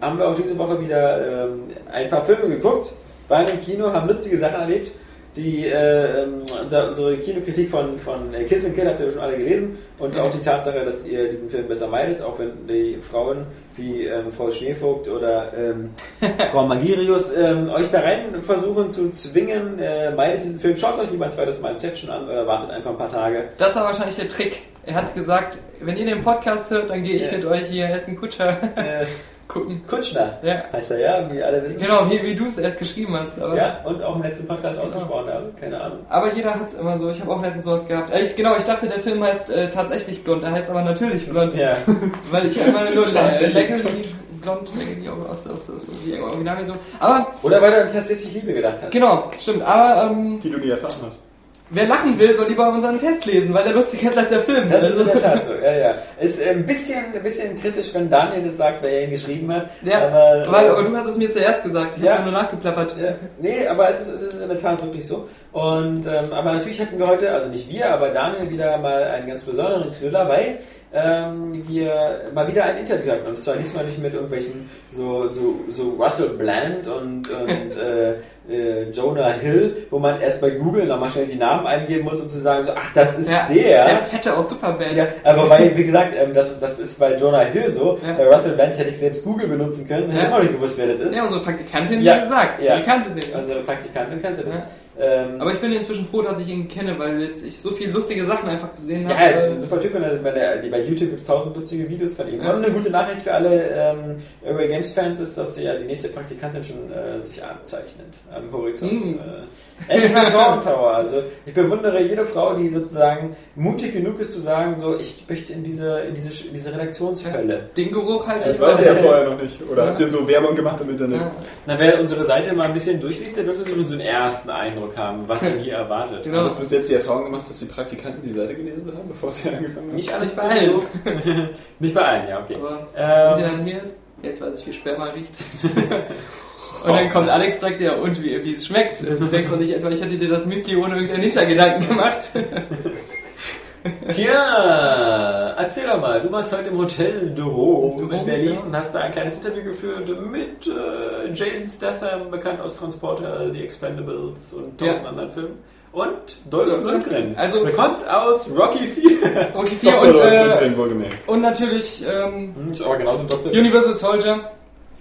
haben wir auch diese Woche wieder ähm, ein paar Filme geguckt, waren im Kino, haben lustige Sachen erlebt. Die, äh, ähm, unser, unsere Kinokritik von, von äh, Kiss and Kill habt ihr schon alle gelesen und auch die Tatsache, dass ihr diesen Film besser meidet, auch wenn die Frauen wie ähm, Frau Schneevogt oder ähm, *laughs* Frau Magirius ähm, euch da rein versuchen zu zwingen, äh, meidet diesen Film, schaut euch lieber ein zweites Mal Inception an oder wartet einfach ein paar Tage. Das war wahrscheinlich der Trick. Er hat gesagt, wenn ihr den Podcast hört, dann gehe ich Ja. mit euch hier einen Kutscher Äh, *laughs* gucken. Kutschner Ja. heißt er ja, wie alle wissen. Genau, wie, wie du es erst geschrieben hast. Aber, Ja, und auch im letzten Podcast ausgesprochen habe, keine Ahnung. aber jeder hat immer so, ich habe auch letztens sowas gehabt. Ich, genau, ich dachte, der Film heißt äh, tatsächlich blond, der heißt aber natürlich blond. Ja. *laughs* Weil ich immer nur. Leggy blond, Leggy aus, aus, aus, aus die Originalversion. Aber, Oder weil du tatsächlich Liebe gedacht hast. genau, stimmt. Aber ähm, Die du nie erfahren hast. Wer lachen will, soll lieber unseren Test lesen, weil der lustiger ist als der Film. Das ist Also- in der Tat so, ja, ja. *laughs* Ist ein bisschen, ein bisschen kritisch, wenn Daniel das sagt, wer ihn geschrieben hat. Ja, aber, weil, äh, aber du hast es mir zuerst gesagt, ich Ja. habe nur nachgeplappert. Ja, nee, aber es ist, es ist in der Tat wirklich so. Und ähm, aber natürlich hatten wir heute, also nicht wir, aber Daniel wieder mal einen ganz besonderen Knüller, weil ähm, wir mal wieder ein Interview hatten. Und zwar diesmal nicht mit irgendwelchen so, so, so Russell Bland und, und *laughs* äh, äh, Jonah Hill, wo man erst bei Google nochmal schnell die Namen eingeben muss, um zu sagen, so, ach, das ist Ja, der. der Fette aus Superbad. Ja, aber weil, wie gesagt, ähm, das, das ist bei Jonah Hill so. Ja. Bei Russell Brand hätte ich selbst Google benutzen können, hätte Ja. immer noch nicht gewusst, wer das ist. Ja, unsere Praktikantin hat gesagt, ja. die kannte den. Unsere Praktikantin kannte das. Ähm, Aber ich bin inzwischen froh, dass ich ihn kenne, weil jetzt ich so viele lustige Sachen einfach gesehen habe. ja, er ist äh, ein super Typ und also bei, der, die, bei YouTube gibt es tausend lustige Videos von ihm. Ja. Und eine gute Nachricht für alle ähm, Airway Games Fans ist, dass ja die nächste Praktikantin schon äh, sich abzeichnet am Horizont. Mhm. Äh, endlich mal Frauenpower. Also ich bewundere jede Frau, die sozusagen mutig genug ist zu sagen, so ich möchte in diese, in diese, in diese Redaktionshölle. Den Geruch halt Das ich weiß ja vorher noch nicht. Oder Ja. habt ihr so Werbung gemacht im Internet? Ja. Na, wer unsere Seite mal ein bisschen durchliest, der dürfte schon so einen ersten Eindruck haben, was er hier *laughs* erwartet. Genau. Hast du bis jetzt die Erfahrung gemacht, dass die Praktikanten die Seite gelesen haben, bevor sie angefangen haben? Nicht alles Nicht bei allen. *laughs* Nicht bei allen, ja, okay. Aber wenn sie Ähm, dann hier ist, jetzt weiß ich, wie Sperma riecht. *laughs* Und dann kommt Alex direkt, ja, und wie, wie es schmeckt. Du denkst doch nicht etwa, ich hätte dir das Müsli ohne irgendeinen Ninja-Gedanken gemacht. Tja, erzähl doch mal, du warst heute im Hotel Duro in Duro, Berlin ja. und hast da ein kleines Interview geführt mit äh, Jason Statham, bekannt aus Transporter, The Expendables und tausend Ja. anderen Filmen. Und Dolph Lundgren. Also- bekannt aus Rocky 4. Rocky 4 Dr. und, äh, und natürlich ähm, Hm, Ist aber genauso. Universal Soldier,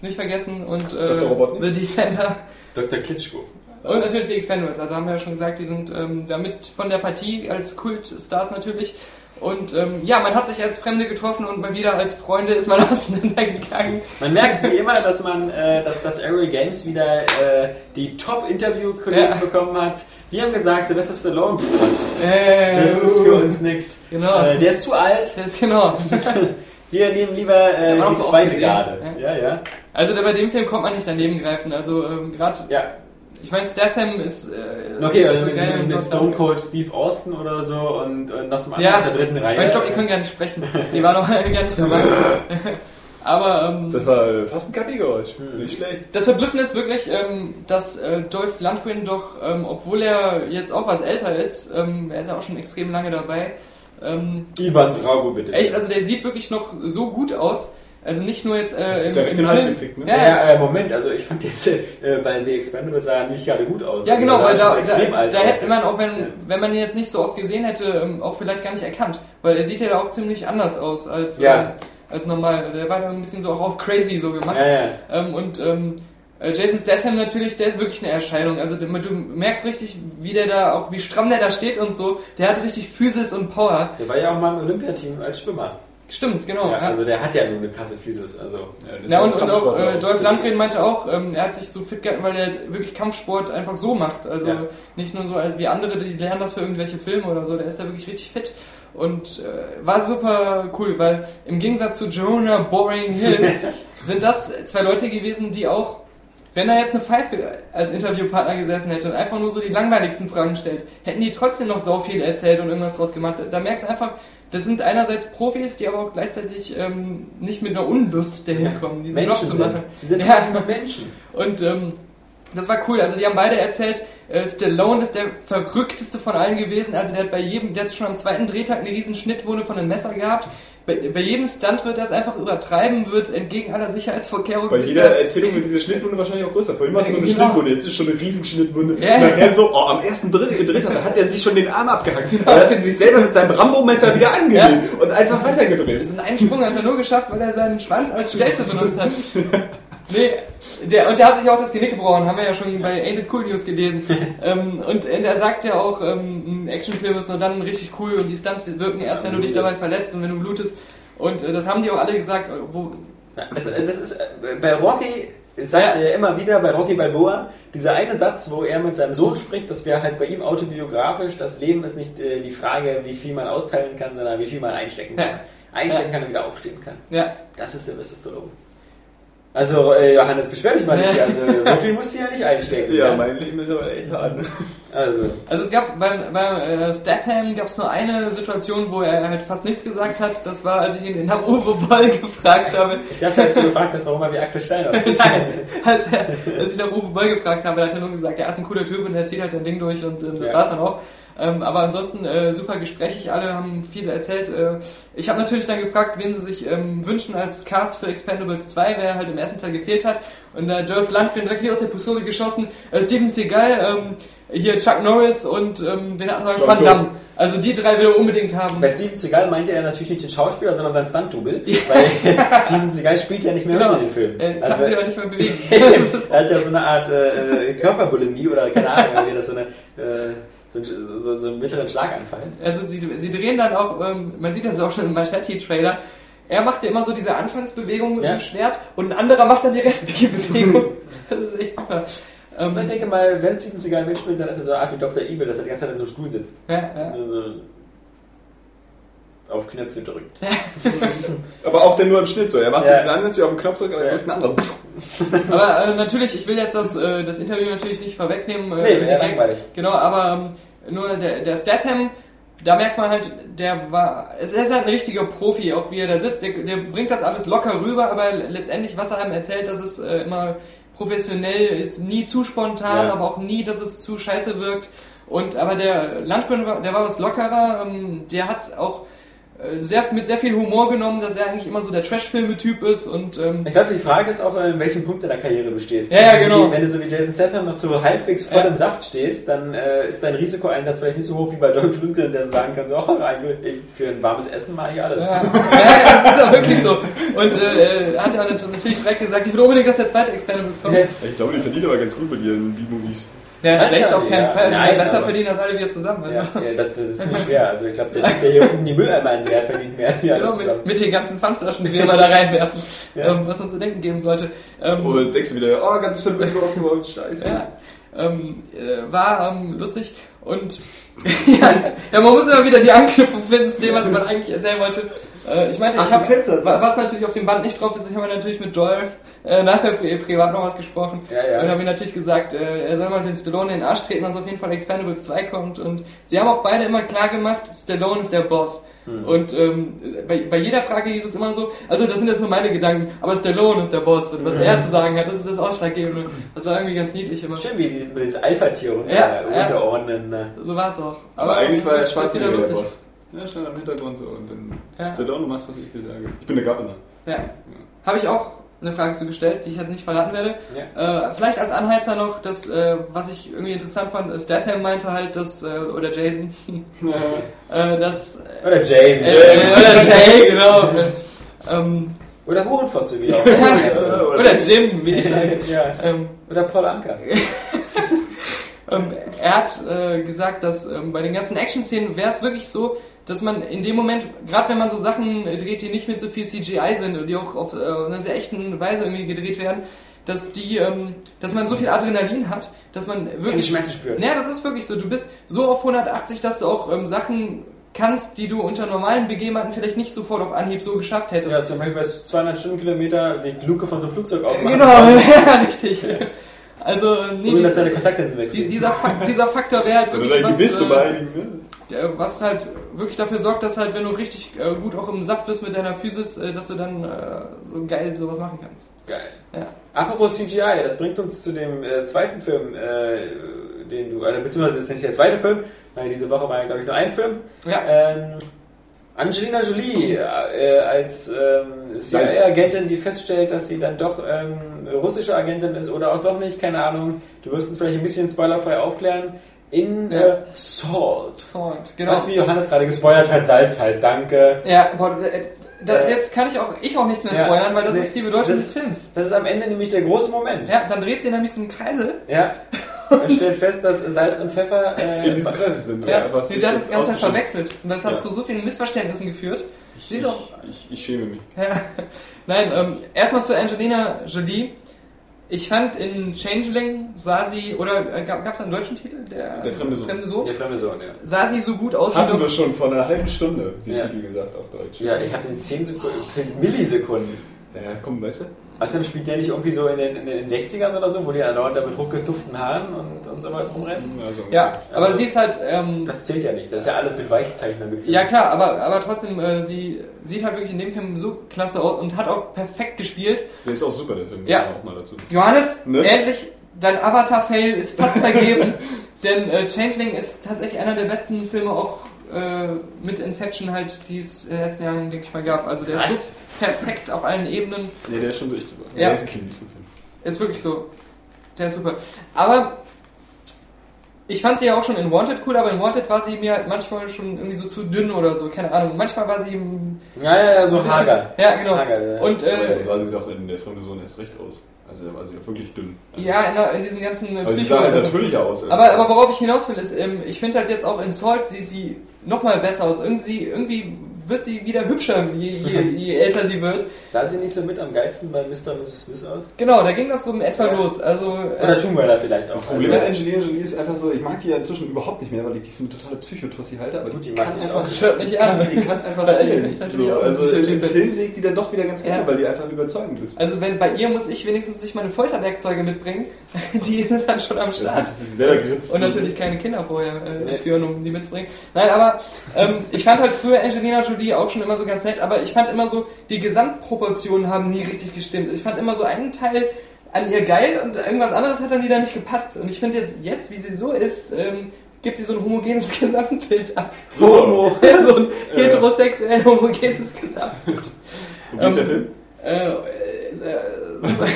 nicht vergessen, und äh, Dr. Robotnik. The Defender. Dr. Klitschko. Und natürlich die Expendables, also haben wir ja schon gesagt, die sind ähm, damit von der Partie als Kultstars natürlich. Und ähm, ja, man hat sich als Fremde getroffen und mal wieder als Freunde ist man *laughs* auseinandergegangen. Man merkt wie immer, dass man, äh, dass das Aerial Games wieder äh, die Top-Interview-Kollegen Ja. bekommen hat. Wir haben gesagt, Sylvester Stallone, pff, Äh, das ist für uns nix. Genau. Äh, der ist zu alt. Das ist genau. *laughs* Wir nehmen lieber äh, die zweite. Garde. Ja, ja. Also da bei dem Film kommt man nicht daneben greifen. Also ähm, gerade, Ja, ich meine, Statham ist. Äh, okay, also so mit, mit, mit. Stone Cold Steve Austin oder so und, und noch zum anderen Ja, der dritten Reihe. Aber ich glaube, die können gar nicht sprechen. Die waren noch gar nicht dabei. *laughs* Aber ähm, Das war fast ein Kapi-Geräusch. Nicht schlecht. Das Verblüffende ist wirklich, ähm, dass äh, Dolph Lundgren doch, ähm, obwohl er jetzt auch was älter ist, ähm, er ist ja auch schon extrem lange dabei, ähm, Ivan Drago, bitte. echt, also der sieht wirklich noch so gut aus. Also nicht nur jetzt äh, im, direkt im den Hals gefickt, ne? Ja, ja, äh, Moment, also ich fand jetzt äh, bei The Expendables sah er nicht gerade gut aus. ja, Also genau, weil sah da, da, alt da hätte man auch, wenn, Ja. wenn man ihn jetzt nicht so oft gesehen hätte, ähm, auch vielleicht gar nicht erkannt. Weil er sieht ja da auch ziemlich anders aus als, Ja. ähm, als normal. Der war da ein bisschen so auch auf crazy so gemacht. Ja, ja. Ähm, und ähm, äh, Jason Statham natürlich, der ist wirklich eine Erscheinung. Also du, du merkst richtig, wie der da auch, wie stramm der da steht und so. Der hat richtig Physis und Power. Der war ja auch mal im Olympiateam als Schwimmer. Stimmt, genau. ja, also der hat ja nur eine krasse Physis. Also. Ja, und, und auch äh, Dolph Lundgren meinte auch, ähm, er hat sich so fit gehalten, weil er wirklich Kampfsport einfach so macht. Also Ja. nicht nur so als wie andere, die lernen das für irgendwelche Filme oder so. Der ist da wirklich richtig fit. Und äh, war super cool, weil im Gegensatz zu Jonah Boring Hill *laughs* sind das zwei Leute gewesen, die auch, wenn da jetzt eine Pfeife als Interviewpartner gesessen hätte und einfach nur so die langweiligsten Fragen stellt, hätten die trotzdem noch so viel erzählt und irgendwas draus gemacht. Da merkst du einfach, das sind einerseits Profis, die aber auch gleichzeitig ähm, nicht mit einer Unlust dahin kommen, diesen Menschen Job zu machen. sind. Sie sind Ja. Menschen. Und ähm, das war cool. Also die haben beide erzählt, äh, Stallone ist der verrückteste von allen gewesen. Also der hat bei jedem, der hat schon am zweiten Drehtag eine riesen Schnittwunde von einem Messer gehabt. Bei, bei jedem Stunt wird er es einfach übertreiben, wird entgegen aller Sicherheitsvorkehrungen Bei jeder Erzählung wird diese Schnittwunde wahrscheinlich auch größer. Vorhin war es nur eine Genau. Schnittwunde, jetzt ist schon eine riesen Schnittwunde. Ja, Und ja. nachher so, oh, am ersten Dritt, Dritt da hat er sich schon den Arm abgehackt. Er hat ihn sich selber mit seinem Rambo-Messer wieder angelegt und einfach weitergedreht. Diesen einen Sprung hat er nur geschafft, weil er seinen Schwanz als Stelze benutzt hat. *laughs* Nee, der, und der hat sich auch das Genick gebrochen, haben wir ja schon bei Ain't It Cool News gelesen. *laughs* ähm, und er sagt ja auch, ähm, ein Actionfilm ist nur dann richtig cool und die Stunts wirken erst, wenn du dich dabei verletzt und wenn du blutest. Und äh, das haben die auch alle gesagt. Wo, Also, das ist, äh, bei Rocky sagt Ja. er immer wieder, bei Rocky Balboa, dieser eine Satz, wo er mit seinem Sohn spricht, das wäre halt bei ihm autobiografisch, das Leben ist nicht äh, die Frage, wie viel man austeilen kann, sondern wie viel man einstecken kann. Ja. Einstecken kann und wieder aufstehen kann. ja, Das ist Sylvester Stallone. Also, äh, Johannes, beschwer dich mal nicht. Ja. *laughs* Also, so viel musst du ja nicht einstecken. Ja, ne? mein Leben ist aber echt hart. Also, Also es gab beim, beim äh, Statham gab es nur eine Situation, wo er halt fast nichts gesagt hat. Das war, als ich ihn nach Uwe Boll gefragt habe. ich dachte, als du gefragt hast, warum er wie Axel Stein *laughs* aussieht. Nein, als, er, als ich nach Uwe Boll gefragt habe, hat er nur gesagt, er ist ein cooler Typ und er zieht halt sein Ding durch und ähm, das Ja. war's dann auch. Ähm, aber ansonsten äh, super gesprächig, alle haben viel erzählt. Äh, ich habe natürlich dann gefragt, wen sie sich ähm, wünschen als Cast für Expendables 2, wer halt im ersten Teil gefehlt hat. Und da Dolph Lundgren direkt hier aus der Pistole geschossen. Äh, Steven Seagal, ähm, hier Chuck Norris und ähm, wen hatten wir? Van. Damme. Also die drei will er unbedingt haben. Bei Steven Seagal meinte er natürlich nicht den Schauspieler, sondern seinen Stunt-Double, weil *laughs* Steven Seagal spielt ja nicht mehr Genau. mit in den Film. Er kann Also, sich aber nicht mehr bewegen. *laughs* Er hat ja so eine Art äh, Körperbulimie oder keine Ahnung, wie das so, eine, äh, so, so, so einen mittleren Schlaganfall. Also sie, sie drehen dann auch, ähm, man sieht das auch schon im Machete-Trailer, er macht ja immer so diese Anfangsbewegung mit Ja. dem Schwert und ein anderer macht dann die restliche Bewegung. *laughs* das ist echt super. Ähm, ich denke mal, wenn Steven Seagal mitspielt, dann ist er so eine Art wie Dr. Evil, dass er die ganze Zeit in so einem Stuhl sitzt. ja, ja. Und so auf Knöpfe drückt. *laughs* Aber auch denn nur im Schnitt so. Er macht Ja. sich den Ansatz, wie auf den Knopf drückt, aber er Ja. drückt ein anderes. *laughs* Aber äh, natürlich, ich will jetzt das, äh, das Interview natürlich nicht vorwegnehmen. Äh, Nee, mit den wäre Gags. Genau, aber ähm, nur der, der Statham, da merkt man halt, der war, es ist halt ein richtiger Profi, auch wie er da sitzt. Der, der bringt das alles locker rüber, aber letztendlich, was er einem erzählt, das ist äh, immer professionell, jetzt nie zu spontan, Ja. aber auch nie, dass es zu scheiße wirkt. Und aber der Landgren, war, der war was lockerer, ähm, der hat auch sehr, mit sehr viel Humor genommen, dass er eigentlich immer so der Trash-Filme-Typ ist und ähm, Ich glaube, die Frage ist auch, in welchem Punkt deiner Karriere du stehst. Ja, ja, Wenn du genau. Wie, wenn du so wie Jason Statham noch so halbwegs voll Ja. im Saft stehst, dann äh, ist dein Risikoeinsatz vielleicht nicht so hoch wie bei Dolph Lundgren, der so sagen kann, so, oh, für ein warmes Essen mache ich alles. Ja, ja, das ist auch wirklich so. Und äh, er hat ja natürlich direkt gesagt, ich will unbedingt, dass der zweite Expendables kommt. Ja. Ich glaube, die verdienen aber ganz gut mit ihren B-Movies. Ja, Das schlecht auf keinen ja. Fall. Nein, besser verdienen als alle wir zusammen. Also. Ja, ja, das, das ist nicht *laughs* schwer. Also ich glaube, der der hier unten die Mülleimer entleert, verdient mehr als wir Genau, zusammen. mit, mit den ganzen Pfandflaschen, die wir immer da reinwerfen, Ja. ähm, was uns zu denken geben sollte. Ähm, Und denkst du wieder, oh, ganzes Film wird aufgebaut, scheiße. ja, ähm, äh, war ähm, lustig und *laughs* ja, ja, man muss immer wieder die Anknüpfung finden zu dem, was man eigentlich erzählen wollte. Äh, ich meinte, Ach, ich das, ja. was natürlich auf dem Band nicht drauf ist, ich habe natürlich mit Dolph äh, nachher pri privat noch was gesprochen Ja, ja. und habe ihm natürlich gesagt, äh, er soll mal dem Stallone in den Arsch treten, dass auf jeden Fall Expendables 2 kommt und sie haben auch beide immer klar gemacht, Stallone ist der Boss. Hm. Und ähm, bei, bei jeder Frage hieß es immer so, also das sind jetzt nur meine Gedanken, aber Stallone ist der Boss und was er zu sagen hat, das ist das Ausschlaggebende. Das war irgendwie ganz niedlich immer. Schön, wie sie mit dieses Alpha-Tier Ja, ja. unterordnen. ne? So war es auch. Aber eigentlich war *laughs* der ganz Schwarzenegger der. Boss. Ja, stand am Hintergrund so und dann Ja. Stallone, du machst, was ich dir sage. Ich bin der Governor. Ja. Habe ich auch eine Frage zugestellt, die ich jetzt nicht verraten werde. Ja. Äh, vielleicht als Anheizer noch, das, äh, was ich irgendwie interessant fand, ist, Statham meinte halt, dass, äh, oder Jason, *laughs* äh, dass, Oder Jane. äh, oder Jay, genau. *laughs* ähm, Oder Hurenfotze, wie auch. *laughs* ja, oder Jim, wie ich sage. ja. Ähm, Oder Paul Anker. Ähm, er hat äh, gesagt, dass ähm, bei den ganzen Action-Szenen wäre es wirklich so, dass man in dem Moment, gerade wenn man so Sachen dreht, die nicht mit so viel CGI sind und die auch auf äh, eine sehr echten Weise irgendwie gedreht werden, dass die, ähm, dass man so viel Adrenalin hat, dass man Keine wirklich Schmerzen spürt. Ja, das ist wirklich so. Du bist so auf 180, dass du auch ähm, Sachen kannst, die du unter normalen Begebenheiten vielleicht nicht sofort auf Anhieb so geschafft hättest. Ja, zum Beispiel bei 200 Stundenkilometer die Luke von so einem Flugzeug aufmachen. genau, *laughs* ja, richtig. Also, nee, Ohne dass deine Kontaktlinsen die, wegfliegen. dieser, Fak dieser Faktor wäre halt wirklich dein was, Gewiss äh, beeinigen, ne? Was halt wirklich dafür sorgt, dass halt, wenn du richtig äh, gut auch im Saft bist mit deiner Physis, äh, dass du dann äh, so geil sowas machen kannst. Geil. Ja. Apropos CGI, das bringt uns zu dem äh, zweiten Film, äh, den du, äh, beziehungsweise ist nicht der zweite Film, weil diese Woche war ja, glaube ich, nur ein Film. Ja. Ähm, Angelina Jolie äh, als ähm, CIA-Agentin, die feststellt, dass sie dann doch ähm, russische Agentin ist oder auch doch nicht, keine Ahnung. Du wirst uns vielleicht ein bisschen spoilerfrei aufklären. In Ja. äh, Salt. Salt, genau. Was wie Johannes gerade gespoilert hat, Salz heißt. Danke. ja, boah, äh, da, Äh, jetzt kann ich auch ich auch nichts mehr ja, spoilern, weil das nee, ist die Bedeutung das- des Films. Das ist am Ende nämlich der große Moment. Ja, dann dreht sie nämlich so einen Kreisel. Ja. Man *laughs* stellt fest, dass Salz und Pfeffer äh, *laughs* In diesem Kreis sind. Ja, sie hat das Ganze ausgeschnitten. verwechselt. Und das hat Ja. zu so vielen Missverständnissen geführt. Sie ist auch Ich, ich, ich schäme mich. Ja. *laughs* Nein, ähm, erstmal zu Angelina Jolie. Ich fand in Changeling sah sie, oder äh, gab es einen deutschen Titel? Der, Der fremde Sohn. der fremde Sohn, ja. Sah sie so gut aus wie Hatten wir schon vor einer halben Stunde den Ja. Titel gesagt auf Deutsch. Ja, ich habe den 10 Sekunden, Millisekunden. Ja, komm, weißt du? Außerdem spielt der nicht irgendwie so in den, in den 60ern oder so, wo die andauernd da mit hochgetuften Haaren und, und so weiter rumrennen? Also, Ja, aber Also- sie ist halt, ähm, Das zählt ja nicht. Das ist ja alles mit Weichzeichnern gefilmt. ja klar, aber, aber trotzdem, äh, sie sieht halt wirklich in dem Film so klasse aus und hat auch perfekt gespielt. Der ist auch super, der Film. Ja. Auch mal dazu. Johannes, Ne? endlich, dein Avatar-Fail ist fast *laughs* vergeben, denn äh, Changeling ist tatsächlich einer der besten Filme auch äh, mit Inception halt, die es in den letzten Jahren, denke ich mal, gab. Also der ist so perfekt auf allen Ebenen. Nee, der ist schon so echt super. Ja. Der ist ein Eastwood-Film. Ist wirklich so. Der ist super. Aber ich fand sie ja auch schon in Wanted cool, aber in Wanted war sie mir halt manchmal schon irgendwie so zu dünn oder so, keine Ahnung. Manchmal war sie Ja, ja, ja, so bisschen- hager. Ja, genau. Hager, ja. Und Aber äh, so sah sie doch in der fremde Sohn erst recht aus. Also da war sie doch wirklich dünn. ja, in, in diesen ganzen Aber sie Psycho- sah halt natürlicher aus. Aber, aber worauf ich hinaus will, ist, ähm, ich finde halt jetzt auch in Salt sieht sie nochmal besser aus. Irgendwie, irgendwie wird sie wieder hübscher, je, je, je älter sie wird. Sah sie nicht so mit am geilsten bei Mr. und Mrs. Smith aus? Genau, da ging das so in etwa Ja. los. Also, Oder äh, Tomb Raider vielleicht auch. Problem Also, mit Angelina Jolie ist einfach so, ich mag die ja inzwischen überhaupt nicht mehr, weil ich die für eine totale Psychotussi halte, aber die, Die mag kann ich einfach, die, an. kann, die kann einfach spielen. So, also Psychotyp bin. Film sehe ich die dann doch wieder ganz gerne, Ja. weil die einfach überzeugend ist. also wenn bei ihr muss ich wenigstens nicht meine Folterwerkzeuge mitbringen. *laughs* Die sind dann schon am Start. Und natürlich keine Kinder vorher äh, führen, um die mitzubringen. Nein, aber ähm, ich fand halt früher Angelina Jolie auch schon immer so ganz nett, aber ich fand immer so, die Gesamtproportionen haben nie richtig gestimmt. Ich fand immer so einen Teil an ihr geil und irgendwas anderes hat dann wieder nicht gepasst. Und ich finde jetzt, jetzt, wie sie so ist, ähm, gibt sie so ein homogenes *laughs* Gesamtbild ab. So. *laughs* Ja, so ein heterosexuell homogenes Gesamtbild. Wie ist der ähm, Film? Äh, äh, äh, super.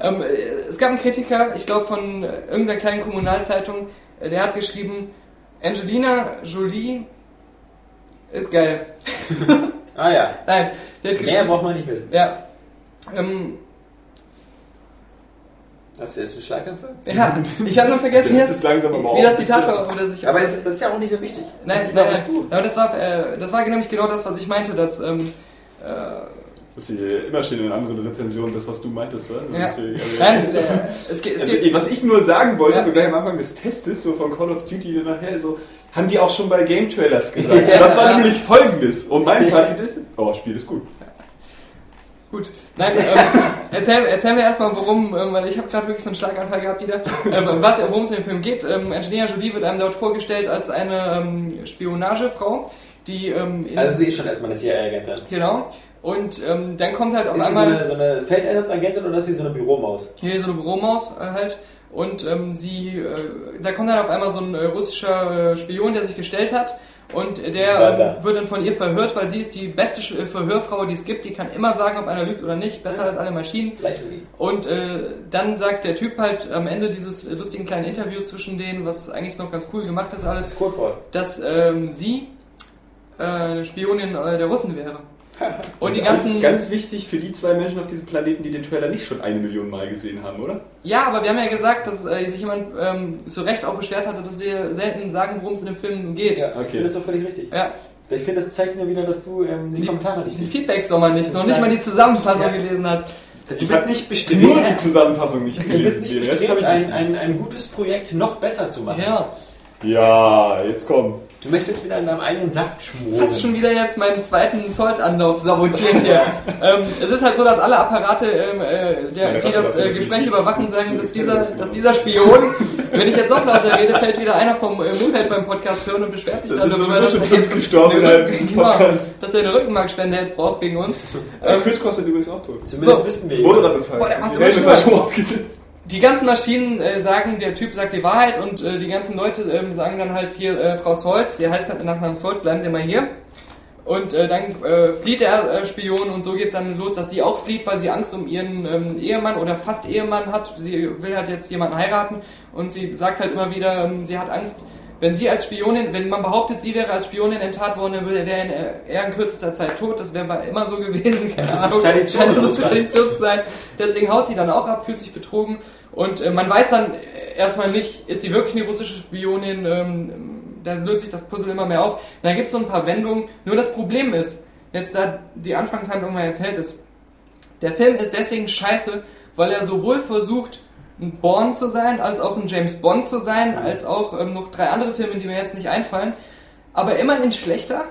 Ähm, äh, es gab einen Kritiker, ich glaube von irgendeiner kleinen Kommunalzeitung, äh, der hat geschrieben, Angelina Jolie ist geil. *laughs* ah ja. Nein, der hat Mehr geschrieben. braucht man nicht wissen. Ja. Ähm, Hast du jetzt einen Schlaganfall? ja, ich habe noch vergessen, Das jetzt, ist langsam aber wie das auch Zitat war, oder sich Aber ist, das ist ja auch nicht so wichtig. Nein, Genau, nein, nein. Aber das war, äh, das war nämlich genau das, was ich meinte, dass ähm, äh, Ist hier immer stehen in anderen Rezensionen, das, was du meintest, oder? ja. Hier- Nein, äh, es geht, es Also, geht was ich nur sagen wollte, Ja. so gleich am Anfang des Testes, so von Call of Duty nachher, so, haben die auch schon bei Game Trailers gesagt. Ja. Das war nämlich folgendes. Und mein Fazit ist, oh, das Spiel ist gut. Gut. Nein, ähm, erzähl, erzähl mir erstmal, worum, ähm, weil ich habe gerade wirklich so einen Schlaganfall gehabt wieder, ähm, was, worum es in dem Film geht. Ähm, Angelina Jolie wird einem dort vorgestellt als eine ähm, Spionagefrau, die ähm, in, Also sie ist schon erstmal eine CIA-Agentin. genau. Und ähm, dann kommt halt auf Ist sie so einmal eine, so eine Feldeinsatzagentin oder ist sie so eine Büromaus? hier so eine Büromaus äh, halt und ähm, sie, äh, da kommt dann auf einmal so ein äh, russischer äh, Spion, der sich gestellt hat und der ähm, wird dann von ihr verhört, weil sie ist die beste äh, Verhörfrau, die es gibt. Die kann immer sagen, ob einer lügt oder nicht, besser als alle Maschinen. Und dann sagt der Typ halt am Ende dieses lustigen kleinen Interviews zwischen denen, was eigentlich noch ganz cool gemacht ist alles, Das Codewort. dass ähm, sie äh, eine Spionin der Russen wäre. *laughs* Und das die ist ganzen... ganz wichtig für die zwei Menschen auf diesem Planeten, die den Trailer nicht schon eine Million Mal gesehen haben, oder? Ja, aber wir haben ja gesagt, dass äh, sich jemand ähm, zu Recht auch beschwert hatte, dass wir selten sagen, worum es in dem Film geht. Ja, Okay. ich finde das doch völlig richtig. Ja, Ich finde, das zeigt nur wieder, dass du ähm, die, Kommentare nicht die liest. Feedback-Sommer nicht, noch nicht mal die Zusammenfassung Ja. gelesen hast. Du bist nicht Nur bestrebt, die Zusammenfassung nicht du bist gelesen. nicht ich ein, ein, ein gutes Projekt noch besser zu machen. Ja, Ja, jetzt komm. Du möchtest wieder in deinem eigenen Saft schmoren. fast schon wieder jetzt meinen zweiten Salt-Anlauf sabotiert hier. *laughs* ähm, es ist halt so, dass alle Apparate, ähm, äh, der, die das äh, Gespräch überwachen, sagen, das dass dieser, dass dieser Spion, *laughs* wenn ich jetzt noch lauter rede, fällt wieder einer vom äh, Moonhead beim Podcast hören und beschwert sich Da dann darüber, dass schon er fünf jetzt gestorben eine innerhalb dieses Ja, Podcasts. dass er eine Rückenmarkspende jetzt braucht wegen uns. Äh, Ähm, Chris kostet übrigens auch tot. Zumindest So. wissen wir. Wurde da befallen. Boah, der macht so Helme Spaß. Die ganzen Maschinen äh, sagen, der Typ sagt die Wahrheit und äh, die ganzen Leute ähm, sagen dann halt hier, äh, Frau Salt, sie heißt halt mit Nachnamen Salt, bleiben Sie mal hier. Und äh, dann äh, flieht der äh, Spion und so geht's dann los, dass sie auch flieht, weil sie Angst um ihren ähm, Ehemann oder fast Ehemann hat. Sie will halt jetzt jemanden heiraten und sie sagt halt immer wieder, ähm, sie hat Angst, wenn sie als Spionin, wenn man behauptet, sie wäre als Spionin enttarnt worden, dann würde er in, äh, in kürzester Zeit tot. Das wäre immer so gewesen, *laughs* keine Ahnung. Tradition so Russland. Tradition zu sein. Deswegen haut sie dann auch ab, fühlt sich betrogen und äh, man weiß dann erstmal nicht, ist sie wirklich eine russische Spionin, ähm, da löst sich das Puzzle immer mehr auf. Da gibt es so ein paar Wendungen. Nur das Problem ist, jetzt da die Anfangshandlung mal erzählt ist, der Film ist deswegen scheiße, weil er sowohl versucht, ein Bourne zu sein, als auch ein James Bond zu sein, als auch ähm, noch drei andere Filme, die mir jetzt nicht einfallen, aber immerhin schlechter.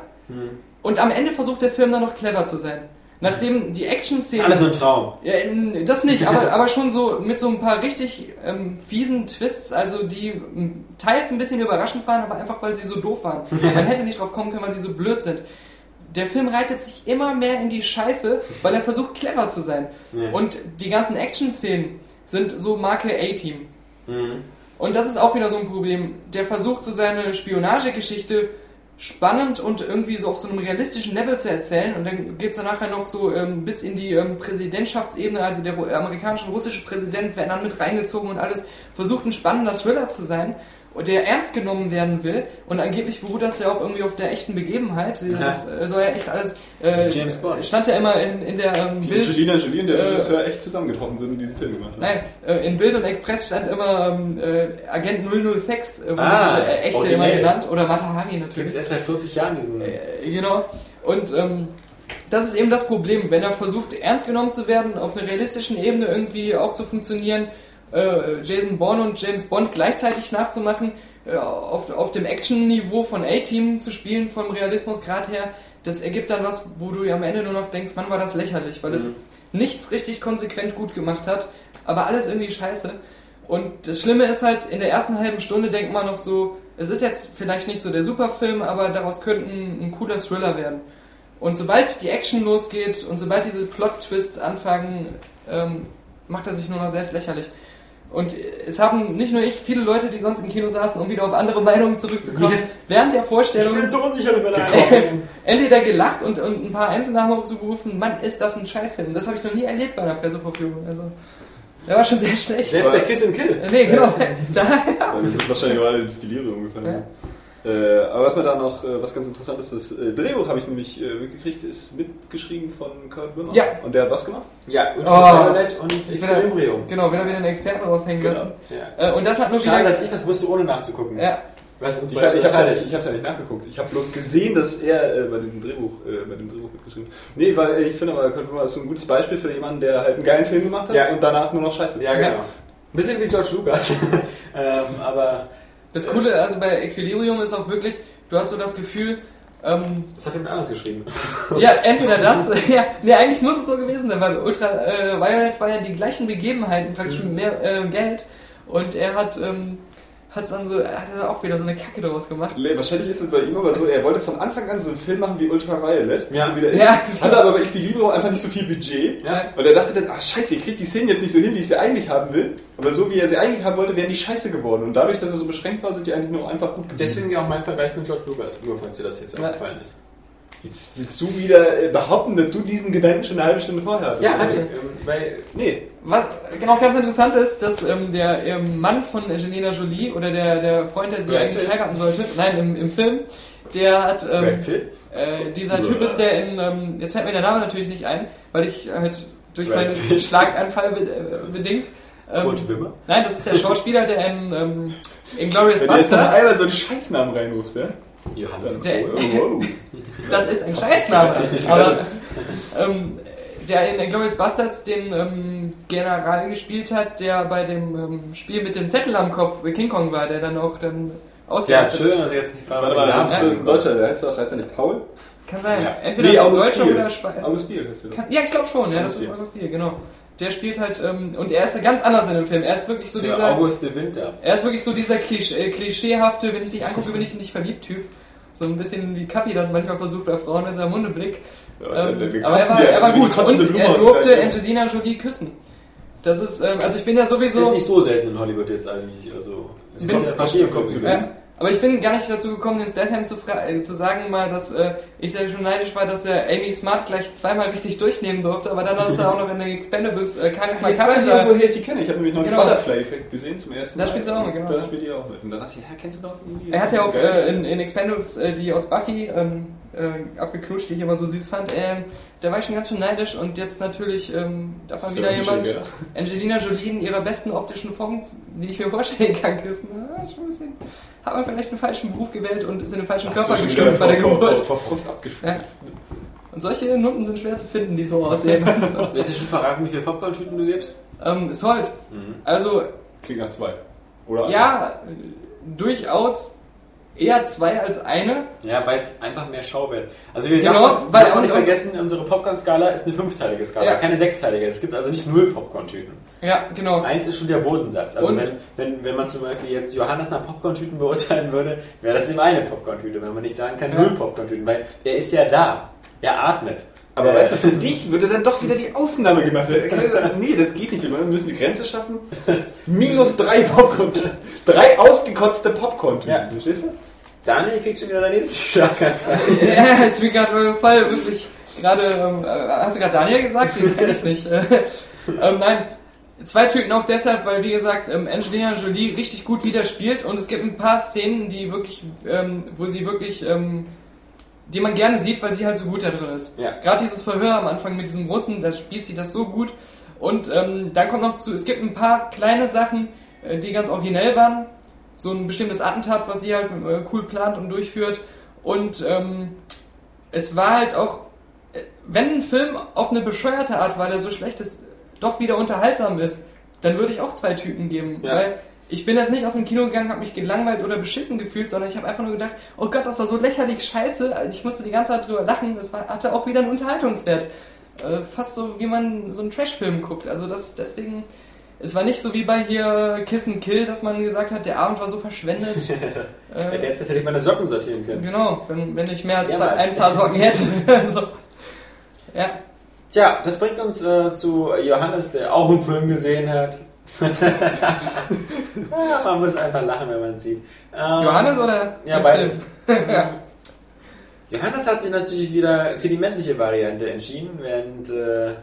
Und am Ende versucht der Film dann noch clever zu sein. Nachdem die Das Action-Szenen... ist alles so ein Traum. Ja, das nicht, aber, *laughs* aber schon so mit so ein paar richtig ähm, fiesen Twists, also die m, teils ein bisschen überraschend waren, aber einfach weil sie so doof waren. *laughs* Man hätte nicht drauf kommen können, weil sie so blöd sind. Der Film reitet sich immer mehr in die Scheiße, weil er versucht clever zu sein. Ja. Und die ganzen Action-Szenen sind so Marke A-Team. Mhm. Und das ist auch wieder so ein Problem. Der versucht so seine Spionagegeschichte spannend und irgendwie so auf so einem realistischen Level zu erzählen. Und dann geht's dann nachher noch so ähm, bis in die ähm, Präsidentschaftsebene, also der amerikanische und russische Präsident werden dann mit reingezogen und alles. Versucht ein spannender Thriller zu sein. Der ernst genommen werden will und angeblich beruht das ja auch irgendwie auf der echten Begebenheit. Das äh, soll ja echt alles. Äh, James Bond. Stand ja immer in, in der ähm, Die Bild. Angelina Jolie und der Äh, Regisseur echt zusammengetroffen sind und diesen Film gemacht haben. Nein, äh, in Bild und Express stand immer ähm, äh, Agent 006, äh, wurde Ah, diese, äh, echte immer originell. genannt, oder Matahari natürlich. es erst seit 40 Jahren diesen. Äh, genau. Und ähm, das ist eben das Problem, wenn er versucht, ernst genommen zu werden, auf einer realistischen Ebene irgendwie auch zu funktionieren, äh, Jason Bourne und James Bond gleichzeitig nachzumachen, äh, auf, auf dem Action-Niveau von A-Team zu spielen, vom Realismusgrad her, das ergibt dann was, wo du am Ende nur noch denkst, man war das lächerlich, weil es nichts richtig konsequent gut gemacht hat, aber alles irgendwie scheiße. Und das Schlimme ist halt, in der ersten halben Stunde denkt man noch so, es ist jetzt vielleicht nicht so der Superfilm, aber daraus könnte ein, ein cooler Thriller werden. Und sobald die Action losgeht und sobald diese Plot-Twists anfangen, ähm, macht er sich nur noch selbst lächerlich. Und es haben nicht nur ich, viele Leute, die sonst im Kino saßen, um wieder auf andere Meinungen zurückzukommen, während der Vorstellung so unsicher über deine entweder *laughs* gelacht und, und ein paar Einzelne haben auch so gerufen, Mann, ist das ein Scheißfilm. Das habe ich noch nie erlebt bei einer Presseverführung. Also, der war schon sehr schlecht. Selbst bei Kiss and Kill. Nee, genau. *laughs* Da, Weil Wir sind wahrscheinlich gerade ins Delirium gefallen. Äh, aber was mir da noch, äh, was ganz interessant ist, das äh, Drehbuch habe ich nämlich äh, mitgekriegt, ist mitgeschrieben von Kurt Wimmer. Ja. Und der hat was gemacht? Ja, Oh. Und wird er- Equilibrium. genau, wenn er wieder einen Experten raushängen Genau. lassen. Ja. Äh, und das hat nur Schade, wieder... dass ich das wusste, ohne nachzugucken. Ja, Was uns Ich habe hab's ja, nicht- ich ja nicht nachgeguckt. Ich habe bloß gesehen, dass er äh, bei diesem Drehbuch, äh, bei dem Drehbuch mitgeschrieben hat. Nee, weil ich finde aber, Kurt Wimmer ist so ein gutes Beispiel für jemanden, der halt einen geilen Film gemacht hat Ja. und danach nur noch Scheiße. Ja, genau. Ja. Ein bisschen wie George Lucas. *laughs* ähm, aber das Coole also bei Equilibrium ist auch wirklich, du hast so das Gefühl, ähm, das hat jemand anders geschrieben. *laughs* ja, entweder das, *laughs* ja, nee, eigentlich muss es so gewesen sein, weil Ultra äh, Violet war ja die gleichen Begebenheiten, praktisch mit mehr äh, Geld und er hat ähm, hat's dann so, er hat da auch wieder so eine Kacke daraus gemacht. Le- Wahrscheinlich ist es bei ihm aber so, er wollte von Anfang an so einen Film machen wie Ultraviolet, Ja. so wie der ist. Ja. hatte aber bei Equilibrium einfach nicht so viel Budget. Ja. Und er dachte dann, ach scheiße, ich krieg die Szenen jetzt nicht so hin, wie ich sie eigentlich haben will. Aber so wie er sie eigentlich haben wollte, wären die scheiße geworden. Und dadurch, dass er so beschränkt war, sind die eigentlich nur einfach gut geblieben. Deswegen ja auch mein Vergleich mit George Lucas, nur falls dir das jetzt Ja. aufgefallen ist. Jetzt willst du wieder äh, behaupten, dass du diesen Gedanken schon eine halbe Stunde vorher hattest. Ja, oder? ähm, weil Nee. Was genau ganz interessant ist, dass ähm, der ähm, Mann von Angelina Jolie oder der, der Freund, der sie Brad eigentlich Pitt. heiraten sollte, nein, im, im Film, der hat ähm, Brad Pitt? Äh, dieser Typ ist, der in, ähm, jetzt fällt mir der Name natürlich nicht ein, weil ich halt durch Brad meinen Pitt. Schlaganfall be äh, bedingt. Ähm, Kurt Wimmer? nein, das ist der Schauspieler, der in ähm, Inglourious Wenn du jetzt Bastards, so einen Scheißnamen reinrufst, ja? Johannes. Der- Oh, *laughs* wow. das ist ein Scheißname, aber ähm, der in Inglourious Bastards den ähm, General gespielt hat, der bei dem ähm, Spiel mit dem Zettel am Kopf King Kong war, der dann auch dann Ja, ausgeachtet schön, dass ich jetzt nicht frage, Warte mal, Namen das ist ein Deutscher, der heißt doch, heißt er nicht Paul? Kann sein, Ja. entweder Nee, ein August Deutscher Diel. oder Schweizer. August Diel heißt der ja, ich glaube schon, ja, das August ist August Diel, genau. Der spielt halt, ähm, und er ist ganz anders in dem Film. Er ist wirklich so Sir dieser, August de Winter. er ist wirklich so dieser Klisch, äh, klischeehafte, wenn ich dich angucke, bin ich nicht verliebt Typ. So ein bisschen wie Kapi das manchmal versucht bei Frauen in seinem Mundeblick. Ja, Ähm, aber er war, er war also gut und er durfte Angelina Jolie küssen. Das ist, ähm, also ich bin ja Das sowieso... ist nicht so selten in Hollywood jetzt eigentlich. Also, Ich bin- fast im Kopf Ja, aber ich bin gar nicht dazu gekommen, den Statham zu, äh, zu sagen, mal, dass äh, ich sehr schon neidisch war, dass er Amy Smart gleich zweimal richtig durchnehmen durfte, aber dann ist er auch noch in den Expendables äh, keines Mal Jetzt weiß ich auch, woher ich die kenne. Ich habe nämlich noch Genau. den Butterfly-Effekt gesehen zum ersten Da Mal. spielt sie auch mit, genau. Da spielt die auch mit. Und da dachte ich, ja, kennst du doch irgendwie? Er hat ja auch äh, in, in Expendables, äh, die aus Buffy ähm, äh, abgeknutscht, die ich immer so süß fand. Ähm, da war ich schon ganz schön neidisch und jetzt natürlich ähm, darf man So wieder jemand, Schicker. *laughs* Angelina Jolie in ihrer besten optischen Form, die ich mir vorstellen kann, küssen. Ja, schon ein bisschen, hat man vielleicht einen falschen Beruf gewählt und ist in den falschen du Körper geschlüpft wieder bei der Geburt. vor, vor Frust abgeschwitzt. Und solche Nutten sind schwer zu finden, die so aussehen. Du hast ja schon verraten, wie viele Popcorn-Tüten du gibst? ähm, Salt. Mhm. Also, Klingt nach zwei. Oder ja, äh, durchaus eher zwei als eine. Ja, weil es einfach mehr Schau wird. Also wir Genau, darf, weil- darf nicht vergessen, unsere Popcorn-Skala ist eine fünfteilige Skala, Ja. keine sechsteilige. Es gibt also nicht null Popcorn-Tüten. Ja, genau. Eins ist schon der Bodensatz. Also Und- wenn, wenn, wenn man zum Beispiel jetzt Johannes nach Popcorn-Tüten beurteilen würde, wäre das eben eine Popcorn-Tüte, wenn man nicht sagen kann, Ja. null Popcorn-Tüten, weil er ist ja da. Er atmet. Aber Äh, weißt du, für dich würde dann doch wieder die Ausnahme gemacht werden. Nee, das geht nicht. Wir müssen die Grenze schaffen. *laughs* Minus drei Popcorn. Drei ausgekotzte popcorn Ja. Verstehst du? Daniel kriegt schon wieder sein nächstes *laughs* Schlaganfall. Ja, ich bin gerade beim Fall wirklich gerade. Ähm, äh, hast du gerade Daniel gesagt? Den kenne ich nicht. Äh, *laughs* ähm, nein, Zwei Typen auch deshalb, weil wie gesagt ähm, Angelina Jolie richtig gut wieder spielt und es gibt ein paar Szenen, die wirklich, ähm, wo sie wirklich, ähm, die man gerne sieht, weil sie halt so gut da drin ist. Ja. Gerade dieses Verhör am Anfang mit diesem Russen, da spielt sie das so gut und ähm, dann kommt noch zu, es gibt ein paar kleine Sachen, äh, die ganz originell waren, so ein bestimmtes Attentat, was sie halt äh, cool plant und durchführt und ähm, es war halt auch, äh, wenn ein Film auf eine bescheuerte Art, weil er so schlecht ist, doch wieder unterhaltsam ist, dann würde ich auch zwei Typen geben. Ja. Weil ich bin jetzt nicht aus dem Kino gegangen, habe mich gelangweilt oder beschissen gefühlt, sondern ich habe einfach nur gedacht, oh Gott, das war so lächerlich scheiße. Ich musste die ganze Zeit drüber lachen. Das war, hatte auch wieder einen Unterhaltungswert. Äh, fast so, wie man so einen Trashfilm guckt. Also das deswegen. Es war nicht so wie bei hier Kiss and Kill, dass man gesagt hat, der Abend war so verschwendet. *laughs* Ja, derzeit hätte ich meine Socken sortieren können. genau, wenn, wenn ich mehr als Mehrmals. ein paar Socken hätte. *laughs* *laughs* also, ja. Tja, das bringt uns äh, zu Johannes, der auch einen Film gesehen hat. *laughs* man muss einfach lachen, wenn man es sieht. Ähm, Johannes oder? Ja, beides. *laughs* Ja. Johannes hat sich natürlich wieder für die männliche Variante entschieden, während äh,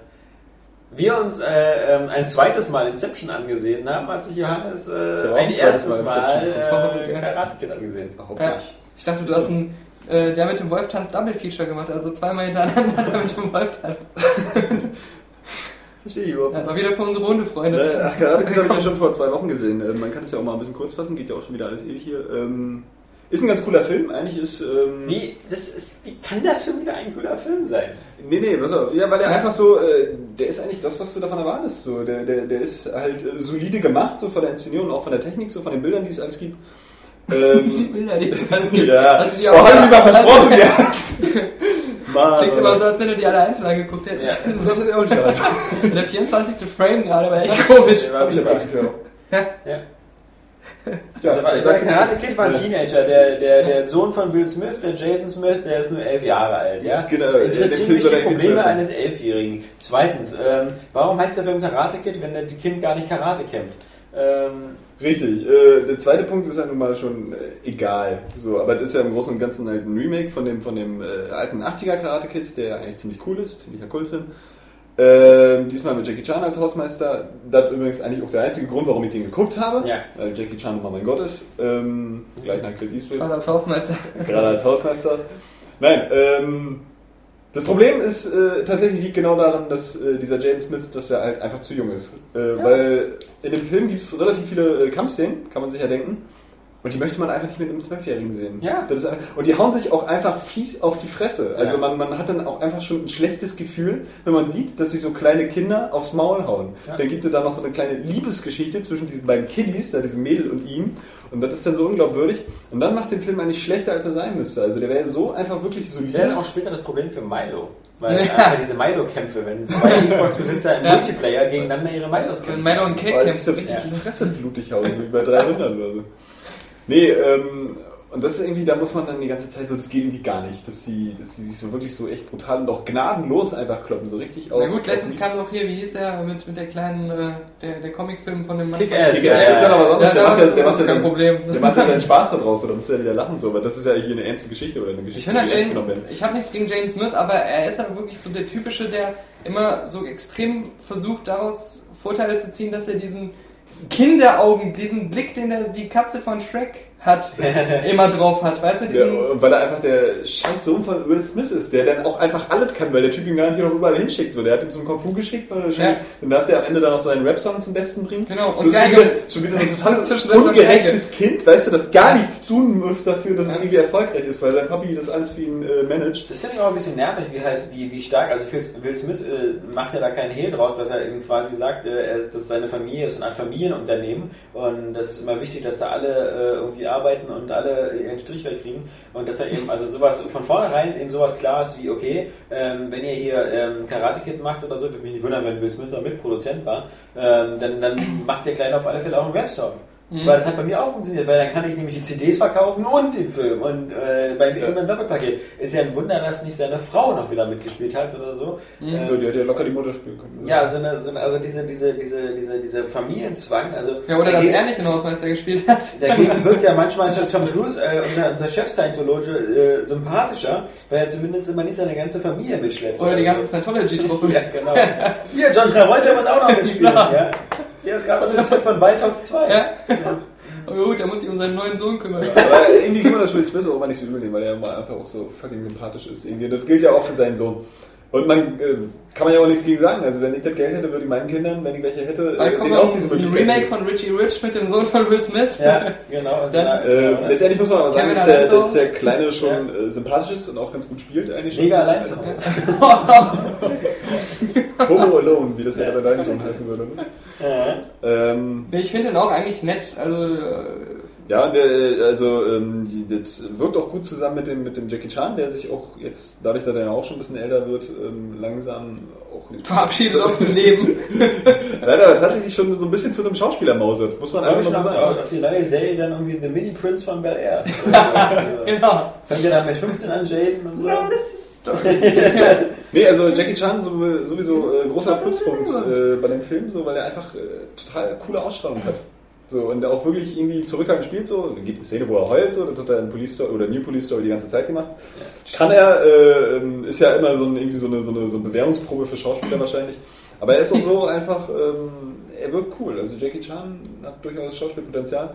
wir uns äh, ähm, ein zweites Mal Inception angesehen haben, hat sich Johannes äh, ein erstes Mal Mal äh. Karate Kid angesehen. Ja. Ich dachte, du hast ein, äh, der mit dem Wolf tanzt Double Feature gemacht, also zweimal hintereinander *laughs* der mit dem Wolf tanzt. Verstehe ich überhaupt Ja, nicht. war wieder für unsere Hundefreunde. Ne, Ach, Kid habe ich ja schon vor zwei Wochen gesehen. Äh, Man kann es ja auch mal ein bisschen kurz fassen, geht ja auch schon wieder alles ewig hier. Ähm, ist ein ganz cooler Film. Eigentlich ist. Ähm, Wie, das ist, wie kann das schon wieder ein cooler Film sein? Nee, nee, pass auf. Ja, weil er einfach so, äh, der ist eigentlich das, was du davon erwartest. So. Der, der, der ist halt äh, solide gemacht, so von der Inszenierung, auch von der Technik, so von den Bildern, die es alles gibt. *laughs* Die Ähm, Bilder, die es alles *laughs* gibt. ja, Hast du die oh, auch- hab ich mal hast du- versprochen, ja. *laughs* Mann, Klingt immer so, als wenn du die alle einzeln angeguckt hättest. Ja. *laughs* Das hat er auch nicht erreicht. Der 24. Frame gerade war echt komisch. Hab ich auch. Ja. Ja, also, also das der Karate Kid war ein Teenager, der, der, der Sohn von Will Smith, der Jaden Smith, der ist nur elf Jahre alt, ja? Genau, Interessieren mich die Probleme eines Elfjährigen. Zweitens, ähm, warum heißt der Film Karate Kid, wenn das Kind gar nicht Karate kämpft? Ähm, Richtig. Äh, der zweite Punkt ist ja nun mal schon äh, egal. So, aber das ist ja im Großen und Ganzen halt ein Remake von dem, von dem äh, alten 80er Karate Kid, der eigentlich ziemlich cool ist, ziemlicher Kultfilm. Ähm, diesmal mit Jackie Chan als Hausmeister. Das ist übrigens eigentlich auch der einzige Grund, warum ich den geguckt habe. Ja. Weil Jackie Chan immer mein Gott ist. Ähm, gleich nach Clint Eastwood. Gerade als Hausmeister. Gerade als Hausmeister. Nein, ähm, das Problem ist äh, tatsächlich liegt genau daran, dass äh, dieser Jaden Smith, dass er halt einfach zu jung ist. Äh, Weil in dem Film gibt es relativ viele äh, Kampfszenen, kann man sich ja denken. Und die möchte man einfach nicht mit einem Zwölfjährigen sehen. Ja. Das ist, ein- und die hauen sich auch einfach fies auf die Fresse. Also Ja. man, man hat dann auch einfach schon ein schlechtes Gefühl, wenn man sieht, dass sich so kleine Kinder aufs Maul hauen. Ja. Dann gibt es da noch so eine kleine Liebesgeschichte zwischen diesen beiden Kiddies, da diesem Mädel und ihm. Und das ist dann so unglaubwürdig. Und dann macht den Film eigentlich schlechter, als er sein müsste. Also der wäre so einfach wirklich das wäre dann auch später das Problem für Milo. Weil Ja. einfach diese Milo-Kämpfe, wenn zwei *laughs* Xbox-Besitzer im Ja. Multiplayer gegegeinander ihre Milos Wenn kämpfen. Milo und sich kämpfen. so richtig Ja. die Fresse blutig hauen, wie bei drei Rindern oder so. Nee, ähm, und das ist irgendwie, da muss man dann die ganze Zeit so, das geht irgendwie gar nicht, dass die, dass die sich so wirklich so echt brutal und auch gnadenlos einfach kloppen, so richtig auf. Na gut, letztens kam doch hier, wie hieß er, mit, mit der kleinen, äh, der, der Comicfilm von dem Mann. Kick-Ass, von- ja, Das ist dann aber sonst, Ja, der macht ja, der macht ja kein seinen, Problem. der macht ja seinen Spaß daraus, oder muss ja wieder lachen, so, aber das ist ja hier eine ernste Geschichte oder eine Ich Geschichte, finde halt die ernst Jane, genommen werden. ich habe nichts gegen Jane Smith, aber er ist halt wirklich so der typische, der immer so extrem versucht, daraus Vorteile zu ziehen, dass er diesen Kinderaugen, diesen Blick, den der, die Katze von Shrek hat, *laughs* immer drauf hat, weißt du? Ja, Diesen, weil er einfach der scheiß Sohn von Will Smith ist, der dann auch einfach alles kann, weil der Typ ihn gar nicht hier noch überall hinschickt. So, der hat ihn zum Kung Fu geschickt, weil er schon, Ja. dann darf der am Ende dann noch seinen Rap-Song zum Besten bringen. Genau, und so, schon, Geige. wieder, schon wieder so ein *laughs* noch ungerechtes Kind, weißt du, das gar nichts tun muss dafür, dass es Ja. irgendwie erfolgreich ist, weil sein Papi das alles für ihn äh, managt. Das finde ich auch ein bisschen nervig, wie halt, wie, wie stark, also für Will Smith äh, macht ja da keinen Hehl draus, dass er eben quasi sagt, äh, er, dass seine Familie ist ein Familienunternehmen und das ist immer wichtig, dass da alle äh, irgendwie arbeiten und alle ihren Strich wegkriegen und dass er eben, also sowas von vornherein eben sowas klar ist wie, okay, ähm, wenn ihr hier ähm, Karate Kid macht oder so, würde mich nicht wundern, wenn Will Smith da Mitproduzent war, ähm, dann, dann macht der Kleine auf alle Fälle auch einen Rap-Song. Weil das hat bei mir auch funktioniert, weil dann kann ich nämlich die CDs verkaufen und den Film. Und äh, bei mir immer ein Doppelpaket. Ist ja ein Wunder, dass nicht seine Frau noch wieder mitgespielt hat oder so. Ja, Ähm, die hat ja locker die Mutter spielen können. ja, so eine, so eine, also diese, diese, diese, diese, diese Familienzwang. Also ja, oder dass er nicht den Hausmeister gespielt hat. *laughs* dagegen wirkt ja manchmal schon Tom Cruise, äh, unser, unser Chef-Scientologe, äh, sympathischer, weil er zumindest immer nicht seine ganze Familie mitschleppt. Oder die ganze so. Scientology-Truppe. *laughs* Ja, genau. Hier, John Travolta muss auch noch mitspielen. *laughs* Ja. Der ist gerade auf dem Set von Wildhogs 2. Ja. Aber gut, der muss sich um seinen neuen Sohn kümmern. Aber irgendwie kann man das Will Smith auch mal nicht so übel nehmen, weil er mal einfach auch so fucking sympathisch ist. Irgendwie. Das gilt ja auch für seinen Sohn. Und man äh, kann man ja auch nichts gegen sagen. Also wenn ich das Geld hätte, würde ich meinen Kindern, wenn ich welche hätte, äh, denen auch diese ein Möglichkeit Remake geben. von Richie Rich mit dem Sohn von Will Smith. Ja, genau. Und *laughs* Dann, dann, Äh, letztendlich muss man aber sagen, dass der, dass der Kleine schon äh, sympathisch ist und auch ganz gut spielt eigentlich schon. Mega allein zu Hause. Homo Alone, wie das ja bei deinem Sohn heißen würde. Ne? Ja. Ähm, Nee, ich finde den auch eigentlich nett. Also, ja, der, also ähm, das wirkt auch gut zusammen mit dem, mit dem Jackie Chan, der sich auch jetzt, dadurch, dass er ja auch schon ein bisschen älter wird, ähm, langsam auch verabschiedet aus dem *laughs* Leben. *laughs* Leider aber tatsächlich schon so ein bisschen zu einem Schauspieler mausert, muss man einfach mal sagen. auf die neue Serie dann irgendwie The Mini Prince von Bel Air. *laughs* genau. Fängt ja dann mit 15 an Jaden und so. No, this is the story. Nee, also Jackie Chan so- sowieso äh, großer Pluspunkt äh, bei dem Film, so, weil er einfach äh, total coole Ausstrahlung hat. So, und auch wirklich irgendwie zurückhaltend spielt so. Es gibt eine Szene, wo er heult, so, das hat er in Police Story oder New Police Story die ganze Zeit gemacht. Kann er, äh, ist ja immer so, ein, irgendwie so, eine, so, eine, so eine Bewährungsprobe für Schauspieler wahrscheinlich. Aber er ist auch so *laughs* einfach, ähm, er wirkt cool. Also Jackie Chan hat durchaus Schauspielpotenzial.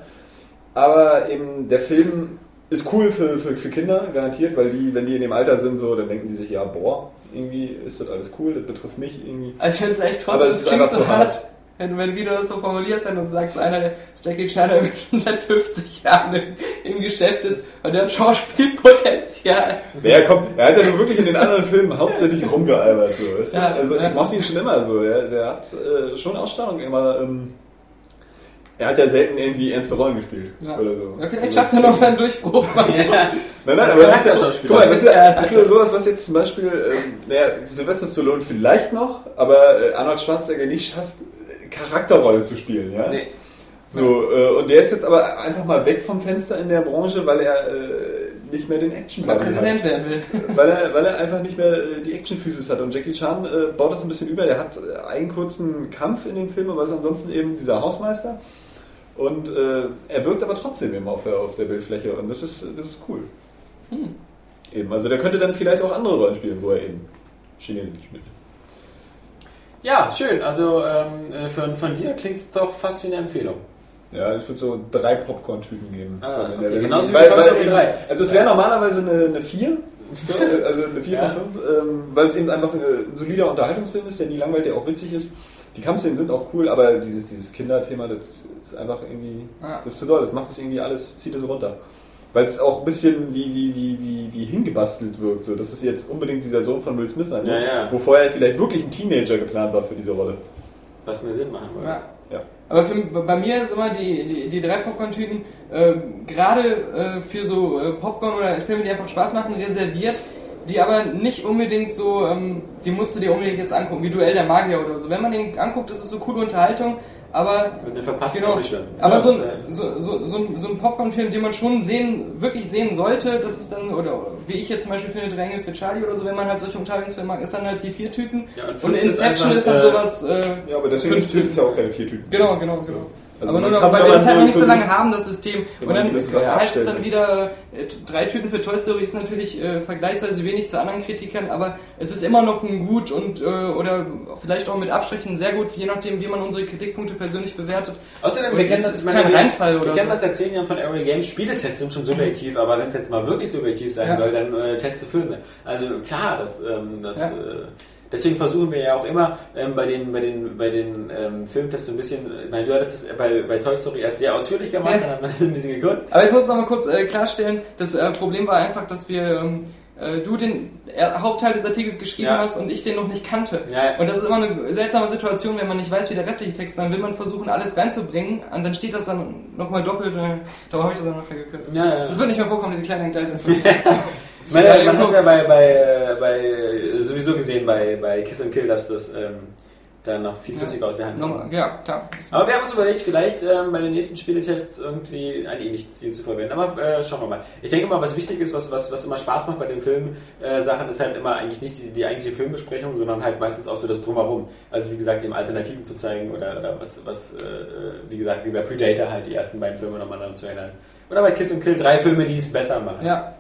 Aber eben der Film ist cool für, für, für Kinder, garantiert, weil die, wenn die in dem Alter sind, so, dann denken die sich, ja, boah, irgendwie ist das alles cool, das betrifft mich irgendwie. Also ich finde es echt Aber trotzdem, es es ist einfach so zu hart. hart. Wenn, wenn du wieder das so formulierst, wenn du sagst, einer der Jackie Chan, der *laughs* schon seit 50 Jahren im, im Geschäft ist und der hat Schauspielpotenzial. Naja, komm, er hat ja nur wirklich in den anderen Filmen hauptsächlich rumgealbert. So. Weißt du? Ja, also ja. ich mochte ihn schon immer so. Ja. Der hat äh, schon Ausstrahlung immer. Ähm, er hat ja selten irgendwie ernste Rollen gespielt Ja. oder so. Ja, vielleicht Also, schafft er noch seinen Durchbruch. *laughs* Nein, nein, Als aber das ist ja, guck mal, das ist Ja, ja, das das ist ja sowas, was jetzt zum Beispiel, ähm, naja, Sylvester Stallone vielleicht noch, aber äh, Arnold Schwarzenegger nicht schafft, Charakterrolle zu spielen, ja. Nee. So, äh, und der ist jetzt aber einfach mal weg vom Fenster in der Branche, weil er äh, nicht mehr den action Weil er hat. Präsident werden will. *laughs* Weil er, weil er einfach nicht mehr äh, die Action-Physis hat. Und Jackie Chan äh, baut das ein bisschen über. Der hat äh, einen kurzen Kampf in den Filmen, aber ist ansonsten eben dieser Hausmeister. Und äh, er wirkt aber trotzdem eben auf der, auf der Bildfläche. Und das ist, das ist cool. Eben, also der könnte dann vielleicht auch andere Rollen spielen, wo er eben Chinesisch spielt. Ja, schön. Also ähm, äh, von, von dir klingt es doch fast wie eine Empfehlung. Ja, ich würde so drei Popcorn-Tüten geben. Ah, Wenn okay, der- genauso wie weil, Toy weil eben- 3. Also es wäre normalerweise eine, eine 4, *laughs* so, äh, also eine 4 Ja. von 5, ähm, weil es eben einfach ein solider Unterhaltungsfilm ist, der nie langweilt, der auch witzig ist. Die Kampfszenen sind auch cool, aber dieses, dieses Kinderthema, das ist einfach irgendwie, Ja. das ist zu doll, das macht es irgendwie alles, zieht es runter. Weil es auch ein bisschen wie, wie, wie, wie, wie hingebastelt wirkt, so, dass es jetzt unbedingt dieser Sohn von Will Smith sein muss, Ja, ja. wo vorher vielleicht wirklich ein Teenager geplant war für diese Rolle. Was mir Sinn machen würde. Ja. Ja. Aber für, bei mir ist immer die, die, die drei Popcorn-Tüten äh, gerade äh, für so äh, Popcorn oder Filme, die einfach Spaß machen, reserviert, die aber nicht unbedingt so, ähm, die musst du dir unbedingt jetzt angucken, wie Duell der Magier oder so. Wenn man den anguckt, ist es so coole Unterhaltung, aber Wenn du verpasst, Genau. nicht schlimm. Aber Ja. so, ein, so, so, so, ein, so ein Popcorn-Film, den man schon sehen, wirklich sehen sollte, das ist dann, oder wie ich jetzt zum Beispiel finde, Dränge für Charlie oder so, wenn man halt solche Unterhaltungsfilme mag, ist dann halt die vier Tüten. Ja, und und fünf ist Inception einfach, ist dann äh, sowas. Äh, Ja, aber deswegen fünf ist es ja auch keine vier Tüten. Genau, genau, genau. Also aber nur noch, weil wir das halt noch nicht so lange haben, das System. Wenn Und dann heißt es dann wieder, äh, drei Tüten für Toy Story ist natürlich äh, vergleichsweise wenig zu anderen Kritikern, aber es ist immer noch ein gut und, äh, oder vielleicht auch mit Abstrichen sehr gut, je nachdem, wie man unsere Kritikpunkte persönlich bewertet. Außerdem, Und wir kennen das das, ist kein wir, Reinfall wir oder kennen so. das seit zehn Jahren von Area Games. Spieletests sind schon subjektiv, aber wenn es jetzt mal wirklich subjektiv sein Ja. soll, dann äh, teste Filme. Also klar, das, ähm, das Ja. äh, deswegen versuchen wir ja auch immer ähm, bei den bei den bei den ähm, Filmtests so ein bisschen, meine, du hattest es bei, bei Toy Story erst sehr ausführlich gemacht, Ja. dann hat man das ein bisschen gekürzt. Aber ich muss noch mal kurz äh, klarstellen, das äh, Problem war einfach, dass wir ähm, äh, du den äh, Hauptteil des Artikels geschrieben Ja. hast und ich den noch nicht kannte. Ja. Und das ist immer eine seltsame Situation, wenn man nicht weiß, wie der restliche Text ist. Dann will man versuchen, alles reinzubringen und dann steht das dann nochmal doppelt. Äh, darum habe ich das auch noch gekürzt. Ja, ja. Das wird nicht mehr vorkommen, diese kleinen Entgleisungen. *laughs* Meine, Ja, man hat ja bei, bei, äh, bei sowieso gesehen bei, bei Kiss and Kill, dass das ähm, dann noch viel flüssiger aus der Hand kommt. ja, klar. Aber wir haben uns überlegt, vielleicht ähm, bei den nächsten Spieletests irgendwie ein ähnliches Ziel zu verwenden. Aber äh, schauen wir mal. Ich denke mal, was wichtig ist, was, was, was immer Spaß macht bei den Filmsachen, äh, ist halt immer eigentlich nicht die, die eigentliche Filmbesprechung, sondern halt meistens auch so das Drumherum. Also wie gesagt, eben Alternativen zu zeigen oder, oder was, was äh, wie gesagt, wie bei Predator halt die ersten beiden Filme nochmal daran zu erinnern. Oder bei Kiss and Kill drei Filme, die es besser machen. Ja.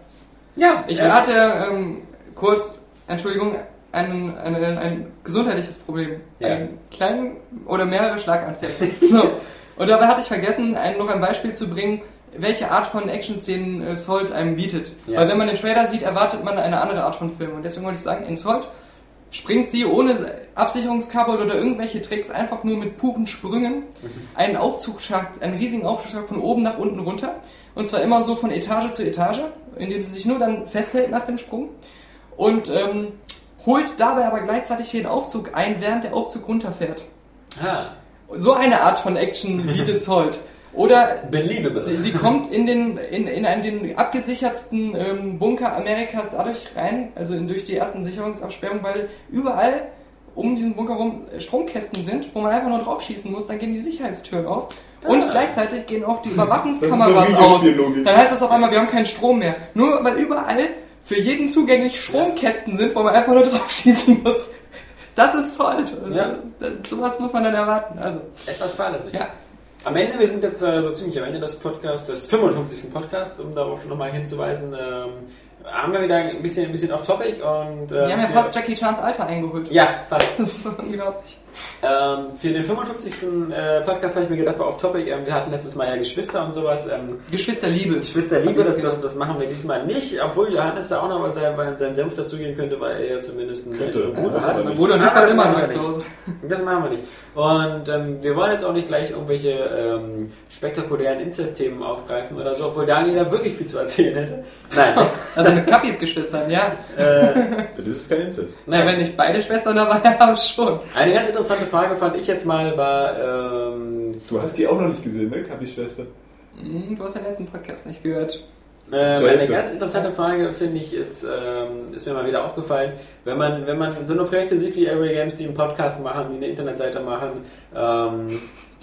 Ja, ich Ja. hatte ähm, kurz, Entschuldigung, einen, einen, ein gesundheitliches Problem. Ja. Einen kleinen oder mehrere Schlaganfälle. *laughs* so. Und dabei hatte ich vergessen, ein, noch ein Beispiel zu bringen, welche Art von Action-Szenen äh, Salt einem bietet. Ja. Weil wenn man den Trailer sieht, erwartet man eine andere Art von Film. Und deswegen wollte ich sagen, in Salt springt sie ohne Absicherungskabel oder irgendwelche Tricks einfach nur mit puren Sprüngen einen Aufzugsschacht, einen riesigen Aufzugsschacht von oben nach unten runter. Und zwar immer so von Etage zu Etage, indem sie sich nur dann festhält nach dem Sprung. Und ähm, holt dabei aber gleichzeitig den Aufzug ein, während der Aufzug runterfährt. Ah, So eine Art von Action bietet Salt. Oder believable. Sie, sie kommt in den, in, in einen den abgesichertsten ähm, Bunker Amerikas dadurch rein, also in, durch die ersten Sicherungsabsperrungen, weil überall um diesen Bunker rum Stromkästen sind, wo man einfach nur drauf schießen muss, dann gehen die Sicherheitstüren auf. Und Ah. gleichzeitig gehen auch die *laughs* Überwachungskameras so aus. Dann heißt das auf einmal, wir haben keinen Strom mehr. Nur weil überall für jeden zugänglich Stromkästen sind, wo man einfach nur drauf schießen muss. Das ist. Also, Ja. sowas muss man dann erwarten. Also, Etwas fahrlässig. ja. Am Ende, wir sind jetzt äh, so ziemlich am Ende des Podcasts, des 55. Podcasts, um darauf nochmal hinzuweisen, ähm, haben wir wieder ein bisschen, ein bisschen off-topic und... Die haben ja fast Jackie Chans Alter eingeholt. Ja, fast. *laughs* Das ist so unglaublich. Ähm, für den 55. Äh, Podcast habe ich mir gedacht, war off-topic, ähm, wir hatten letztes Mal ja Geschwister und sowas. Ähm, Geschwisterliebe. Geschwisterliebe, das, das, das machen wir diesmal nicht, obwohl Johannes da auch noch mal seinen, seinen Senf dazugeben könnte, weil er ja zumindest einen Könnte. älteren Bruder Ja, hat. Bruder und ich Aber waren das immer machen wir noch zu Hause. Das machen wir nicht. Und ähm, wir wollen jetzt auch nicht gleich irgendwelche ähm, spektakulären Inzest-Themen aufgreifen oder so, obwohl Daniel da wirklich viel zu erzählen hätte. Nein. *laughs* Also mit Kappis Geschwistern, ja. Das ist kein Inzest. Naja, wenn ich beide Schwestern dabei habe, schon. Eine ganz interessante Frage fand ich jetzt mal war, ähm, Du hast die auch noch nicht gesehen, ne, Kapi-Schwester? Hm, Du hast den letzten Podcast nicht gehört. Zur eine ganz interessante Frage, finde ich, ist, ähm, ist mir mal wieder aufgefallen, wenn man, wenn man so eine Projekte sieht wie Area Games, die einen Podcast machen, die eine Internetseite machen, ähm,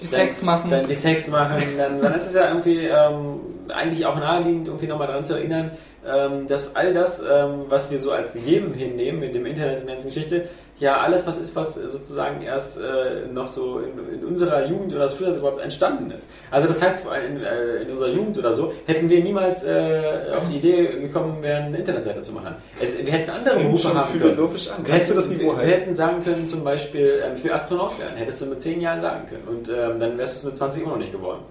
Die dann, Sex machen. Dann die Sex machen, dann, dann ist es ja irgendwie ähm, eigentlich auch naheliegend, irgendwie nochmal daran zu erinnern, ähm, dass all das, ähm, was wir so als gegeben hinnehmen mit dem Internet und der ganzen Geschichte, ja alles was ist, was sozusagen erst äh, noch so in, in unserer Jugend oder früher überhaupt entstanden ist. Also das heißt, vor allem in, äh, in unserer Jugend oder so, hätten wir niemals äh, auf die Idee gekommen wären, eine Internetseite zu machen. Es, wir hätten andere Berufe haben können. philosophisch an. Wir Kannst du hätten, das Niveau wir, wir halten? hätten sagen können, zum Beispiel, ähm, ich will Astronaut werden. Hättest du mit 10 Jahren sagen können. Und ähm, dann wärst du es mit 20 immer noch nicht geworden.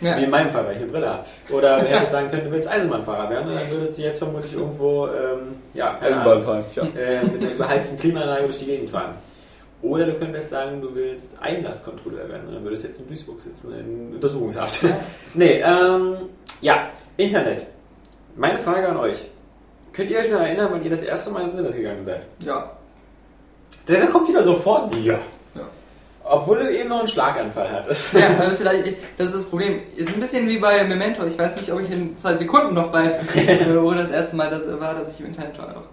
Ja. *laughs* Wie in meinem Fall, weil ich eine Brille habe. Oder du hättest *laughs* sagen können, du willst Eisenbahnfahrer werden. Und dann würdest du jetzt vermutlich irgendwo, ähm, ja, keine Eisenbahn Ahnung, fahren, ja. äh, mit einer beheizten Klimaanlage durch die Gegend fahren. Oder du könntest sagen, du willst Einlasskontrolleur werden. Und dann würdest du jetzt in Duisburg sitzen, in Untersuchungshaft. *laughs* nee, ähm, ja, Internet. Meine Frage an euch. Könnt ihr euch noch erinnern, wann ihr das erste Mal ins Internet gegangen seid? Ja. Der kommt wieder sofort. Ja. Obwohl du eben noch einen Schlaganfall hattest. Ja, also vielleicht, das ist das Problem. Ist ein bisschen wie bei Memento. Ich weiß nicht, ob ich in zwei Sekunden noch weiß, *laughs* wo das erste Mal das war, dass ich im Internet war.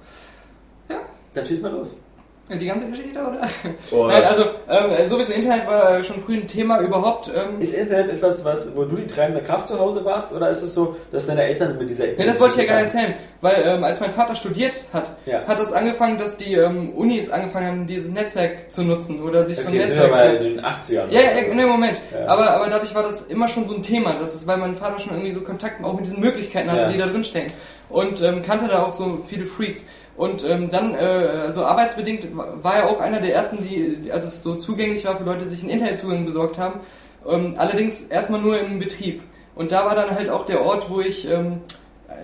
Ja. Dann schieß mal los. Die ganze Geschichte, oder? Oh, Nein, also ähm, sowieso Internet war schon früh ein Thema überhaupt. Ähm, Ist Internet etwas, was, wo du die treibende Kraft zu Hause warst? Oder ist es so, dass deine Eltern mit dieser Nee, das wollte ich ja gar nicht erzählen, weil ähm, als mein Vater studiert hat, Ja. hat das angefangen, dass die ähm, Unis angefangen haben, dieses Netzwerk zu nutzen oder sich so ein Okay, sind wir Netzwerk. mal in den 80ern. Ja, ja, nee, Moment. Ja. Aber, aber dadurch war das immer schon so ein Thema. Das ist, weil mein Vater schon irgendwie so Kontakt auch mit diesen Möglichkeiten hatte, Ja. die da drin stecken. Und ähm, kannte da auch so viele Freaks. Und ähm, dann, äh, so arbeitsbedingt, war er auch einer der ersten, die, als es so zugänglich war für Leute, sich einen Internetzugang besorgt haben. Ähm, allerdings erstmal nur im Betrieb. Und da war dann halt auch der Ort, wo ich ähm,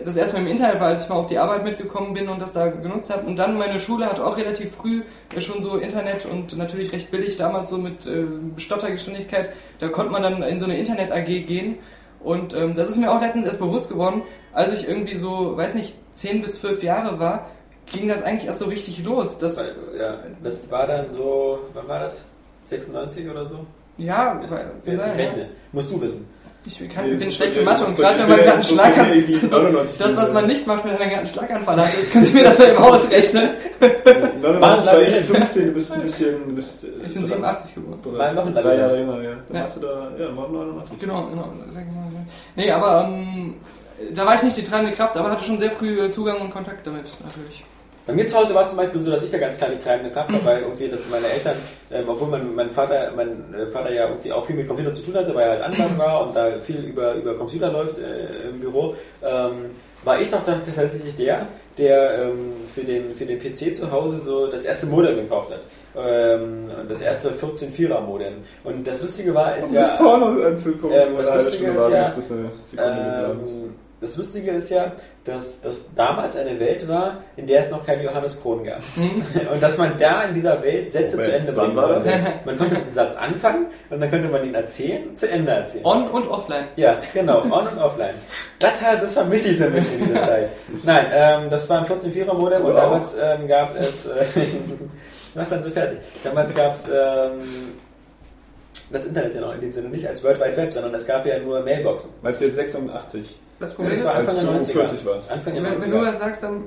das erste Mal im Internet war, als ich mal auf die Arbeit mitgekommen bin und das da genutzt habe. Und dann meine Schule hatte auch relativ früh schon so Internet und natürlich recht billig, damals so mit äh, Stottergeschwindigkeit. Da konnte man dann in so eine Internet-AG gehen. Und ähm, das ist mir auch letztens erst bewusst geworden, als ich irgendwie so, weiß nicht, 10 bis 12 Jahre war, ging das eigentlich erst so richtig los. Das, Ja, das war dann so, wann war das? 96 oder so? ja, weil, jetzt ja, rechnen? Musst du wissen. ich kann Nee, bin das schlechte ist Mathe bei- und gerade ist wenn man gerade einen das ist Schlag bei hat, mir irgendwie *laughs* 99 das, was man nicht macht, wenn man einen Schlaganfall hat, das können Sie mir das mal eben *laughs* ausrechnen. 99 war ich 15, du bist ein bisschen... Du bist, äh, Ich bin 87 geboren. drei, ein drei Jahre jünger, ja. Dann Ja. warst du da, ja, war 99. Genau, genau. mal. Nee, aber ähm, da war ich nicht die treibende Kraft, aber hatte schon sehr früh äh, Zugang und Kontakt damit, natürlich. Bei mir zu Hause war es zum Beispiel so, dass ich da ganz klar die treibende Kraft war, weil irgendwie, dass meine Eltern, ähm, obwohl mein, mein Vater, mein äh, Vater ja irgendwie auch viel mit Computer zu tun hatte, weil er halt Anwalt war und da viel über, über Computer läuft äh, im Büro, ähm, war ich doch dann tatsächlich der, der ähm, für, den, für den PC zu Hause so das erste Modem gekauft hat. Ähm, das erste 14-4er Modem. Und das Lustige war, ist Um ja... sich Pornos anzugucken. Ähm, das Lustige ist ja, Sekunde ähm, das Lustige ist ja, dass das damals eine Welt war, in der es noch keinen Johannes Kron gab. Und dass man da in dieser Welt Sätze Moment, zu Ende wann bringen war das? konnte. Man konnte den Satz anfangen und dann könnte man ihn erzählen, zu Ende erzählen. On und offline. Ja, genau, on und offline. Das, hat, das vermisse ich so ein bisschen in dieser Zeit. Nein, ähm, das war ein 14-4er Modem und auch? damals ähm, gab es, äh, *laughs* mach dann so fertig, damals gab es ähm, das Internet ja noch in dem Sinne nicht als World Wide Web, sondern es gab ja nur Mailboxen. Meinst du jetzt 86? Das Problem Das ist, Anfang der du 90er. 40 warst. Anfang der wenn, 90er. wenn du das sagst, dann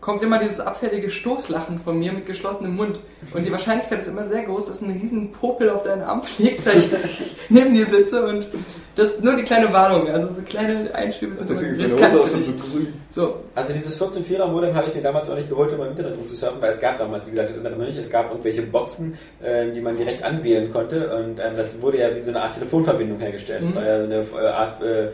kommt immer dieses abfällige Stoßlachen von mir mit geschlossenem Mund. Und die Wahrscheinlichkeit ist immer sehr groß, dass ein riesen Popel auf deinen Arm fliegt, weil ich *laughs* neben dir sitze und das ist nur die kleine Warnung. Also so kleine Einschübe sind Deswegen ist immer meine Hose auch schon so grün. So, Also dieses 14-4er Modem habe ich mir damals auch nicht geholt, um im Internet rumzusurfen, weil es gab damals, wie gesagt, das Internet noch nicht. Es gab irgendwelche Boxen, äh, die man direkt anwählen konnte und ähm, das wurde ja wie so eine Art Telefonverbindung hergestellt. Das Mhm. war ja eine äh, Art, äh,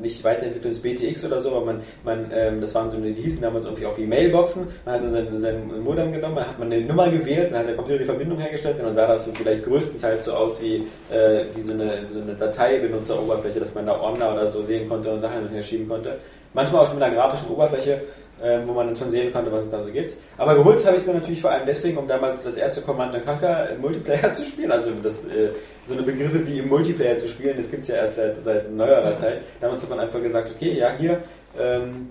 nicht weiterentwickeltes BTX oder so, aber man, man ähm, das waren so eine, die hießen damals irgendwie auch wie Mailboxen. Man hat dann sein, sein Modem genommen, dann hat man eine Nummer gewählt, dann hat der Computer die Verbindung hergestellt und dann sah das so vielleicht größtenteils so aus wie, äh, wie so eine, so eine Dateibenutzeroberfläche, dass man da Ordner oder so sehen konnte und Sachen hin und her schieben konnte. Manchmal auch schon mit einer grafischen Oberfläche, ähm, wo man dann schon sehen konnte, was es da so gibt. Aber geholt habe ich mir natürlich vor allem deswegen, um damals das erste Command Conquer im Multiplayer *laughs* zu spielen. Also das, äh, so eine Begriffe wie im Multiplayer zu spielen, das gibt es ja erst seit, seit neuerer Zeit. Damals hat man einfach gesagt, okay, ja, hier, ähm,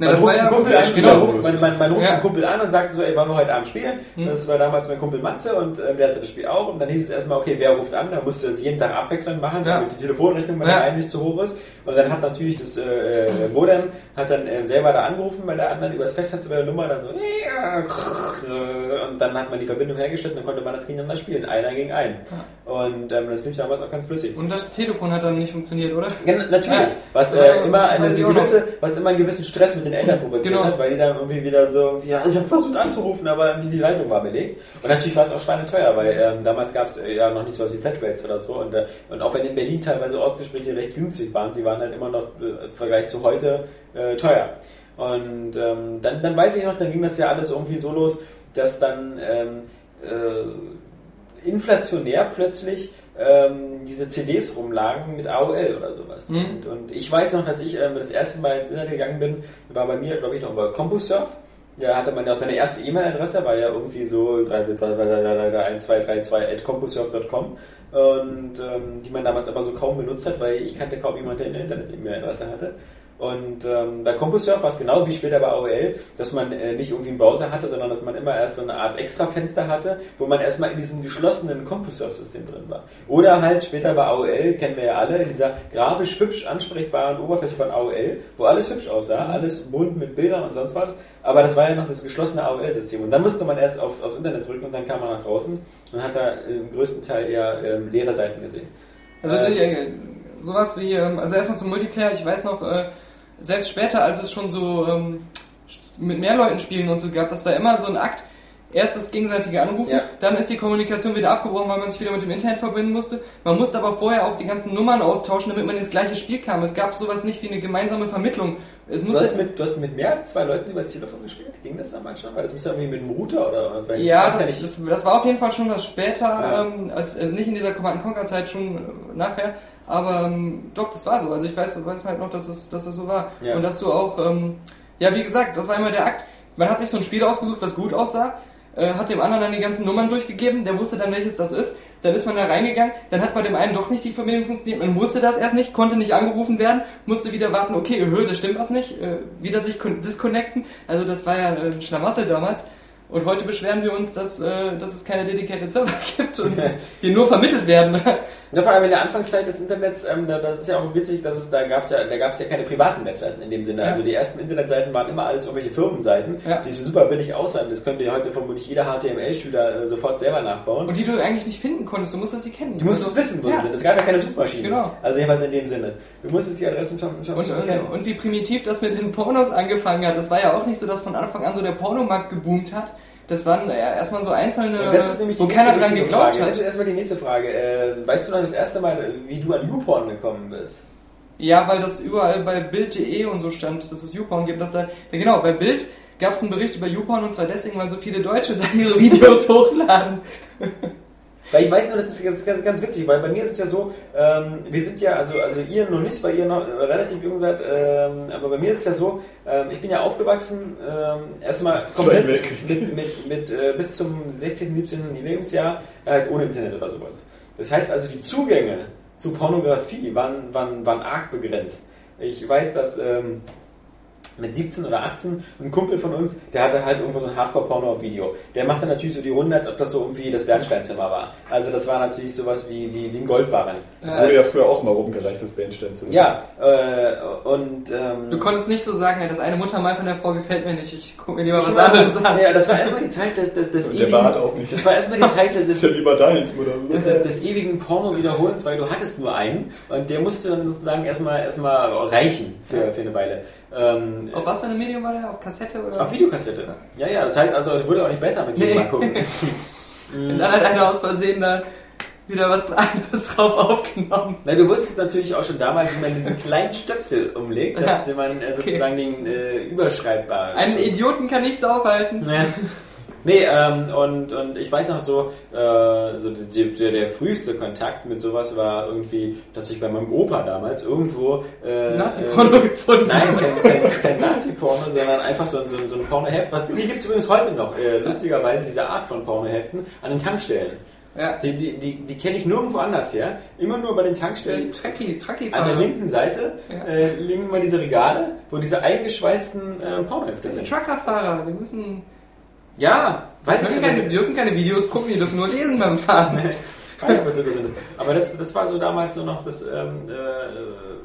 na, man das ruft ja einen Kumpel an, genau, ruft, man, man, man ruft Ja. einen Kumpel an und sagt so, ey, wollen wir heute Abend spielen? Mhm. Das war damals mein Kumpel Matze und äh, der hatte das Spiel auch. Und dann hieß es erstmal, okay, wer ruft an? Dann musste das jeden Tag abwechselnd machen, Ja. damit die Telefonrechnung bei Ja. der einen nicht zu hoch ist. Und dann hat natürlich das äh, äh, Modem hat dann äh, selber da angerufen bei der anderen übers Festnetz über der Nummer dann so äh, und dann hat man die Verbindung hergestellt und dann konnte man das gegeneinander spielen, einer gegen einen. Und ähm, das lief damals auch ganz flüssig. Und das Telefon hat dann nicht funktioniert, oder? Ja, natürlich. Was äh, immer eine auch gewisse, was immer einen gewissen Stress mit den Eltern provoziert Genau. hat, weil die dann irgendwie wieder so, ja, ich habe versucht anzurufen, aber irgendwie die Leitung war belegt. Und natürlich war es auch schweineteuer, weil ähm, damals gab es äh, ja noch nicht so was wie Flatrates oder so. Und, und auch wenn in Berlin teilweise Ortsgespräche recht günstig waren, sie waren halt immer noch äh, im Vergleich zu heute äh, teuer. Und ähm, dann, dann weiß ich noch, dann ging das ja alles irgendwie so los, dass dann ähm, äh, inflationär plötzlich ähm, diese CDs rumlagen mit AOL oder sowas. Mhm. Und, und ich weiß noch, dass ich ähm, das erste Mal ins Internet gegangen bin, war bei mir, glaube ich, noch bei CompuServe. Da hatte man ja auch seine erste E-Mail-Adresse, war ja irgendwie so 1232 at compuserve.com und ähm, die man damals aber so kaum benutzt hat, weil ich kannte kaum jemanden, der eine Internet-E-Mail-Adresse hatte. Und ähm, bei CompuServe war es genau wie später bei AOL, dass man äh, nicht irgendwie einen Browser hatte, sondern dass man immer erst so eine Art Extra-Fenster hatte, wo man erstmal in diesem geschlossenen CompuServe-System drin war. Oder halt später bei AOL, kennen wir ja alle, in dieser grafisch hübsch ansprechbaren Oberfläche von AOL, wo alles hübsch aussah, alles bunt mit Bildern und sonst was. Aber das war ja noch das geschlossene AOL-System. Und dann musste man erst auf, aufs Internet drücken und dann kam man nach draußen und hat da im größten Teil eher ähm, leere Seiten gesehen. Also äh, sowas wie, ähm, also erstmal zum Multiplayer, ich weiß noch, äh, selbst später, als es schon so ähm, mit mehr Leuten spielen und so gab, das war immer so ein Akt. Erst das gegenseitige Anrufen, Ja. dann ist die Kommunikation wieder abgebrochen, weil man sich wieder mit dem Internet verbinden musste. Man musste aber vorher auch die ganzen Nummern austauschen, damit man ins gleiche Spiel kam. Es gab sowas nicht wie eine gemeinsame Vermittlung. Es Du hast, mit, du hast mit mehr als zwei Leuten über das Telefon gespielt? Ging das damals schon? Weil das muss ja irgendwie mit einem Router oder... Weil ja, das, nicht- das, das war auf jeden Fall schon was später, Ja. ähm, als, also nicht in dieser Command Conquer Zeit, schon äh, nachher. Aber ähm, doch, das war so. Also ich weiß, weiß halt noch, dass es, dass es so war. Ja. Und dass du auch, ähm, ja wie gesagt, das war immer der Akt. Man hat sich so ein Spiel ausgesucht, was gut aussah, äh, hat dem anderen dann die ganzen Nummern durchgegeben, der wusste dann, welches das ist. Dann ist man da reingegangen, dann hat bei dem einen doch nicht die Verbindung funktioniert, man wusste das erst nicht, konnte nicht angerufen werden, musste wieder warten, okay, hö, das stimmt was nicht, äh, wieder sich disconnecten. Also das war ja ein Schlamassel damals. Und heute beschweren wir uns, dass, äh, dass es keine dedicated Server *laughs* gibt und *laughs* die nur vermittelt werden. Ja, vor allem in der Anfangszeit des Internets, ähm, da, das ist ja auch witzig, dass es da gab es ja, da es ja keine privaten Webseiten in dem Sinne. Ja. Also die ersten Internetseiten waren immer alles irgendwelche Firmenseiten, Ja. die super billig aussahen. Das könnte ja heute vermutlich jeder HTML-Schüler äh, sofort selber nachbauen. Und die du eigentlich nicht finden konntest, du musstest sie kennen. du musstest Also, wissen, wo ja. sie sind. Es gab ja keine Suchmaschinen. Genau. Also jedenfalls in dem Sinne. Du musstest die Adressen schon, schon, Und, schon kennen. und wie primitiv das mit den Pornos angefangen hat. Das war ja auch nicht so, dass von Anfang an so der Pornomarkt geboomt hat. Das waren äh, erstmal so einzelne, das ist nämlich wo keiner dran geglaubt Frage. Das ist hat. erstmal die nächste Frage. Äh, weißt du noch das erste Mal, wie du an YouPorn gekommen bist? Ja, weil das überall bei Bild.de und so stand, dass es YouPorn gibt. Dass da, ja genau, bei Bild gab es einen Bericht über YouPorn und zwar deswegen, weil so viele Deutsche da ihre *laughs* Videos hochladen. Weil ich weiß nur, das ist ganz, ganz, ganz witzig, weil bei mir ist es ja so, ähm, wir sind ja, also, also ihr noch nicht, weil ihr noch relativ jung seid, ähm, aber bei mir ist es ja so, ähm, ich bin ja aufgewachsen, ähm, erstmal komplett mit, mit, mit äh, bis zum 16., 17. Lebensjahr äh, ohne Internet oder sowas. Das heißt also, die Zugänge zu Pornografie waren, waren, waren arg begrenzt. Ich weiß, dass ähm, mit 17 oder 18 ein Kumpel von uns, der hatte halt irgendwo so ein Hardcore-Porno auf Video. Der machte natürlich so die Runde, als ob das so irgendwie das Bernsteinzimmer war. Also das war natürlich sowas wie, wie, wie ein Goldbarren. Das wurde ja früher auch mal rumgereicht, das Bernsteinzimmer. Ja, äh, und ähm, Du konntest nicht so sagen, hey, das eine Muttermal von der Frau gefällt mir nicht, ich guck mir lieber was anderes an. Ja, das war erstmal die Zeit des, des, des Und der Bart auch nicht. Das war erstmal die Zeit des, Das ist ja lieber deins, oder? des, des, des ewigen Porno-Wiederholens, weil du hattest nur einen und der musste dann sozusagen erstmal erstmal reichen für, für eine Weile. Ähm, Auf was für ein Medium war der? Auf Kassette oder? auf Videokassette. Ja, ja, das heißt also, es wurde auch nicht besser mit jedem Nee. Mal gucken. Und dann hat einer aus Versehen da wieder was anderes *laughs* drauf aufgenommen. Na, du wusstest natürlich auch schon damals, wie man diesen kleinen Stöpsel umlegt, dass man äh, sozusagen den äh, überschreibbar Einen Idioten kann nichts aufhalten. Ne? Nee, ähm, und, und ich weiß noch so, äh, so die, der, der früheste Kontakt mit sowas war irgendwie, dass ich bei meinem Opa damals irgendwo äh, Nazi-Porno äh, gefunden Nein, kein, kein, kein Nazi-Porno, sondern einfach so, ein- so, so ein Pornoheft. Was, die gibt es übrigens heute noch, äh, lustigerweise diese Art von Pornoheften an den Tankstellen. Ja. Die, die, die, die kenne ich nirgendwo anders her, immer nur bei den Tankstellen. Trekkie, Trekkie An der linken Seite Ja. äh, liegen immer diese Regale, wo diese eingeschweißten äh, Pornohefte sind. Truckerfahrer, die müssen. Ja, Die ich dürfen, nicht. keine, die dürfen keine Videos gucken, die dürfen nur lesen beim Fahren. Aber das, das war so damals so noch das, ähm, äh,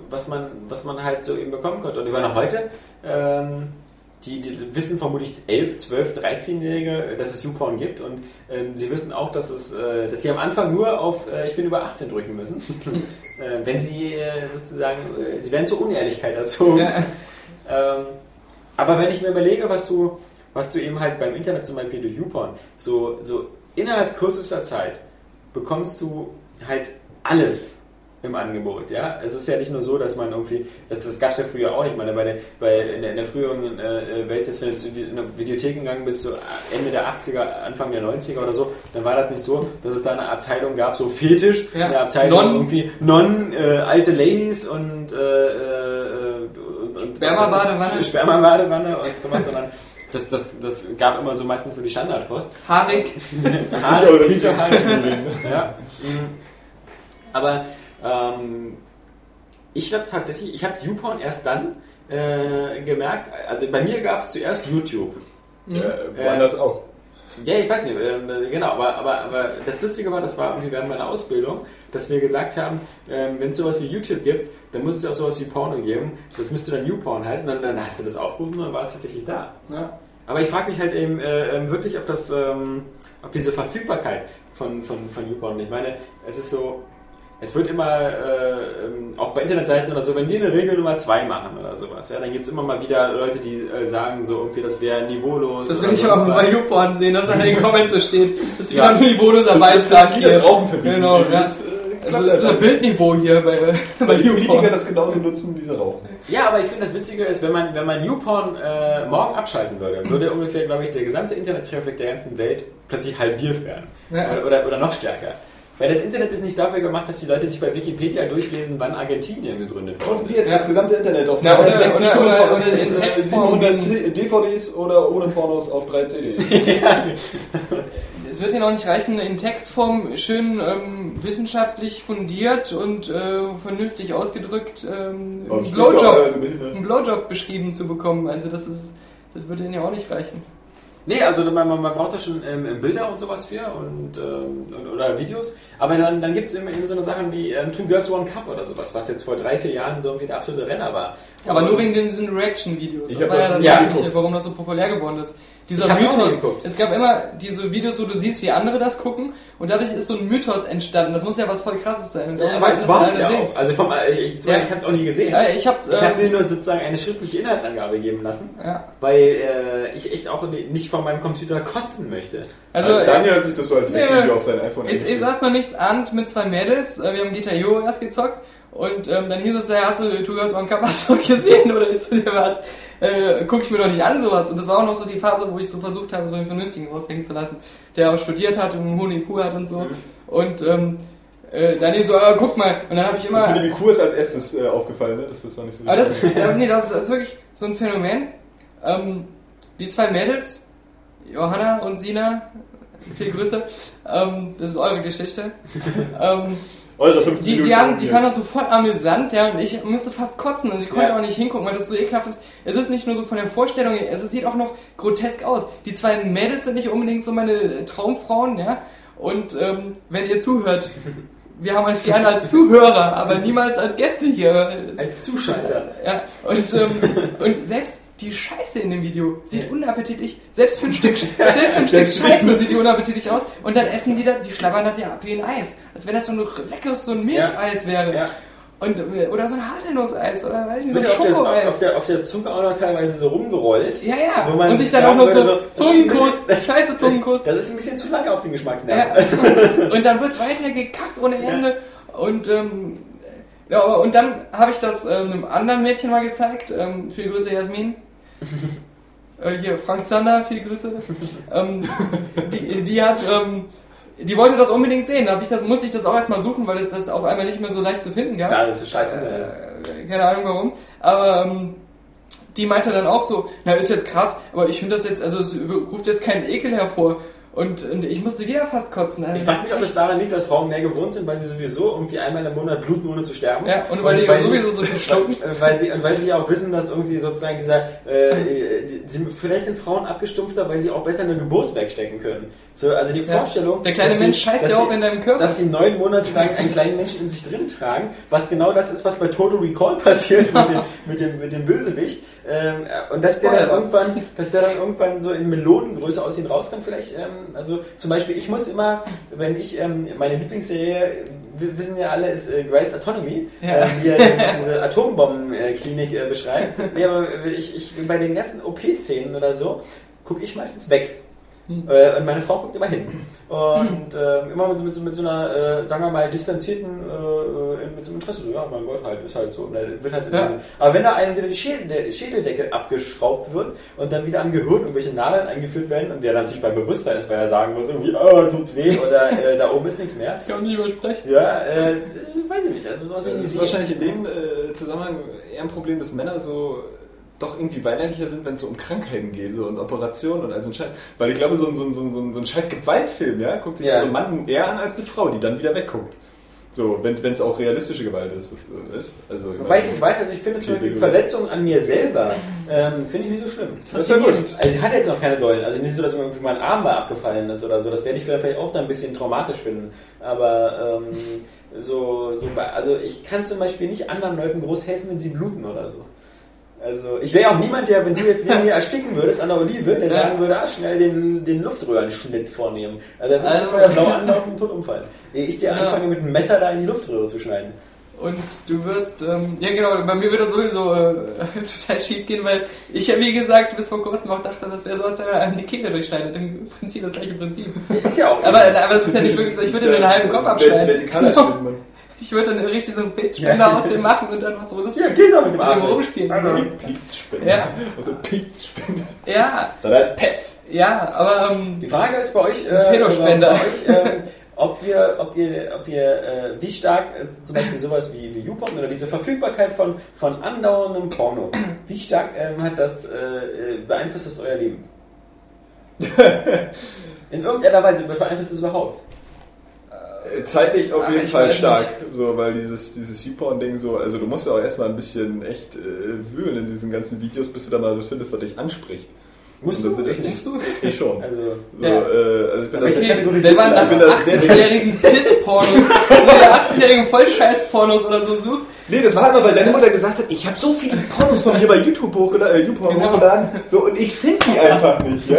was, man, was man halt so eben bekommen konnte. Und über noch heute, ähm, die, die wissen vermutlich 11, 12, 13-Jährige, dass es YouPorn gibt. Und ähm, sie wissen auch, dass, es, äh, dass sie am Anfang nur auf äh, Ich bin über 18 drücken müssen. *laughs* äh, wenn sie äh, sozusagen, äh, sie werden zur Unehrlichkeit erzogen. Ja. Ähm, aber wenn ich mir überlege, was du, was du eben halt beim Internet zum Beispiel durch YouPorn, so, so innerhalb kürzester Zeit bekommst du halt alles im Angebot, ja. Es ist ja nicht nur so, dass man irgendwie, das, das gab es ja früher auch nicht, ich meine, bei der, bei, in der, in der früheren äh, Welt, jetzt, wenn du in eine Videothek gegangen bist, so Ende der 80er, Anfang der 90er oder so, dann war das nicht so, dass es da eine Abteilung gab, so Fetisch, Ja. eine Abteilung Non. irgendwie Non, äh, alte Ladies und, äh, äh, und, und Sperma-Badewanne. Sperma-Badewanne und sowas, sondern das, das, das gab immer so meistens so die Standardkost. *laughs* Kein Problem. Ja. mhm. Aber ähm, ich glaube tatsächlich, ich habe YouPorn erst dann äh, gemerkt, also bei mir gab es zuerst YouTube. Ja, woanders auch. Ja, ich weiß nicht, äh, genau, aber, aber, aber das Lustige war, das war irgendwie während meiner Ausbildung, dass wir gesagt haben, ähm, wenn es sowas wie YouTube gibt, dann muss es auch sowas wie Porno geben. Das müsste dann YouPorn heißen, dann, dann hast du das aufgerufen und dann war es tatsächlich da. Ja. Aber ich frage mich halt eben äh, ähm, wirklich, ob das, ähm, ob diese Verfügbarkeit von, von, von YouPorn, ich meine, es ist so, es wird immer, äh, ähm, auch bei Internetseiten oder so, wenn wir eine Regel Nummer 2 machen oder sowas, ja, dann gibt es immer mal wieder Leute, die äh, sagen so irgendwie, das wäre niveaulos. Das will ich aber bei. YouPorn sehen, dass an den *laughs* Comments so steht. Das ist wieder Ja. ein niveauloser *laughs* Das Beitrag das hier. Rauchen verbieten. Genau, ja. Das, äh, Also das ist ja ein. Bildniveau hier bei, bei Weil die Politiker das genauso nutzen, wie sie rauchen. Ja, aber ich finde, das Witzige ist, wenn man, wenn man YouPorn äh, morgen abschalten würde, würde ungefähr, glaube ich, der gesamte Internet-Traffic der ganzen Welt plötzlich halbiert werden. Ja. Oder, oder, oder noch stärker. Weil das Internet ist nicht dafür gemacht, dass die Leute sich bei Wikipedia durchlesen, wann Argentinien gegründet wurde. Sie jetzt Ja. das gesamte Internet auf Ja, oder- 360 oder- oder- oder in äh, Textform. 700 C- DVDs oder ohne Pornos auf drei CDs. *laughs* *laughs* Es wird hier noch nicht reichen, in Textform schön ähm, wissenschaftlich fundiert und äh, vernünftig ausgedrückt ähm, einen Blowjob, also einen Blowjob beschrieben zu bekommen. Also das ist, das wird Ihnen ja auch nicht reichen. Nee, also man, man, man braucht da schon ähm, Bilder und sowas für und, ähm, und oder Videos. Aber dann, dann gibt es immer, immer so eine Sachen wie ähm, Two Girls One Cup oder sowas, was jetzt vor drei, vier Jahren so irgendwie der absolute Renner war. Aber und nur wegen diesen Reaction-Videos. Ich Das war das ja das eigentliche, geguckt. warum das so populär geworden ist. Dieser Ich hab's auch Mythos. geguckt. Es gab immer diese Videos, wo du siehst, wie andere das gucken und dadurch ist so ein Mythos entstanden. Das muss ja was voll krasses sein. Darum aber das war es ja sehen. auch. Also vom, äh, ich, ich, Ja. ich habe es auch nie gesehen. Ja, ich hab's, Ich habe äh, mir nur sozusagen eine schriftliche Inhaltsangabe geben lassen, ja. weil äh, ich echt auch nicht vor meinem Computer kotzen möchte. Also, Also, Daniel hat sich das so als Ja, Wegvideo ja. auf sein iPhone Ich, ich saß mal nichts ahnt mit zwei Mädels. äh, Wir haben Guitar Hero erst gezockt. Und ähm, dann hieß es, ja, hast du Two Girls One Cup hast du gesehen *laughs* oder ist dir was? Äh, guck ich mir doch nicht an sowas. Und das war auch noch so die Phase, wo ich so versucht habe, so einen vernünftigen raushängen zu lassen, der auch studiert hat und einen hohen IQ hat und so. Und ähm, äh, dann so, äh, guck mal. Und dann habe ich immer... Das mit dem IQ ist als erstes äh, aufgefallen, ne? Das ist noch nicht so Aber das ist, äh, nee, das ist, das ist wirklich so ein Phänomen. Ähm, die zwei Mädels, Johanna und Sina, viel Grüße, ähm, das ist eure Geschichte. *laughs* ähm, Eure 15 die, Minuten. die, haben, die fanden das sofort amüsant, ja, und ich musste fast kotzen und ich konnte Ja. auch nicht hingucken, weil das so ekelhaft ist. Es ist nicht nur so von der Vorstellung, her, es sieht auch noch grotesk aus. Die zwei Mädels sind nicht unbedingt so meine Traumfrauen, ja, und ähm, wenn ihr zuhört, wir haben euch gerne als Zuhörer, aber niemals als Gäste hier. Als Zuscheißer. Ja, und, ähm, und selbst die Scheiße in dem Video sieht unappetitlich, selbst für *laughs* ein Stück, selbst für ein Stück Scheiße sieht die unappetitlich aus und dann essen die da, die schlabbern das ja ab wie ein Eis. Als wenn das so ein leckeres, so ein Milcheis wäre. Ja. Und, äh, oder so ein Haselnusseis oder weiß nicht, so ein ja Schokoeis. auf, der, auf der Zunge auch noch teilweise so rumgerollt. ja, ja. Und sich dann auch noch so, ein Zungenkuss, bisschen- *laughs* scheiße Zungenkuss. Das ist ein bisschen zu lange auf den Ja. Geschmacksnerven. Und dann wird weiter gekackt ohne Ende. Und, ähm, ja, und dann habe ich das ähm, einem anderen Mädchen mal gezeigt. Ähm, viele Grüße, Jasmin. Äh, hier, Frank Zander, viele Grüße. ähm, die, die hat, ähm, die wollte das unbedingt sehen. Da ich das, musste ich das auch erstmal suchen, weil es das auf einmal nicht mehr so leicht zu finden gab. Ja, das ist scheiße. Äh, keine Ahnung warum. Aber ähm, die meinte dann auch so, na ist jetzt krass, aber ich finde das jetzt, also es ruft jetzt keinen Ekel hervor. Und, und ich musste wieder fast kotzen. Also Ich weiß nicht, ob es daran liegt, dass Frauen mehr gewohnt sind, weil sie sowieso irgendwie einmal im Monat bluten, ohne zu sterben. Ja, und weil die sie- sowieso so viel schlucken. *laughs* Weil, weil sie, und weil sie ja auch wissen, dass irgendwie sozusagen dieser, äh, die, sie, vielleicht sind Frauen abgestumpfter, weil sie auch besser eine Geburt wegstecken können. So, also die Ja. Vorstellung. Der kleine dass sie- Mensch scheißt ja sie- auch in deinem Körper. Dass sie neun Monate lang einen kleinen Menschen in sich drin tragen, was genau das ist, was bei Total Recall *laughs* passiert mit dem, mit dem, mit dem Bösewicht. Ähm, äh, und dass der dann irgendwann, dass der dann irgendwann so in Melonengröße aus ihnen rauskommt, vielleicht, ähm, also zum Beispiel, ich muss immer, wenn ich, ähm, meine Lieblingsserie, wir wissen ja alle, ist äh, Grey's Autonomy, Ja. äh, die ja diese, diese Atombombenklinik äh, beschreibt. Nee, aber ich, ich, bei den ganzen OP-Szenen oder so, gucke ich meistens weg. Äh, und meine Frau guckt immer hin. *laughs* Und äh, immer mit, so- mit, so- mit so einer, äh, sagen wir mal, distanzierten, äh, äh, mit so einem Interesse. So, ja, mein Gott, halt, ist halt so. Und dann wird halt Ja. Aber wenn da einem wieder die Schädel, der Schädeldecke abgeschraubt wird und dann wieder am Gehirn irgendwelche Nadeln eingeführt werden und der natürlich bei Bewusstsein ist, weil er sagen muss, irgendwie, oh, tut weh oder äh, da oben ist nichts mehr. Ich kann nicht übersprechen. Ja, äh, weiß ich nicht. Also sowas Das ist wahrscheinlich in dem äh, Zusammenhang eher ein Problem, dass Männer so doch irgendwie weinerlicher sind, wenn es so um Krankheiten geht so, und Operationen und all so ein Scheiß. Weil ich glaube, so ein, so ein, so ein, so ein scheiß Gewaltfilm, ja, guckt sich Ja. so ein Mann eher an als eine Frau, die dann wieder wegguckt. So, wenn es auch realistische Gewalt ist. ist. Also, ich Wobei ich weiß, also ich finde zum Beispiel. Verletzungen an mir selber, ähm, finde ich nicht so schlimm. Das ist ja gut. Also ich hatte jetzt noch keine Dollen, also nicht so, dass mir irgendwie mein Arm mal abgefallen ist oder so, das werde ich vielleicht auch dann ein bisschen traumatisch finden. Aber ähm, so, so also ich kann zum Beispiel nicht anderen Leuten groß helfen, wenn sie bluten oder so. Also ich wäre auch niemand, der, wenn du jetzt neben *laughs* mir ersticken würdest an der Olive, der sagen würde, ah, schnell den, den Luftröhrenschnitt vornehmen. Also da würdest Also- du vorher blau anlaufen und tot umfallen. *laughs* Ehe ich dir Ja. anfange, mit einem Messer da in die Luftröhre zu schneiden. Und du wirst, ähm, ja genau, bei mir wird das sowieso äh, *laughs* total schief gehen, weil ich ja wie gesagt bis vor kurzem auch dachte, dass er so als wenn er einem die Kehle durchschneidet. Im Prinzip das gleiche Prinzip. Ist ja auch Aber, aber es ist ja nicht wirklich so, ich würde den halben Kopf abschneiden. Vertikaler Schnitt, Mann. Ich würde dann richtig so einen Pilzspender aus dem machen und dann was so das Ja, geht doch mit dem mit dem Arm. rumspielen. Die Pizspende. Ja. Oder Pizspende. Ja, Da ist Pets. ja, aber ähm, Die Frage ist bei euch, Ein Pedospender. bei euch ähm, ob ihr, ob ihr, ob ihr äh, wie stark äh, zum Beispiel sowas wie, wie YouPorn oder diese Verfügbarkeit von, von andauerndem Porno, wie stark ähm, hat das, äh, äh, beeinflusst das euer Leben? *laughs* In irgendeiner Weise beeinflusst es überhaupt. Zeitlich auf jeden Fall stark, so, weil dieses, dieses YouPorn-Ding so, also du musst ja auch erstmal ein bisschen echt äh, wühlen in diesen ganzen Videos, bis du da mal was findest, was dich anspricht. Musst du? Ich musst du? Ich schon. Also, So, Ja. äh, also ich bin da sehr- Okay, kategorisierst *laughs* *laughs* wenn man nach Ich bin da sehr- 80-jährigen Piss-Pornos, so 80-jährigen Vollscheiß-Pornos oder so sucht, Nee, das war immer, weil deine Mutter gesagt hat, ich habe so viele Pornos von mir bei YouTube hochgeladen, äh, YouPorn Genau. hochgeladen, so, und ich finde die einfach nicht, ja.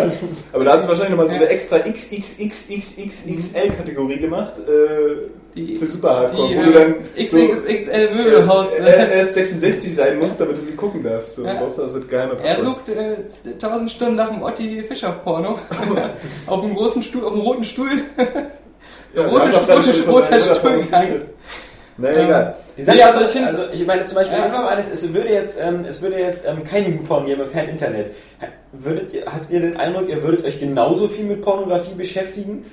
Aber da haben sie wahrscheinlich nochmal so eine extra XXXXXXL-Kategorie gemacht, äh, die, für Super Hardcore, die wo du dann äh, so, XXXL Möbelhaus. äh, NS66 sein musst, damit du die gucken darfst. So, Ja. Brauchst also geheime Er sucht äh, 1000 Stunden nach dem Otti Fischer-Porno. *laughs* auf dem großen Stuhl, auf dem roten Stuhl. Ja, rote rote- roter deiner Geredet. Naja, egal. Die Sache Nee, ist, also also, ich also meine zum Beispiel, Ja. an, es, es würde jetzt, ähm, es würde jetzt ähm, kein YouPorn geben und kein Internet. Würdet ihr, habt ihr den Eindruck, ihr würdet euch genauso viel mit Pornografie beschäftigen,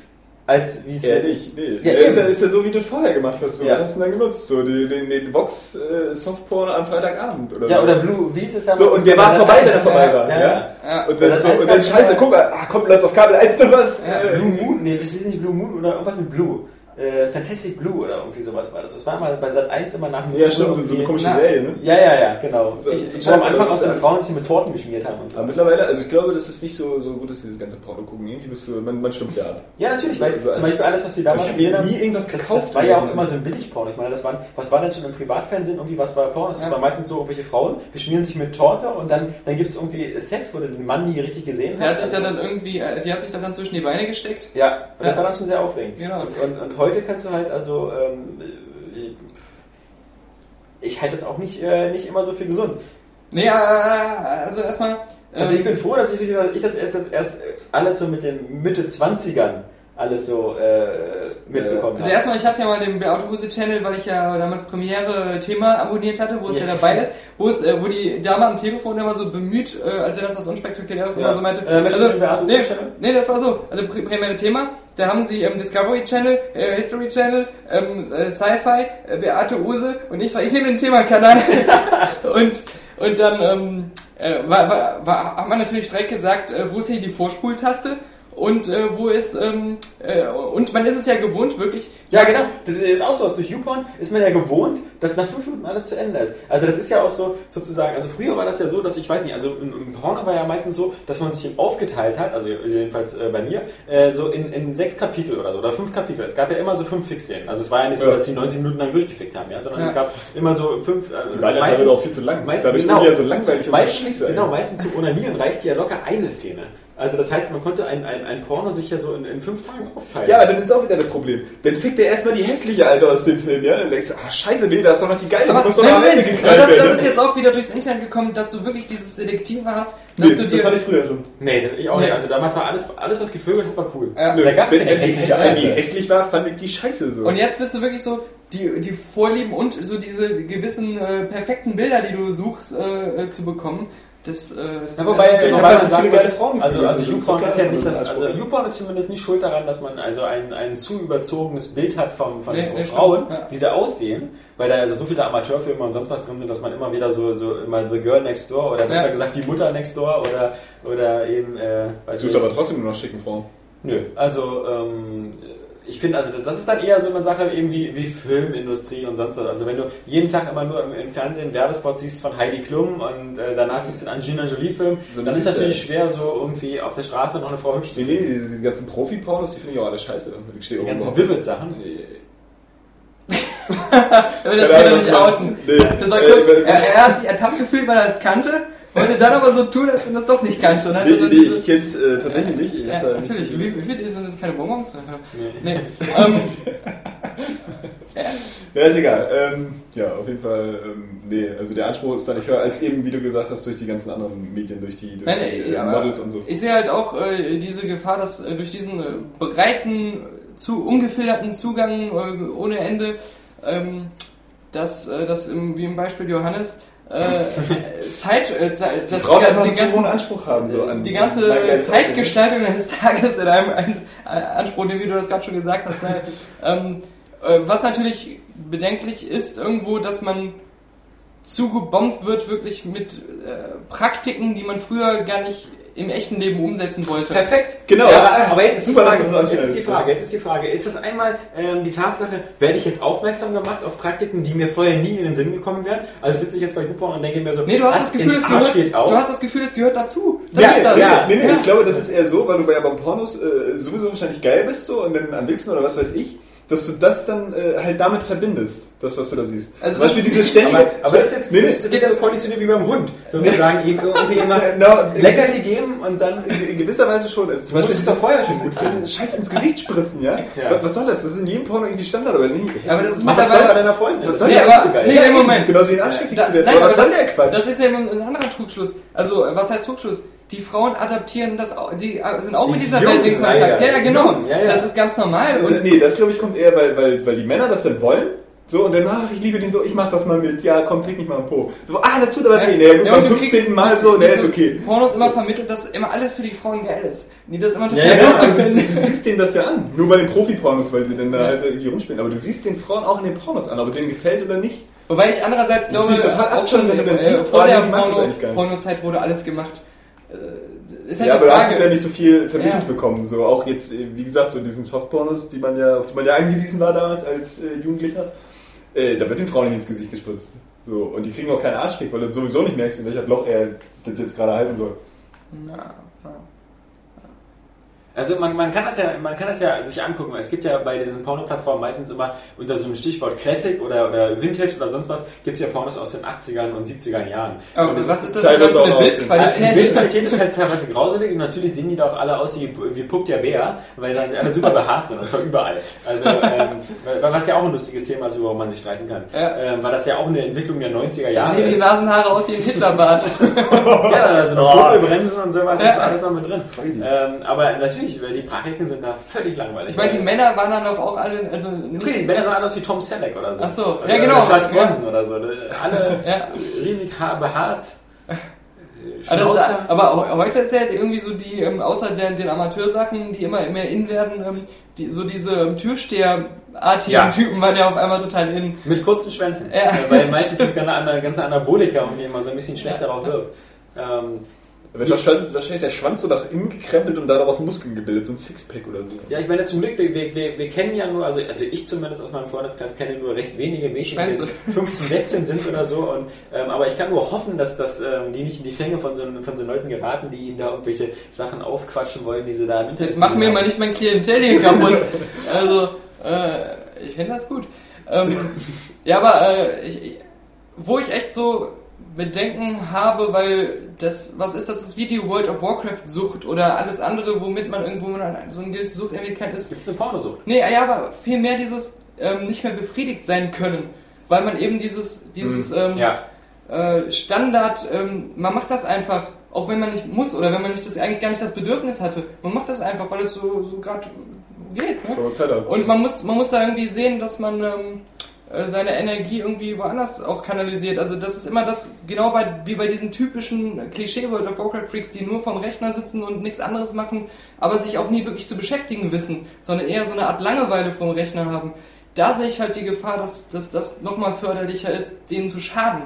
als wie es Ja, jetzt... nicht, nee. Ja, Ja, ist, ja, ist ja so, wie du es vorher gemacht hast. So. Ja. Was hast du denn dann genutzt? So, den, den, den Vox äh, Softporn am Freitagabend oder Ja, so. oder Blue, wie ist es damals? So, und der war vorbei, wenn er vorbei Ja, war. ja, Ja, ja. Und dann, so, und dann scheiße, ja. guck mal, ah, kommt Leute auf Kabel 1 noch was. Ja. Äh, Blue Moon? Nee, das ist nicht Blue Moon oder irgendwas mit Blue. Äh, Fantastic Blue oder irgendwie sowas war das. Das war mal bei Sat 1 immer nach dem Ja, stimmt, so eine komische Na, Serie, ne? Ja, ja, ja, genau. So- ich, so ich, am Anfang das auch so ist eine alles- Frauen sich mit Torten geschmiert haben und so. Aber mittlerweile, also ich glaube, das ist nicht so, so gut, dass dieses ganze Porno gucken. Irgendwie bist du, man, man stimmt ja ab. Ja, natürlich, weil Also, zum Beispiel alles, was wir damals gesehen haben, nie irgendwas das, gekauft. das war ja auch immer so. ein Billigporno. Ich meine, das waren, was war denn schon im Privatfernsehen irgendwie, was war Porno? Das Ja. war meistens so irgendwelche Frauen, beschmieren sich mit Torte und dann, dann gibt es irgendwie Sex, wo du den Mann nie richtig gesehen Der hast. hat sich da Also- dann irgendwie, äh, die hat sich da dann zwischen die Beine gesteckt. ja, und das Ja. war dann schon sehr aufregend. Genau. Und, und heute kannst du halt also, ähm, ich halte das auch nicht, äh, nicht immer so für gesund. Nee, äh, also erstmal. Also ähm, ich bin froh, dass ich, ich das erst, erst alles so mit den Mitte 20ern alles so äh, mitbekommen Also erstmal, ich hatte ja mal den Beate Huse Channel, weil ich ja damals Premiere Thema abonniert hatte, wo es ja, Ja. dabei ist, wo es, äh, wo die Dame am Telefon immer so bemüht, äh, als er das was Unspektakuläres Ja. immer so meinte. Äh, den Beate nee, Channel? nee, das war so. Also Pre- Premiere Thema, da haben sie ähm, Discovery Channel, äh, History Channel, ähm, äh, Sci-Fi, äh, Beate Use und ich war, ich nehme den Thema-Kanal. *laughs* und, und dann ähm, äh, war, war, war, hat man natürlich direkt gesagt, äh, wo ist hier die Vorspultaste? Und äh, wo ist, ähm, äh, und man ist es ja gewohnt, wirklich, Ja, genau. Das ist auch so. Aus durch YouPorn ist man ja gewohnt, dass nach fünf Minuten alles zu Ende ist. Also das ist ja auch so, sozusagen, also früher war das ja so, dass ich weiß nicht, also im, im Porno war ja meistens so, dass man sich aufgeteilt hat, also jedenfalls äh, bei mir, äh, so in, in sechs Kapitel oder so, oder fünf Kapitel. Es gab ja immer so fünf Fixszenen. Also es war ja nicht so, Ja. dass die 90 Minuten lang durchgefixt haben, ja, sondern Ja. es gab immer so fünf, äh, Die ja teilweise auch viel zu lang. Meistens, Dadurch genau, ja so langweilig und so meistens. Genau, meistens zum Onanieren reicht ja locker eine Szene. Also das heißt, man konnte ein, ein, ein Porno sich ja so in, in fünf Tagen aufteilen. Ja, aber dann ist auch wieder das Problem. Dann fickt er erstmal die hässliche Alte aus dem Film, ja? Dann denkst du, ah, scheiße, nee, da ist doch noch die geile, Aber muss doch noch am Moment, Ende das, das, werden. das ist jetzt auch wieder durchs Internet gekommen, dass du wirklich dieses Selektive hast, dass nee, du das dir. hatte ich früher schon. Nee, das, ich auch Nee. nicht. Also damals war alles, alles was gevögelt hat, war cool. Ja. Da gab's wenn, keine hässliche wenn die Alte. hässlich war, fand ich die scheiße so. und jetzt bist du wirklich so, die, die Vorlieben und so diese gewissen äh, perfekten Bilder, die du suchst, äh, äh, zu bekommen, das, äh, das Ja, wobei, ist- ich wobei man sagen viele muss, geile Frauen also, also YouPorn so ist ja nicht das also. YouPorn ist zumindest nicht schuld daran, dass man also ein, ein zu überzogenes Bild hat von, von, Nee, von nee, Frauen, ja. wie sie aussehen, weil da also so viele Amateurfilme und sonst was drin sind, dass man immer wieder so, so immer The Girl Next Door oder besser Ja. gesagt die Mutter Next Door oder, oder eben, äh, weiß Sucht aber trotzdem nur noch schicken Frauen. Nö, also ähm, ich finde, also das ist dann eher so eine Sache eben wie, wie Filmindustrie und sonst was. Also wenn du jeden Tag immer nur im, im Fernsehen Werbespots siehst von Heidi Klum und äh, danach siehst du einen Angelina Jolie-Film, So dann das ist ist, natürlich äh, schwer, so irgendwie auf der Straße noch eine Frau hübsch zu Nee, nee, diese, diese ganzen Profi-Pornos, die finde ich auch alle scheiße. Ich stehe Die ganzen Vivid-Sachen. Nee. *laughs* Aber das Ja, er nicht outen. nee. Das war Äh, kurz, wenn- er, er hat sich ertappt gefühlt, weil er es kannte, wollte dann aber so tun, als wenn es doch nicht. Und hat Nee, so nee, diese- ich kenn's äh, tatsächlich nicht. Ich ja, hab da natürlich. Wie, wie viel sind das keine Bonbons? Nee. Nee. ähm, *laughs* Ja, ist egal. Ähm, ja, auf jeden Fall, ähm, nee, also der Anspruch ist dann nicht höher als eben, wie du gesagt hast, durch die ganzen anderen Medien, durch die, durch Nein, die äh, Models und so. Ich sehe halt auch äh, diese Gefahr, dass äh, durch diesen äh, breiten, zu ungefilterten Zugang äh, ohne Ende, ähm, dass, äh, dass im, wie im Beispiel Johannes, äh, Zeit, äh, das Frauen einfach den hohen ganzen, Anspruch haben, so an die an ganze Zeitgestaltung eines Tages in einem ein, ein Anspruch, wie du das gerade schon gesagt hast. Ne? ähm, äh, was natürlich bedenklich ist irgendwo, dass man zugebombt wird wirklich mit äh, Praktiken, die man früher gar nicht im echten Leben umsetzen wollte. Perfekt. Genau, Ja, aber- jetzt ist, super, Frage, jetzt ist die. Frage, jetzt ist die Frage, ist das einmal ähm, die Tatsache, werde ich jetzt aufmerksam gemacht auf Praktiken, die mir vorher nie in den Sinn gekommen wären? Also sitze ich jetzt bei YouPorn und denke mir so, Nee, du hast das Gefühl, es gehört, geht auch. du hast das Gefühl, es gehört dazu. Das Ja, ist das. ja, Nee, nee, Ja. ich glaube, das ist eher so, weil du bei ja beim Pornos äh, sowieso wahrscheinlich geil bist so und dann am Wichsen oder was weiß ich, dass du das dann äh, halt damit verbindest, das, was du da siehst. Also Zum Beispiel das- diese ständige... aber, aber das ist jetzt Nee, nee, das ist so konditioniert wie beim Hund. Sozusagen ihm irgendwie immer *laughs* Genau, Leckerli geben und dann in, gewisser Weise schon. Also zum Du musst es doch vorher schon gut. Scheiß ins Gesicht spritzen, ja? *laughs* Ja. Was, soll das? Das ist in jedem Porno irgendwie Standard, aber nee. Aber das ist mach das mittlerweile- bei deiner Freundin. Das soll Nee, ja aber- so geil. nee, Ja, Moment. Genauso wie ein Arschgefickt Da, zu werden. nein, aber aber was soll das, der Quatsch? das ist ja ein, ein anderer Trugschluss. Also, was heißt Trugschluss? Die Frauen adaptieren das auch, sie äh, sind auch Die mit dieser Jungen, Welt in Kontakt. Ja, ja, genau. Ja, ja. Das ist ganz normal. Und nee, das glaube ich kommt eher, weil, weil, weil die Männer das dann wollen. So, und dann, ach, ich liebe den so, ich mach das mal mit. Ja, komm, fick mich mal am Po. So, ah, das tut aber weh. Nee, gut, Ja, beim und du 15. kriegst Mal so, nee, ist okay. Pornos immer vermittelt, dass immer alles für die Frauen geil ist. Nee, das ist immer total Ja, Ja, ja, du, du siehst denen das ja an. Nur bei den Profi-Pornos, weil sie dann da halt irgendwie rumspielen. Aber du siehst den Frauen auch in den Pornos an, ob denen gefällt oder nicht. Wobei ich andererseits glaube, finde ich total auch schon wenn du äh, das siehst, vor vor der die das. Pornozeit wurde alles gemacht. Äh, halt ja, aber du Frage. hast es ja nicht so viel vermittelt Ja. bekommen. So auch jetzt, äh, wie gesagt, so diesen Softpornos, die man ja, auf die man ja angewiesen war damals als äh, Jugendlicher. Äh, da wird den Frauen nicht ins Gesicht gespritzt. So, und die kriegen auch keinen Arschkick, weil du sowieso nicht merkst, in welcher Loch er das jetzt gerade halten soll. Na. Also man, man kann das ja, man kann das ja sich angucken. Es gibt ja bei diesen Porno-Plattformen meistens immer unter so einem Stichwort Classic oder, oder Vintage oder sonst was, gibt es ja Pornos aus den 80ern und 70er Jahren. Aber und was ist das denn für eine Also die Bildqualität? Bildqualität ist halt teilweise grauselig und natürlich sehen die doch alle aus wie, wie Puck der Bär, weil dann alle super behaart sind und zwar überall. Also ähm, was ja auch ein lustiges Thema ist, worüber man sich streiten kann. Ja. Ähm, weil das ja auch eine Entwicklung der 90er Da Jahre sehen die ist. Nasenhaare aus wie ein Hitlerbart. *laughs* Ja, also Oh. Kurbelbremsen und sowas Ja. ist alles noch mit drin. Ähm, aber natürlich, weil die Praktiken sind da völlig langweilig. Meine, die Weil Männer waren dann doch auch alle, also nicht, Okay, die Männer sahen aus wie Tom Selleck oder so. Ach so, oder, ja, genau. Oder Charles Ja. Bronson oder so. Alle Ja. riesig haar behaart. *laughs* Aber, das, aber heute ist ja irgendwie so die, ähm, außer der, den Amateursachen, die immer mehr in werden, ähm, die, so diese ähm, Türsteherartigen Ja. Typen waren ja auf einmal total in. Mit kurzen Schwänzen. Ja. Weil meistens sind ganze, Ana- ganze Anabolika und wie immer so ein bisschen schlecht darauf wirkt. *laughs* Ähm, Da wird wahrscheinlich, wahrscheinlich der Schwanz so nach innen gekrempelt und daraus Muskeln gebildet, so ein Sixpack oder so. ja, ich meine, zum Glück, wir, wir, wir, wir kennen ja nur, also, also ich zumindest aus meinem Freundeskreis kenne nur recht wenige Mädchen, die Schwänze. jetzt 15, 16 sind oder so. Und, ähm, aber ich kann nur hoffen, dass, dass ähm, die nicht in die Fänge von so, von so Leuten geraten, die ihnen da irgendwelche Sachen aufquatschen wollen, die sie da im Internet Jetzt mach mir gesehen mal haben. nicht mein Klientel hier kaputt. Also, äh, ich finde das gut. Ähm, ja, aber äh, ich, ich- wo ich echt so Bedenken habe, weil das, was ist das, das wie die World of Warcraft Sucht oder alles andere, womit man irgendwo so eine gewisse Sucht irgendwie kennt, ist Gibt es eine Pornosucht? Nee, ja, aber vielmehr dieses ähm, nicht mehr befriedigt sein können. Weil man eben dieses, dieses ähm, Ja. äh, Standard, ähm, man macht das einfach, auch wenn man nicht muss oder wenn man nicht das eigentlich gar nicht das Bedürfnis hatte. Man macht das einfach, weil es so, so gerade geht. Ne? Und man muss, man muss da irgendwie sehen, dass man ähm, äh, seine Energie irgendwie woanders auch kanalisiert. Also das ist immer das, genau bei, wie bei diesen typischen Klischee World of Warcraft Freaks, die nur vom Rechner sitzen und nichts anderes machen, aber sich auch nie wirklich zu beschäftigen wissen, sondern eher so eine Art Langeweile vom Rechner haben. Da sehe ich halt die Gefahr, dass, dass das nochmal förderlicher ist, denen zu schaden.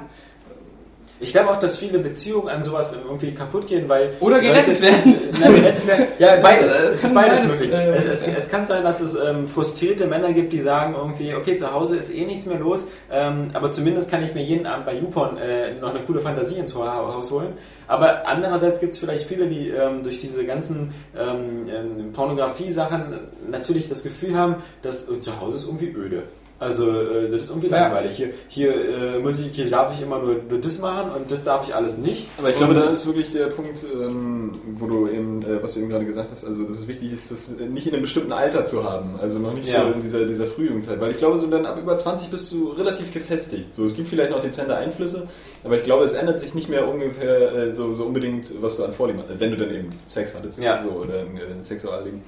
Ich glaube auch, dass viele Beziehungen an sowas irgendwie kaputt gehen, weil. Oder gerettet Leute- werden. *laughs* Nein, gerettet werden. Ja, *laughs* beides. Es ist beides möglich. äh, es, es, es kann sein, dass es ähm, frustrierte Männer gibt, die sagen irgendwie, okay, zu Hause ist eh nichts mehr los, ähm, aber zumindest kann ich mir jeden Abend bei YouPorn äh, noch eine coole Fantasie ins Haus holen. Aber andererseits gibt es vielleicht viele, die ähm, durch diese ganzen ähm, ähm, Pornografie-Sachen natürlich das Gefühl haben, dass äh, zu Hause ist irgendwie öde. Also äh, das ist irgendwie Ja. langweilig. Hier, hier, äh, muss ich, hier darf ich immer nur das machen und das darf ich alles nicht. Aber ich glaube, da ist wirklich der Punkt, ähm, wo du eben, äh, was du eben gerade gesagt hast, also dass es wichtig ist, das nicht in einem bestimmten Alter zu haben, also noch nicht Ja. so in dieser, dieser Frühjugendzeit, weil ich glaube, so dann ab über 20 bist du relativ gefestigt. So, es gibt vielleicht noch dezente Einflüsse, aber ich glaube, es ändert sich nicht mehr ungefähr äh, so, so unbedingt, was du an Vorlieben hast, wenn du dann eben Sex hattest, Ja. so, oder ein, ein Sexualleben,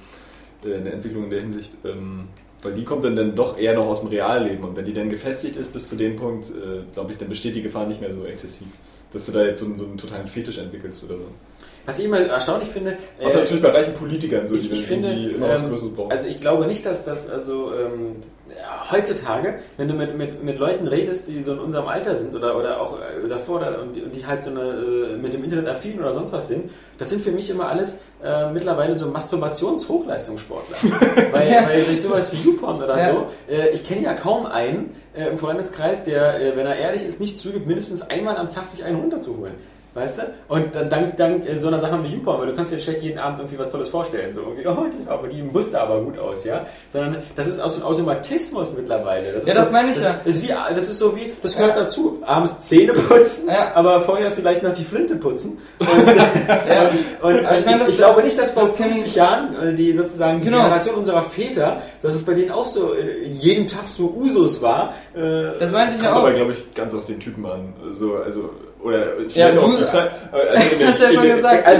äh, eine Entwicklung in der Hinsicht. Ähm, weil die kommt dann, dann doch eher noch aus dem Realleben und wenn die dann gefestigt ist bis zu dem Punkt, äh, glaube ich, dann besteht die Gefahr nicht mehr so exzessiv, dass du da jetzt so, einen- so einen totalen Fetisch entwickelst oder so. Was ich immer erstaunlich finde, Außer äh, natürlich bei reichen Politikern, so, ich, die ich finde, immer was ähm, Größeres brauchen. also ich glaube nicht, dass das also ähm, heutzutage, wenn du mit, mit, mit Leuten redest, die so in unserem Alter sind oder, oder auch äh, davor oder, und, die, und die halt so eine äh, mit dem Internet affin oder sonst was sind, das sind für mich immer alles äh, mittlerweile so Masturbations-Hochleistungssportler. *laughs* weil, Ja. weil durch sowas wie YouPorn oder Ja. so, äh, ich kenne ja kaum einen äh, im Freundeskreis, der, äh, wenn er ehrlich ist, nicht zugibt, mindestens einmal am Tag sich einen runterzuholen. Weißt du? Und dann dank, dank äh, so einer Sache wie YouPorn, weil du kannst dir schlecht jeden Abend irgendwie was Tolles vorstellen. So irgendwie, oh, die, aber die Brüste aber gut aus, ja? Sondern das ist aus so einem Automatismus mittlerweile. Ja, ist das so, meine ich das ja. Ist wie, das ist so wie, das gehört dazu. Abends Zähne putzen, Ja. aber vorher vielleicht noch die Flinte putzen. *laughs* Und, Ja. und Aber ich meine, das- ich glaube nicht, dass vor das kennen- 50 Jahren äh, die sozusagen die Genau. Generation unserer Väter, dass es bei denen auch so äh, jeden Tag so Usus war. Das meinte ich ja auch. aber, glaube ich, ganz auf den Typen an. So, also, oder Ja, auch du- zur Zeit. äh, Also in der, Hast ja in schon der, gesagt. In,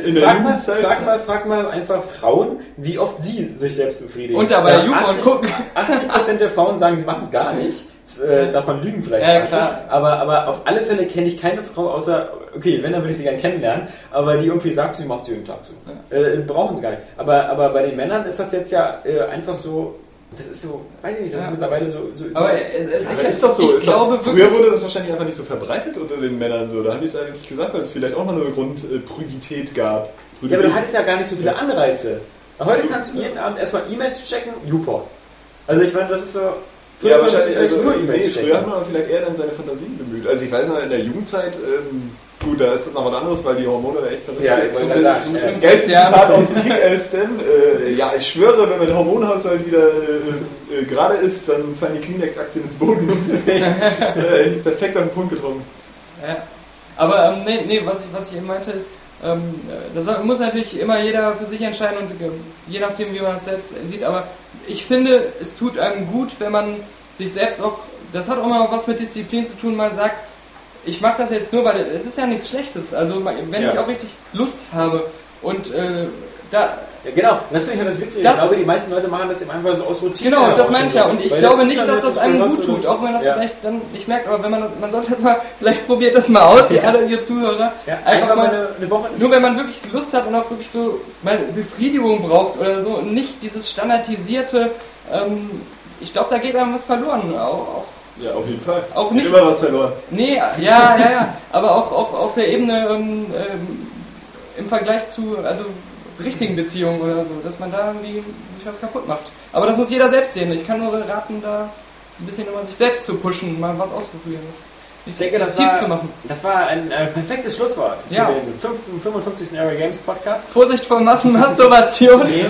in, in der frag, mal, Jugendzeit. frag, mal, frag mal einfach Frauen, wie oft sie sich selbst befriedigen. Und dabei Ja, YouPorn 80 gucken. 80% der Frauen sagen, sie machen es gar nicht. äh, davon lügen vielleicht. Ja, 20. klar. Aber, aber auf alle Fälle kenne ich keine Frau außer, okay, wenn, dann würde ich sie gerne kennenlernen, aber die irgendwie sagt, sie macht sie jeden Tag so. Äh, brauchen sie gar nicht. Aber, aber bei den Männern ist das jetzt ja äh, einfach so, das ist so, weiß ich nicht, das ist Ja. mittlerweile so... so Aber so, es, es, Aber ich, ist doch so. ich ist doch, glaube früher wurde das wahrscheinlich einfach nicht so verbreitet unter den Männern. So. Da haben die es eigentlich gesagt, weil es vielleicht auch noch eine Grundprüdität gab. ja, aber du hattest ja gar nicht so viele Anreize. Heute kannst du jeden Abend erstmal E-Mails checken, Youporn. Also ich meine, das ist so... Früher ja, wahrscheinlich vielleicht also, nur nee, E-Mails früher hat man vielleicht eher dann seine Fantasien bemüht. Also ich weiß noch, in der Jugendzeit, ähm, gut, da ist das noch was anderes, weil die Hormone da echt verrückt Ja, sind. so äh, 15 Geilste Jahren- Zitat aus Kick-Ass denn, äh, ja, ich schwöre, wenn mein Hormonhaushalt wieder äh, äh, gerade ist, dann fallen die Kleenex-Aktien ins Boden. *laughs* äh, perfekt auf den Punkt getroffen. Ja. Aber ähm, nee, nee, was ich, was ich eben meinte ist, ähm, äh, das muss natürlich immer jeder für sich entscheiden und äh, je nachdem, wie man das selbst sieht. Aber ich finde, es tut einem gut, wenn man sich selbst auch, das hat auch mal was mit Disziplin zu tun, mal sagt, ich mache das jetzt nur, weil es ist ja nichts Schlechtes. Also wenn Ja. ich auch richtig Lust habe und äh, da Ja, genau, das finde ich halt das Witzige. Das- ich glaube, die meisten Leute machen das eben einfach so aus Routine. Genau, das meine ich ja. Und ich glaube nicht, dass jetzt das einem gut tut, auch wenn das ja. vielleicht dann nicht merkt, aber wenn man das, man sollte das mal, *laughs* vielleicht probiert das mal aus, ihr alle, ihr Zuhörer. Ja, einfach, mal eine, eine Woche. Nur wenn man wirklich Lust hat und auch wirklich so mal Befriedigung braucht oder so und nicht dieses standardisierte, ähm, ich glaube, da geht einem was verloren. Auch, auch, Ja, auf jeden Fall. Auch nicht- immer was verloren. nee, ja, ja, ja, aber auch, auch auf der Ebene ähm, ähm, im Vergleich zu, also richtigen Beziehungen oder so, dass man da irgendwie sich was kaputt macht. Aber das muss jeder selbst sehen. Ich kann nur raten, da ein bisschen immer sich selbst zu pushen, mal was nicht Ich denke, das war, zu machen. das war ein, äh, perfektes Schlusswort für Ja. den 15, 55. Area Games Podcast. Vorsicht vor Massenmasturbation. Nee.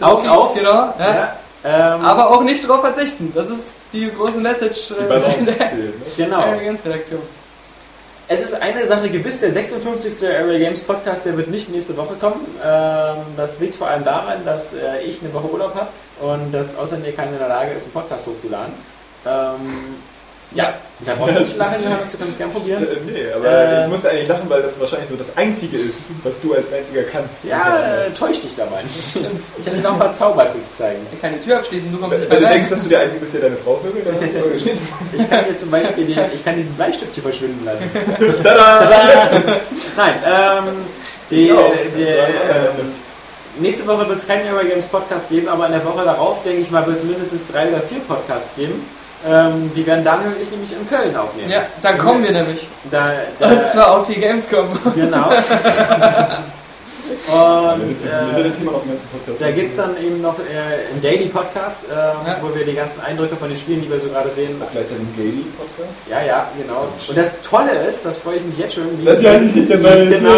Augen auf. Genau. Ja. Ja, ähm, Aber auch nicht darauf verzichten. Das ist die große Message Die äh, der zählt. Ne? genau. Area Games Redaktion. Es ist eine Sache gewiss, der 56. Area Games Podcast, der wird nicht nächste Woche kommen. Ähm, das liegt vor allem daran, dass äh, ich eine Woche Urlaub habe und dass außer mir keiner in der Lage ist, einen Podcast hochzuladen. Ähm, ja, da brauchst du nicht lachen, Johannes, du kannst es gerne probieren. Äh, nee, aber Äh, ich musste eigentlich lachen, weil das wahrscheinlich so das Einzige ist, was du als Einziger kannst. Ja, äh, täusch dich dabei *laughs* nicht. Ich kann dir noch ein paar Zaubertricks zeigen. Ich kann die Tür abschließen, du kommst Wenn nicht wenn mehr du rein. denkst, dass du der Einzige bist, der deine Frau vögelt, dann hast du geschnitten. Ich kann dir zum Beispiel den, ich kann diesen Bleistift hier verschwinden lassen. *laughs* Tada! Tada! *laughs* Nein, ähm, die, auch. die, äh, nächste Woche wird es keinen Area Games Podcast geben, aber in der Woche darauf, denke ich mal, wird es mindestens drei oder vier Podcasts geben. Ähm, die werden Daniel und ich nämlich in Köln aufnehmen. Ja, dann kommen wir nämlich. Da, da, Und zwar auf die Gamescom. Genau. *laughs* Und äh, Podcast. da gibt es dann eben noch äh, einen Daily Podcast, äh, Ja. wo wir die ganzen Eindrücke von den Spielen, die wir so gerade sehen, auch gleichzeitig ein Daily-Podcast. Ja, ja, genau. Und das Tolle ist, das freue ich mich jetzt schon. wie- Das weiß ich nicht dabei. Genau.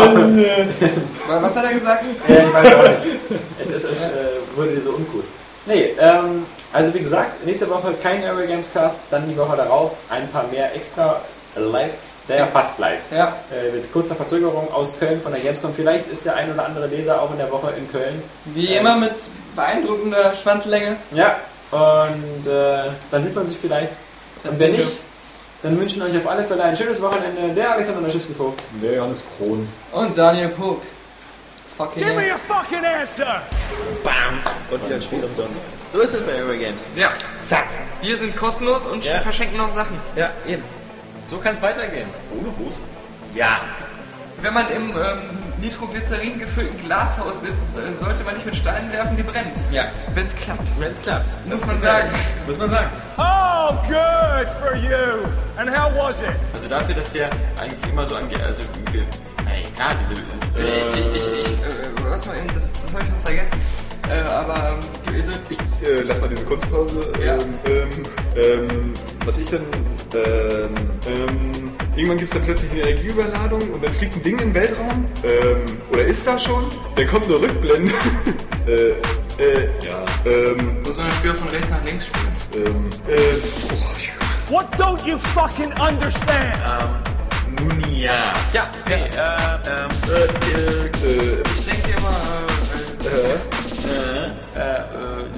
*laughs* Was hat er gesagt? Ja, ich weiß auch nicht. Es, ist, es äh, wurde dir so uncool. Nee, ähm, also wie gesagt, nächste Woche kein Area Games Cast, dann die Woche darauf ein paar mehr extra live, der ja fast live. Ja, Äh, mit kurzer Verzögerung aus Köln von der Gamescom. Vielleicht ist der ein oder andere Leser auch in der Woche in Köln. wie immer mit beeindruckender Schwanzlänge. Ja, und äh, dann sieht man sich vielleicht. Und wenn nicht, dann wünschen euch auf alle Fälle ein schönes Wochenende. Der Alexander Naschiski-Vogt. Der Johannes Kron. Und Daniel Pog. Fucking Give me a fucking answer! Und wieder ein Spiel umsonst. So ist es bei Euro Games. Ja, Zack. wir sind kostenlos und Ja. verschenken noch Sachen. Ja, eben. So kann es weitergehen. Ohne Hose. Ja. Wenn man im ähm, Nitroglycerin gefüllten Glashaus sitzt, sollte man nicht mit Steinen werfen, die brennen. Ja. Wenn es klappt. Wenn's klappt. Muss man sagen. Muss man sagen. Oh, good for you! And how was it? Also dafür, dass der eigentlich immer so angeht, also wir, ey, klar, diese, Ich, äh, ich, ich, ich, äh, was war eben, das, das habe ich was vergessen. Äh, aber ähm, also, Ich äh, lass mal diese Kunstpause. Ja. Ähm, ähm, ähm, was ich dann. Ähm, ähm, irgendwann gibt es dann plötzlich eine Energieüberladung und dann fliegt ein Ding in den Weltraum. Ähm, oder ist da schon? Dann kommt eine Rückblende. *laughs* äh, äh, ja. Ähm, muss man das Spiel von rechts nach links spielen. ähm, äh, oh, What don't you fucking understand? nun ja. Ja, nee, äh, ähm, äh, äh, Ich denke immer, äh, äh, äh, äh,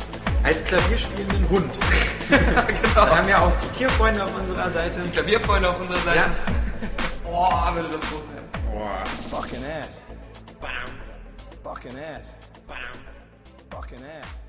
Als klavierspielenden Hund. *laughs* genau. Dann haben wir auch die Tierfreunde auf unserer Seite. Klavierfreunde auf unserer Seite. Ja. Boah, würde das groß werden. Fucking ass. Fucking ass. Fucking ass. Fucking ass.